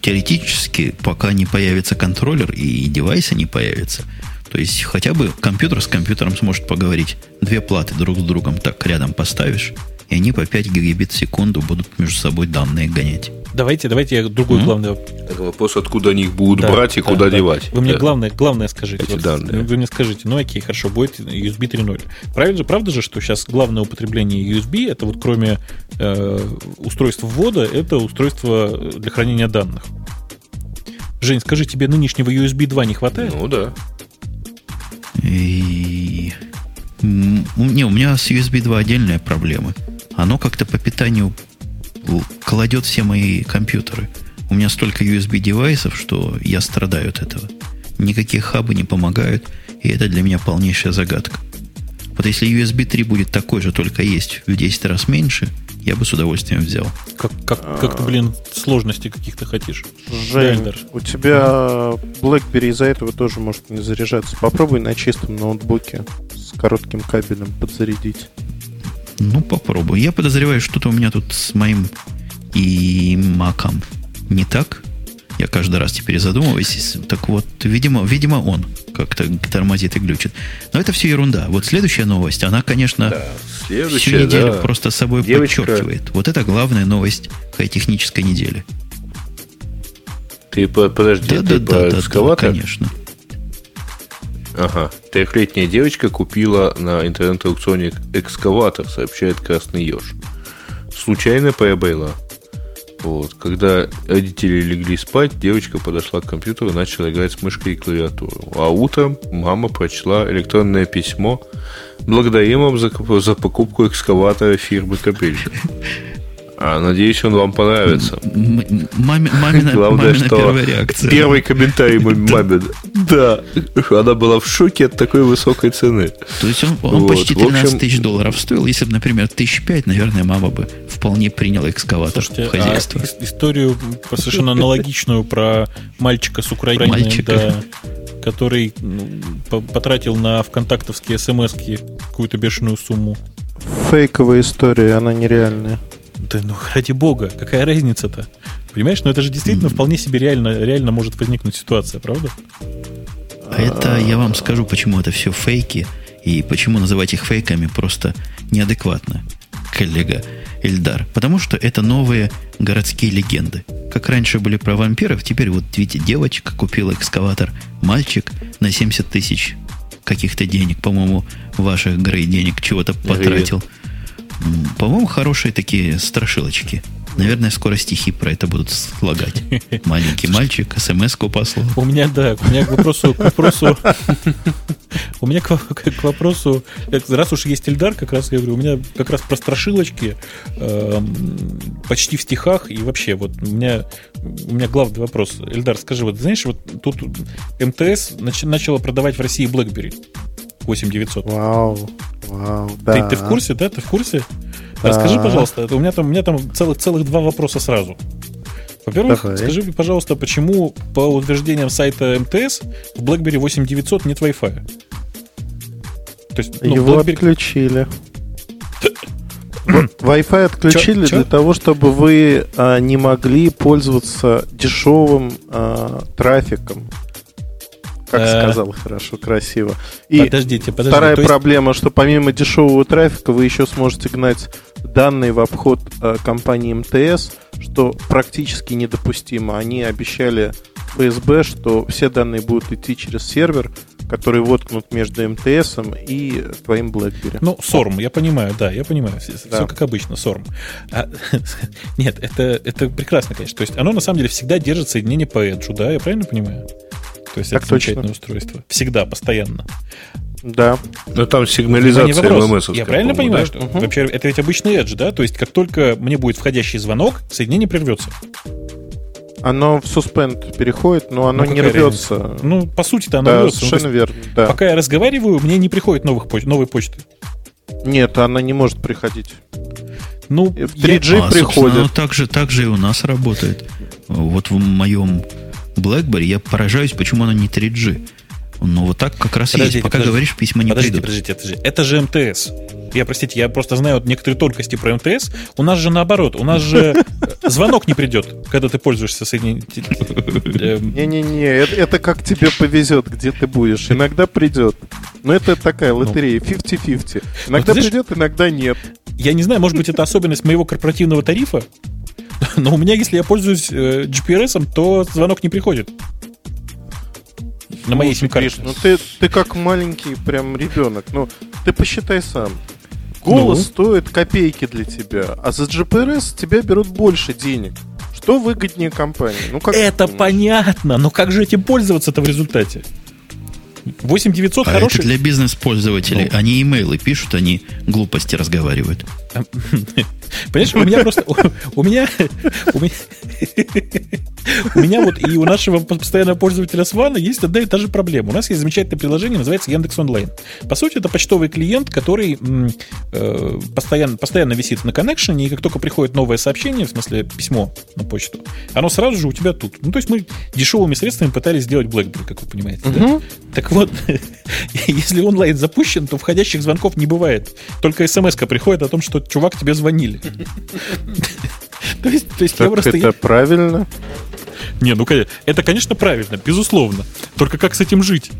теоретически, пока не появится контроллер и девайсы не появятся, то есть хотя бы компьютер с компьютером сможет поговорить. Две платы друг с другом так рядом поставишь, и они по 5 гигабит в секунду будут между собой данные гонять. Давайте, давайте я другой mm-hmm. главный Это вопрос, откуда они их будут да, брать и да, куда да. девать. Вы мне да. главное, главное скажите. Эти вот, данные. Вы мне скажите, ну окей, хорошо, будет USB 3.0. Правильно же, правда же, что сейчас главное употребление USB, это вот кроме э, устройства ввода, это устройство для хранения данных. Жень, скажи, тебе нынешнего USB 2 не хватает? Ну да. И... Не, у меня с USB 2 отдельная проблема. Оно как-то по питанию кладет все мои компьютеры. У меня столько USB-девайсов, что я страдаю от этого. Никакие хабы не помогают, и это для меня полнейшая загадка. Вот если USB 3 будет такой же, только есть в 10 раз меньше, я бы с удовольствием взял. Как, как, как ты, блин, сложности каких-то хотишь. Жень, Дайнер. у тебя BlackBerry из-за этого тоже может не заряжаться. Попробуй на чистом ноутбуке с коротким кабелем подзарядить. Ну, попробую. Я подозреваю, что-то у меня тут с моим и маком не так. Я каждый раз теперь задумываюсь. Так вот, видимо, видимо он как-то тормозит и глючит. Но это все ерунда. Вот следующая новость, она, конечно, да, всю неделю да. просто собой Девочка... подчеркивает. Вот это главная новость хай-технической недели. Ты подожди, да, ты да, да, да, да, конечно. Ага. Трехлетняя девочка купила на интернет-аукционе экскаватор, сообщает Красный Еж. Случайно приобрела. Вот. Когда родители легли спать, девочка подошла к компьютеру и начала играть с мышкой и клавиатурой. А утром мама прочла электронное письмо. Благодарим вам за, за покупку экскаватора фирмы Капель. А, надеюсь, он вам понравится. Маме, мамина, Главное, мамина что первая реакция. Первый комментарий маме. Да, она была в шоке от такой высокой цены. То есть он, он вот. почти 13 общем... тысяч долларов стоил. Если бы, например, тысяч пять, наверное, мама бы вполне приняла экскаватор Слушайте, в хозяйство. А историю совершенно аналогичную про мальчика с Украины, мальчика. Да, который ну, потратил на вконтактовские смс какую-то бешеную сумму. Фейковая история, она нереальная. Да ну, ради бога, какая разница-то? Понимаешь, ну это же действительно вполне себе реально, реально может возникнуть ситуация, правда? А это я вам скажу, почему это все фейки, и почему называть их фейками просто неадекватно, коллега Эльдар. Потому что это новые городские легенды. Как раньше были про вампиров, теперь вот видите, девочка купила экскаватор, мальчик на 70 тысяч каких-то денег, по-моему, ваших Грей денег чего-то потратил. Привет. По-моему, хорошие такие страшилочки. Наверное, скоро стихи про это будут слагать. Маленький мальчик, смс-ку послал. У меня, да, у меня к вопросу, к вопросу, у меня к, к, вопросу, раз уж есть Эльдар, как раз я говорю, у меня как раз про страшилочки э, почти в стихах и вообще вот у меня, у меня главный вопрос. Эльдар, скажи, вот знаешь, вот тут МТС нач, начала продавать в России BlackBerry 8900. Вау. Вау, да. Ты, ты в курсе, да? Ты в курсе? Да. Расскажи, пожалуйста, у меня там, у меня там целых, целых два вопроса сразу. Во-первых, Давай. скажи, пожалуйста, почему по утверждениям сайта МТС в BlackBerry 8900 нет Wi-Fi? То есть, ну, Его BlackBerry... отключили. Wi-Fi отключили чё, чё? для того, чтобы вы а, не могли пользоваться дешевым а, трафиком. Как э, сказал, хорошо, красиво. И подождите, подождите. Вторая есть... проблема, что помимо дешевого трафика вы еще сможете гнать данные в обход э, компании МТС, что практически недопустимо. Они обещали ФСБ, что все данные будут идти через сервер, который воткнут между МТС и твоим BlackBerry. Ну, SORM, я понимаю, да, я понимаю. Все, да. все как обычно, SORM. А, нет, это, это прекрасно, конечно. То есть оно на самом деле всегда держит соединение по Edge, да, я правильно понимаю? То есть так это точно. замечательное устройство. Всегда, постоянно. Да. Но там сигнализация ММС. Я правильно понимаю, да? что угу. вообще это ведь обычный Edge, да? То есть как только мне будет входящий звонок, соединение прервется. Оно в суспенд переходит, но оно ну, не рвется. Разница? Ну, по сути-то оно да, рвется. Совершенно ну, верно. Да. Пока я разговариваю, мне не приходит новых поч- новой почты. Нет, она не может приходить. Ну, в 3G я... а, приходит. Оно так же, так же и у нас работает. Вот в моем BlackBerry, я поражаюсь, почему она не 3G. Ну, вот так как раз подождите, есть. Пока подождите, говоришь, письма не подождите, придут. Подождите, подождите. Это же МТС. Я, простите, я просто знаю некоторые тонкости про МТС. У нас же наоборот. У нас же звонок не придет, когда ты пользуешься соединением. Эм. Не-не-не, это, это как тебе повезет, где ты будешь. Иногда придет. Но это такая ну. лотерея, 50-50. Иногда ну, придет, иногда нет. Я не знаю, может быть, это особенность моего корпоративного тарифа, но у меня, если я пользуюсь э, GPRS, то звонок не приходит. На моей сим-карте. Ну ты, ты как маленький прям ребенок. Ну, ты посчитай сам. Голос ну? стоит копейки для тебя, а за GPRS тебя берут больше денег. Что выгоднее компании? Ну, как Это понятно, но как же этим пользоваться-то в результате? 8900 а хороший... это для бизнес-пользователей. Ну. Они имейлы пишут, они глупости разговаривают. Понимаешь, у меня просто... У меня... У меня вот и у нашего постоянного пользователя Свана есть одна и та же проблема. У нас есть замечательное приложение, называется Яндекс Онлайн. По сути, это почтовый клиент, который э, постоянно, постоянно висит на коннекшене, и как только приходит новое сообщение, в смысле письмо на почту, оно сразу же у тебя тут. Ну, то есть мы дешевыми средствами пытались сделать BlackBerry, как вы понимаете. Угу. Да? Так вот, если онлайн запущен, то входящих звонков не бывает. Только смс приходит о том, что чувак тебе звонили. То есть, то есть я просто... Это правильно? Не, ну это, конечно, правильно, безусловно. Только как с этим жить?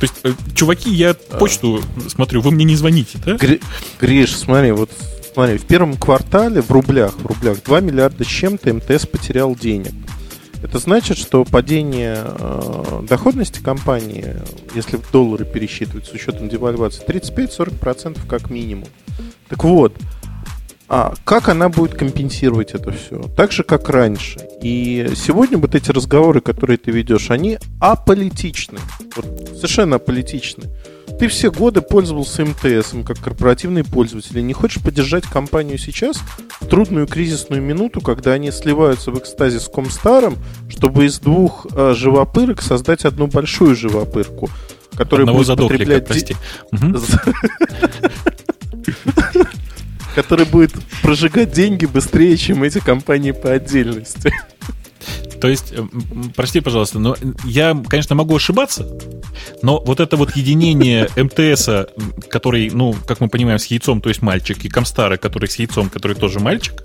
То есть, э, чуваки, я почту смотрю, вы мне не звоните, да? Гриш, смотри, вот смотри, в первом квартале в рублях, в рублях 2 миллиарда с чем-то МТС потерял денег. Это значит, что падение э, доходности компании, если в доллары пересчитывать с учетом девальвации, 35-40% как минимум. Так вот, а как она будет компенсировать это все? Так же, как раньше. И сегодня вот эти разговоры, которые ты ведешь, они аполитичны. Вот, совершенно аполитичны. Ты все годы пользовался МТС как корпоративный пользователь. И не хочешь поддержать компанию сейчас в трудную кризисную минуту, когда они сливаются в экстазе с Комстаром, чтобы из двух э, живопырок создать одну большую живопырку, которая Одного будет потреблять... прости. который будет прожигать деньги быстрее, чем эти компании по отдельности. То есть, э, прости, пожалуйста, но я, конечно, могу ошибаться, но вот это вот единение МТСа, который, ну, как мы понимаем, с яйцом, то есть мальчик, и Комстара, который с яйцом, который тоже мальчик,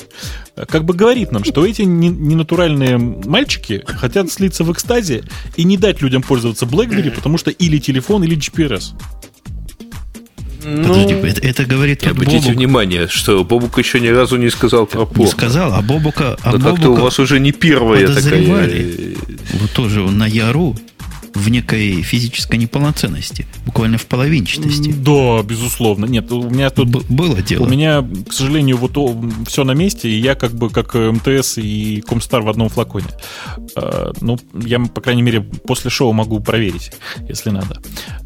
э, как бы говорит нам, что эти ненатуральные мальчики хотят слиться в экстазе и не дать людям пользоваться BlackBerry, потому что или телефон, или GPRS. Ну, Подожди, это, это говорит как Обратите Бобук. внимание, что Бобук еще ни разу не сказал про порно. Не сказал, а Бобука... А Но как-то у вас уже не первая такая... Вот тоже на Яру в некой физической неполноценности, буквально в половинчатости. Да, безусловно. Нет, у меня тут... Б- было дело. У меня, к сожалению, вот все на месте, и я как бы как МТС и Комстар в одном флаконе. А, ну, я, по крайней мере, после шоу могу проверить, если надо.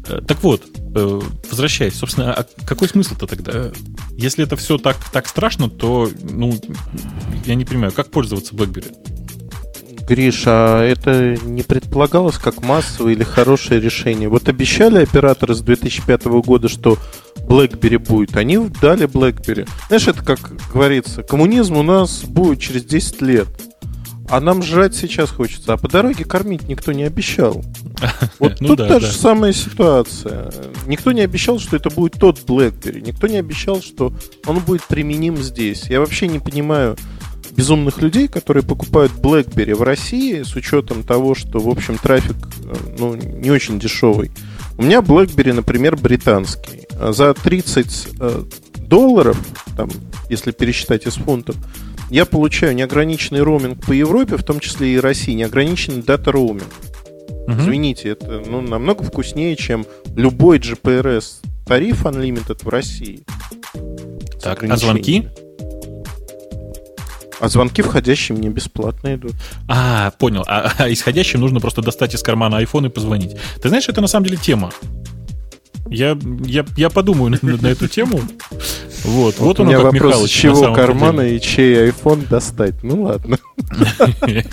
А, так вот, э, возвращаясь, собственно, а какой смысл-то тогда? Если это все так, так страшно, то, ну, я не понимаю, как пользоваться BlackBerry? Гриш, а это не предполагалось как массовое или хорошее решение? Вот обещали операторы с 2005 года, что BlackBerry будет. Они дали BlackBerry. Знаешь, это как говорится, коммунизм у нас будет через 10 лет. А нам жрать сейчас хочется, а по дороге кормить никто не обещал. Вот ну тут да, та же самая ситуация. Никто не обещал, что это будет тот BlackBerry. Никто не обещал, что он будет применим здесь. Я вообще не понимаю, безумных людей, которые покупают BlackBerry в России с учетом того, что, в общем, трафик э, ну, не очень дешевый. У меня BlackBerry, например, британский. А за 30 э, долларов, там, если пересчитать из фунтов, я получаю неограниченный роуминг по Европе, в том числе и России, неограниченный дата роуминг. Угу. Извините, это ну, намного вкуснее, чем любой GPRS тариф Unlimited в России. Так, а звонки? А звонки входящие мне бесплатно идут. А, понял. А, а исходящим нужно просто достать из кармана iPhone и позвонить. Ты знаешь, это на самом деле тема. Я, я, я подумаю на, на эту тему. Вот, вот, вот у меня как вопрос, Михалыч, чего кармана деле. и чей iPhone достать? Ну ладно.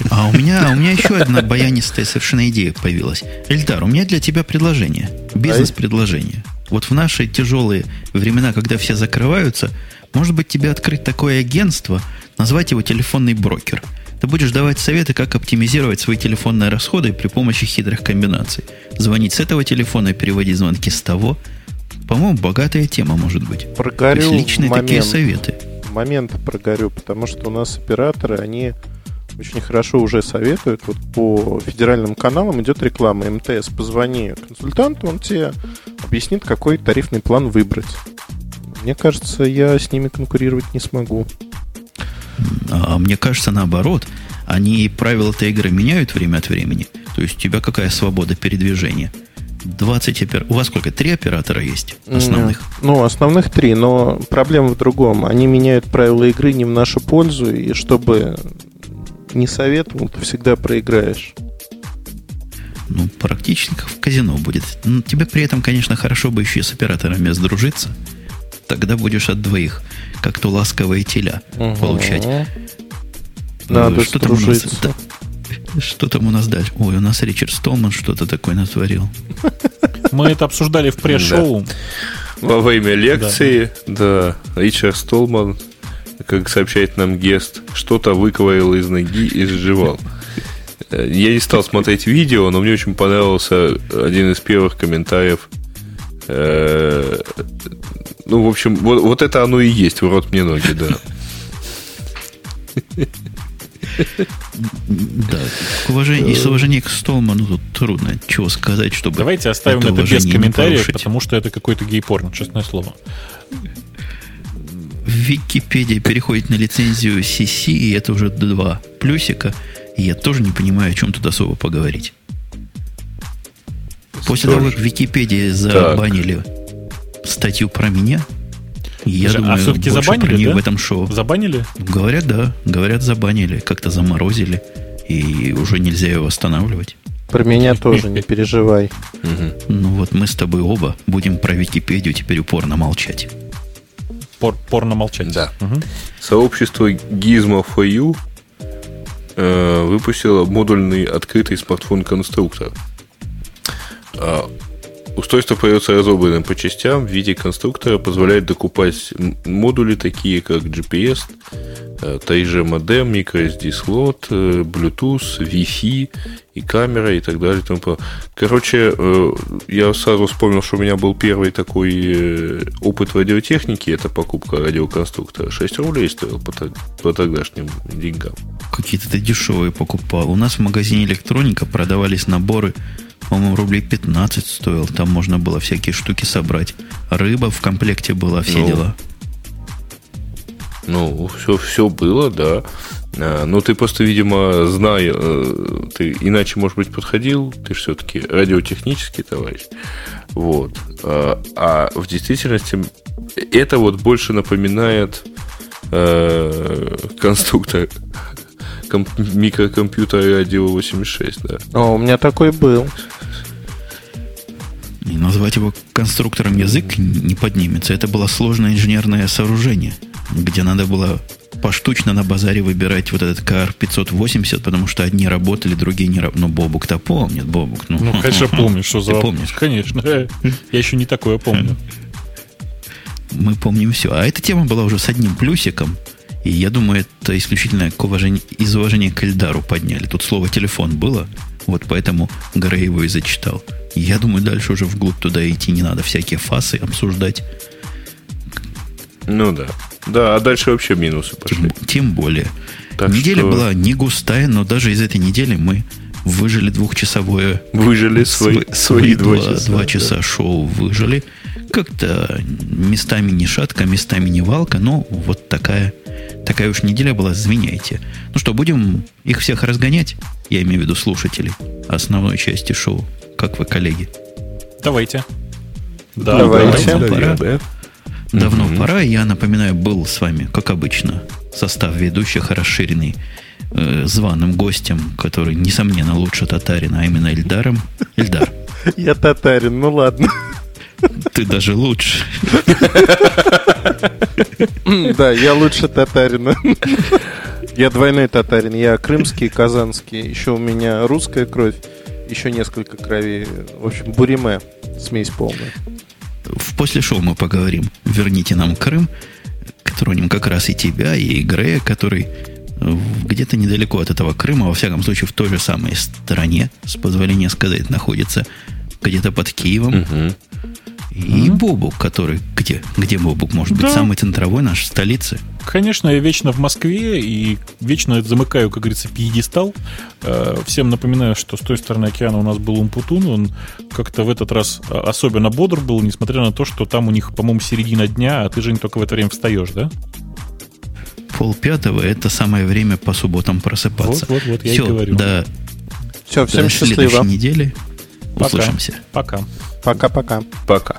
А у меня, у меня еще одна баянистая совершенно идея появилась. Эльдар, у меня для тебя предложение. Бизнес-предложение. Вот в наши тяжелые времена, когда все закрываются, может быть, тебе открыть такое агентство, назвать его телефонный брокер. Ты будешь давать советы, как оптимизировать свои телефонные расходы при помощи хитрых комбинаций. Звонить с этого телефона и переводить звонки с того. По-моему, богатая тема может быть. Прогорю То есть личные момент, такие советы. Момент прогорю, потому что у нас операторы, они очень хорошо уже советуют. Вот по федеральным каналам идет реклама МТС. Позвони консультанту, он тебе объяснит, какой тарифный план выбрать. Мне кажется, я с ними конкурировать не смогу. А мне кажется, наоборот. Они правила этой игры меняют время от времени. То есть у тебя какая свобода передвижения? 20 опер... У вас сколько? Три оператора есть основных? Ну, основных три, но проблема в другом. Они меняют правила игры не в нашу пользу, и чтобы не советовал, ты всегда проиграешь. Ну, практически как в казино будет. Но тебе при этом, конечно, хорошо бы еще и с операторами сдружиться. Тогда будешь от двоих, как то ласковые теля, угу. получать. Надо что там, у нас, да, что там у нас дальше? Ой, у нас Ричард Столман что-то такое натворил. Мы это обсуждали в пресс-шоу. Во время лекции, да, Ричард Столман как сообщает нам Гест, что-то выковырил из ноги и сживал. Я не стал смотреть видео, но мне очень понравился один из первых комментариев. Э, ну, в общем, вот, вот это оно и есть, в рот мне ноги, да. Да, уважение, из уважения к Столману тут трудно чего сказать, чтобы... Давайте оставим это, это без комментариев, потому что это какой-то гей-порно, честное слово. Википедия переходит на лицензию CC, и это уже два плюсика. И я тоже не понимаю, о чем тут особо поговорить. После Тоже. того, как Википедия забанили так. Статью про меня, я Слушай, а думаю, а все-таки забанили, да? в этом шоу. Забанили? Говорят, да. Говорят, забанили. Как-то заморозили. И уже нельзя его восстанавливать. Про меня тоже, не переживай. Ну вот мы с тобой оба будем про Википедию теперь упорно молчать пор, порно молчать. Да. Угу. Сообщество Gizmo4U э, выпустило модульный открытый смартфон-конструктор. Э, устройство появится разобранным по частям в виде конструктора, позволяет докупать модули такие, как GPS, 3G модем, microSD слот, э, Bluetooth, Wi-Fi и камера и так далее. Короче, э, я сразу вспомнил, что у меня был первый такой э, опыт радиотехники. Это покупка радиоконструктора. 6 рублей стоил по, по тогдашним деньгам. Какие-то ты дешевые покупал. У нас в магазине электроника продавались наборы по-моему, рублей 15 стоил. Там можно было всякие штуки собрать. Рыба в комплекте была, все ну, дела. Ну, все, все было, да. А, но ты просто, видимо, зная, э, ты иначе, может быть, подходил, ты же все-таки радиотехнический товарищ. Вот. А, а в действительности это вот больше напоминает э, конструктор комп- микрокомпьютера радио 86, да. О, у меня такой был. И назвать его конструктором язык не поднимется. Это было сложное инженерное сооружение – где надо было поштучно на базаре выбирать вот этот KR580, потому что одни работали, другие не работали. Ну, Бобук-то помнит, Бобук. Ну, ну конечно, помню, что за... Ты помнишь? Конечно. Я еще не такое помню. Мы помним все. А эта тема была уже с одним плюсиком. И я думаю, это исключительно к уважению, из уважения к Эльдару подняли. Тут слово «телефон» было, вот поэтому Грей его и зачитал. Я думаю, дальше уже вглубь туда идти не надо. Всякие фасы обсуждать. Ну да. Да, а дальше вообще минусы пошли. Тем, тем более. Так Неделя что... была не густая, но даже из этой недели мы выжили двухчасовое... Выжили свои, свои два, два часа. Два часа да. шоу выжили. Как-то местами не шатка, местами не валка, но вот такая, такая уж неделя была, извиняйте. Ну что, будем их всех разгонять? Я имею в виду слушателей основной части шоу. Как вы, коллеги? Давайте. Да, давайте. давайте. Пора. Да. Давно mm-hmm. пора. Я напоминаю, был с вами, как обычно, состав ведущих расширенный э, званым гостем, который, несомненно, лучше татарина, а именно Эльдаром. Эльдар. Я татарин, ну ладно. Ты даже лучше. Да, я лучше татарина. Я двойной татарин. Я крымский, казанский. Еще у меня русская кровь. Еще несколько кровей. В общем, буриме. Смесь полная в после шоу мы поговорим. Верните нам Крым. Тронем как раз и тебя, и Грея, который э, где-то недалеко от этого Крыма, во всяком случае, в той же самой стране, с позволения сказать, находится где-то под Киевом. Угу. И mm-hmm. Бобук, который где? Где Бобук? Может быть, да. самый центровой наш, в столице? Конечно, я вечно в Москве и вечно замыкаю, как говорится, пьедестал. Э, всем напоминаю, что с той стороны океана у нас был Умпутун. Он как-то в этот раз а, особенно бодр был, несмотря на то, что там у них, по-моему, середина дня, а ты же не только в это время встаешь, да? Пол пятого – это самое время по субботам просыпаться. Вот, вот, вот, я Все, и говорю. До, Все, всем до счастливо. следующей недели. Пока. Услышимся. Пока. Пока-пока. Пока.